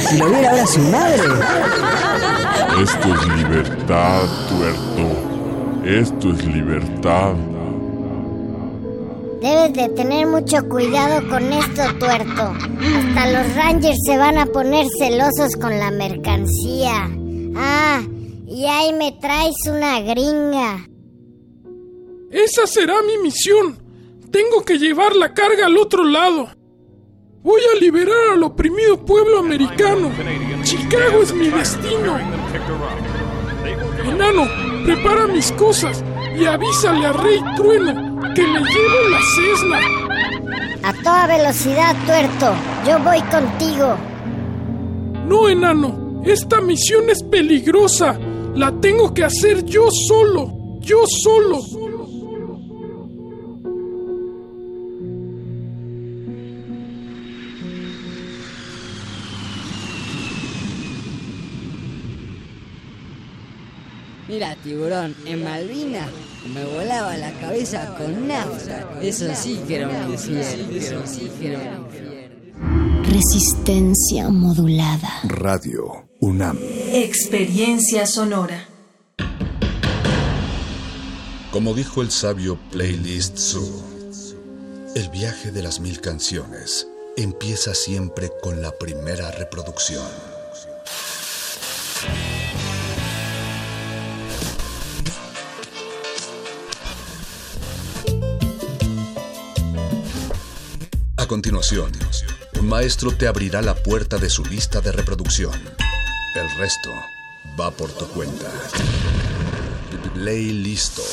Si lo viera ahora su madre. Esto es libertad, tuerto. Esto es libertad. Debes de tener mucho cuidado con esto, tuerto. Hasta los Rangers se van a poner celosos con la mercancía. Ah, y ahí me traes una gringa. Esa será mi misión. Tengo que llevar la carga al otro lado. Voy a liberar al oprimido pueblo americano. Chicago es mi destino. Enano, prepara mis cosas y avísale a Rey Trueno que me llevo la Cessna. A toda velocidad, tuerto. Yo voy contigo. No, enano. Esta misión es peligrosa. La tengo que hacer yo solo. Yo solo. Mira, tiburón, en Malvinas me volaba la cabeza con nafta. Eso sí que era un infierno. Eso sí que era un infierno. Resistencia modulada. Radio UNAM. Experiencia sonora. Como dijo el sabio Playlist Zoo, el viaje de las mil canciones empieza siempre con la primera reproducción. A continuación, un maestro te abrirá la puerta de su lista de reproducción. El resto va por tu cuenta. Play listo.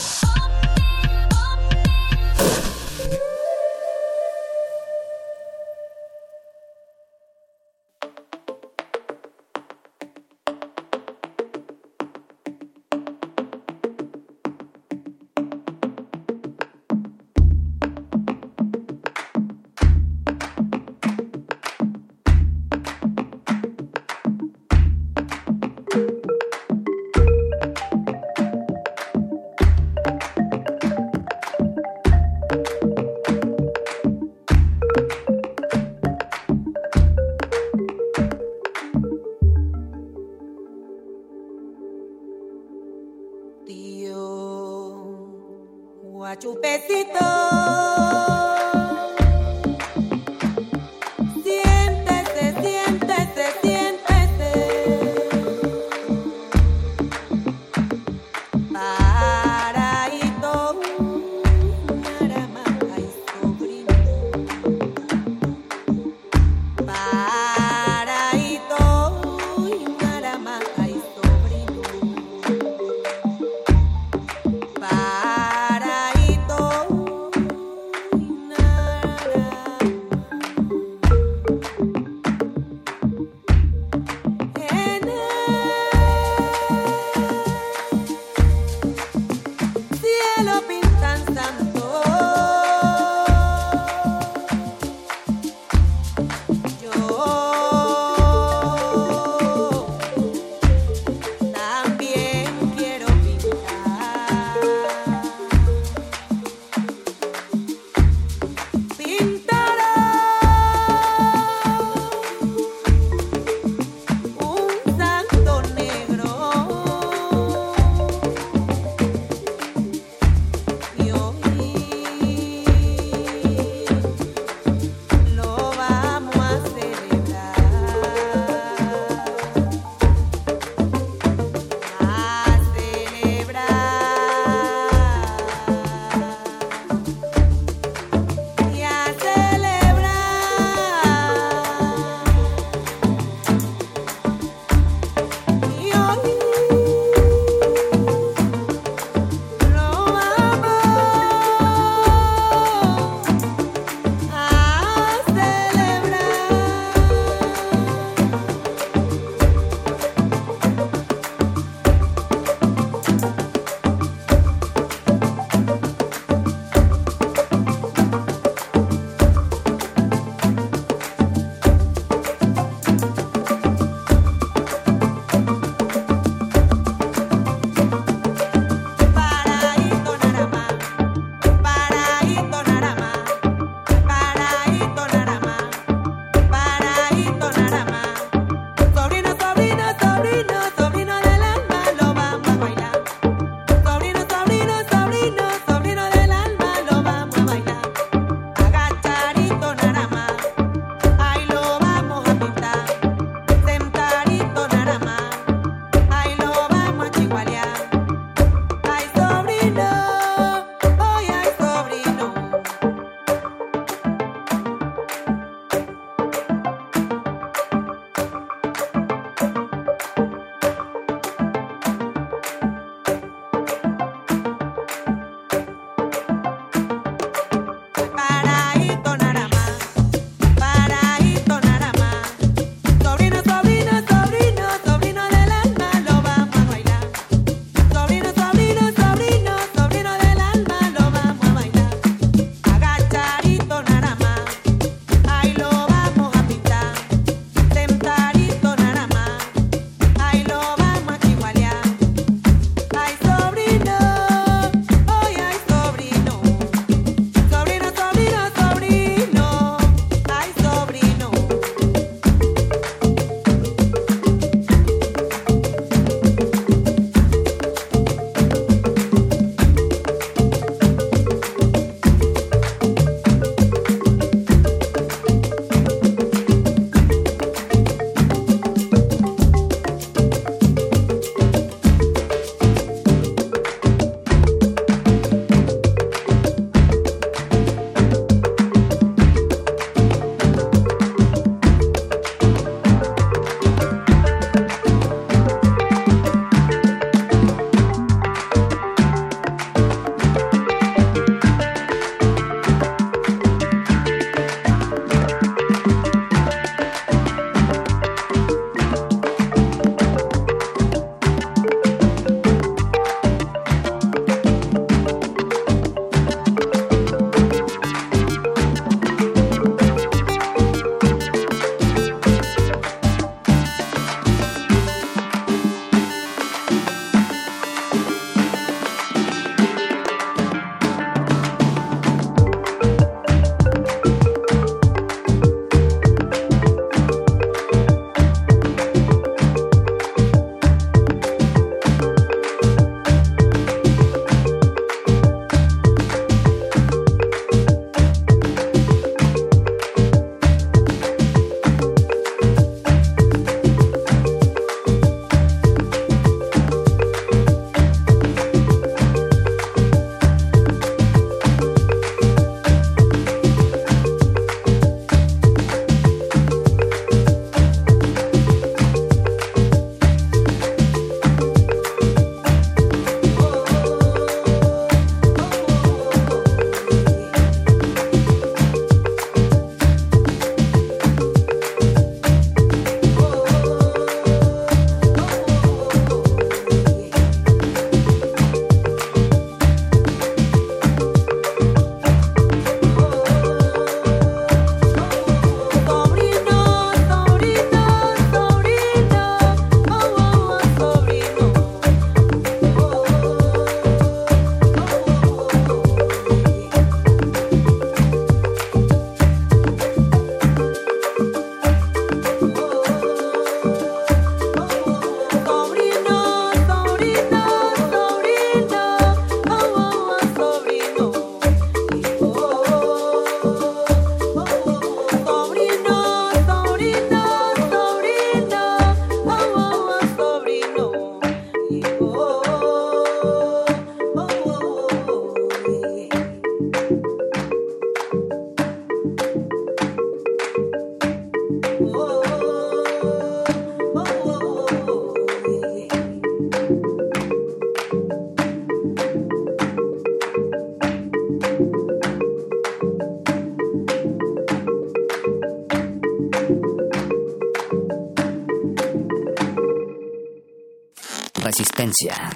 Resistencia.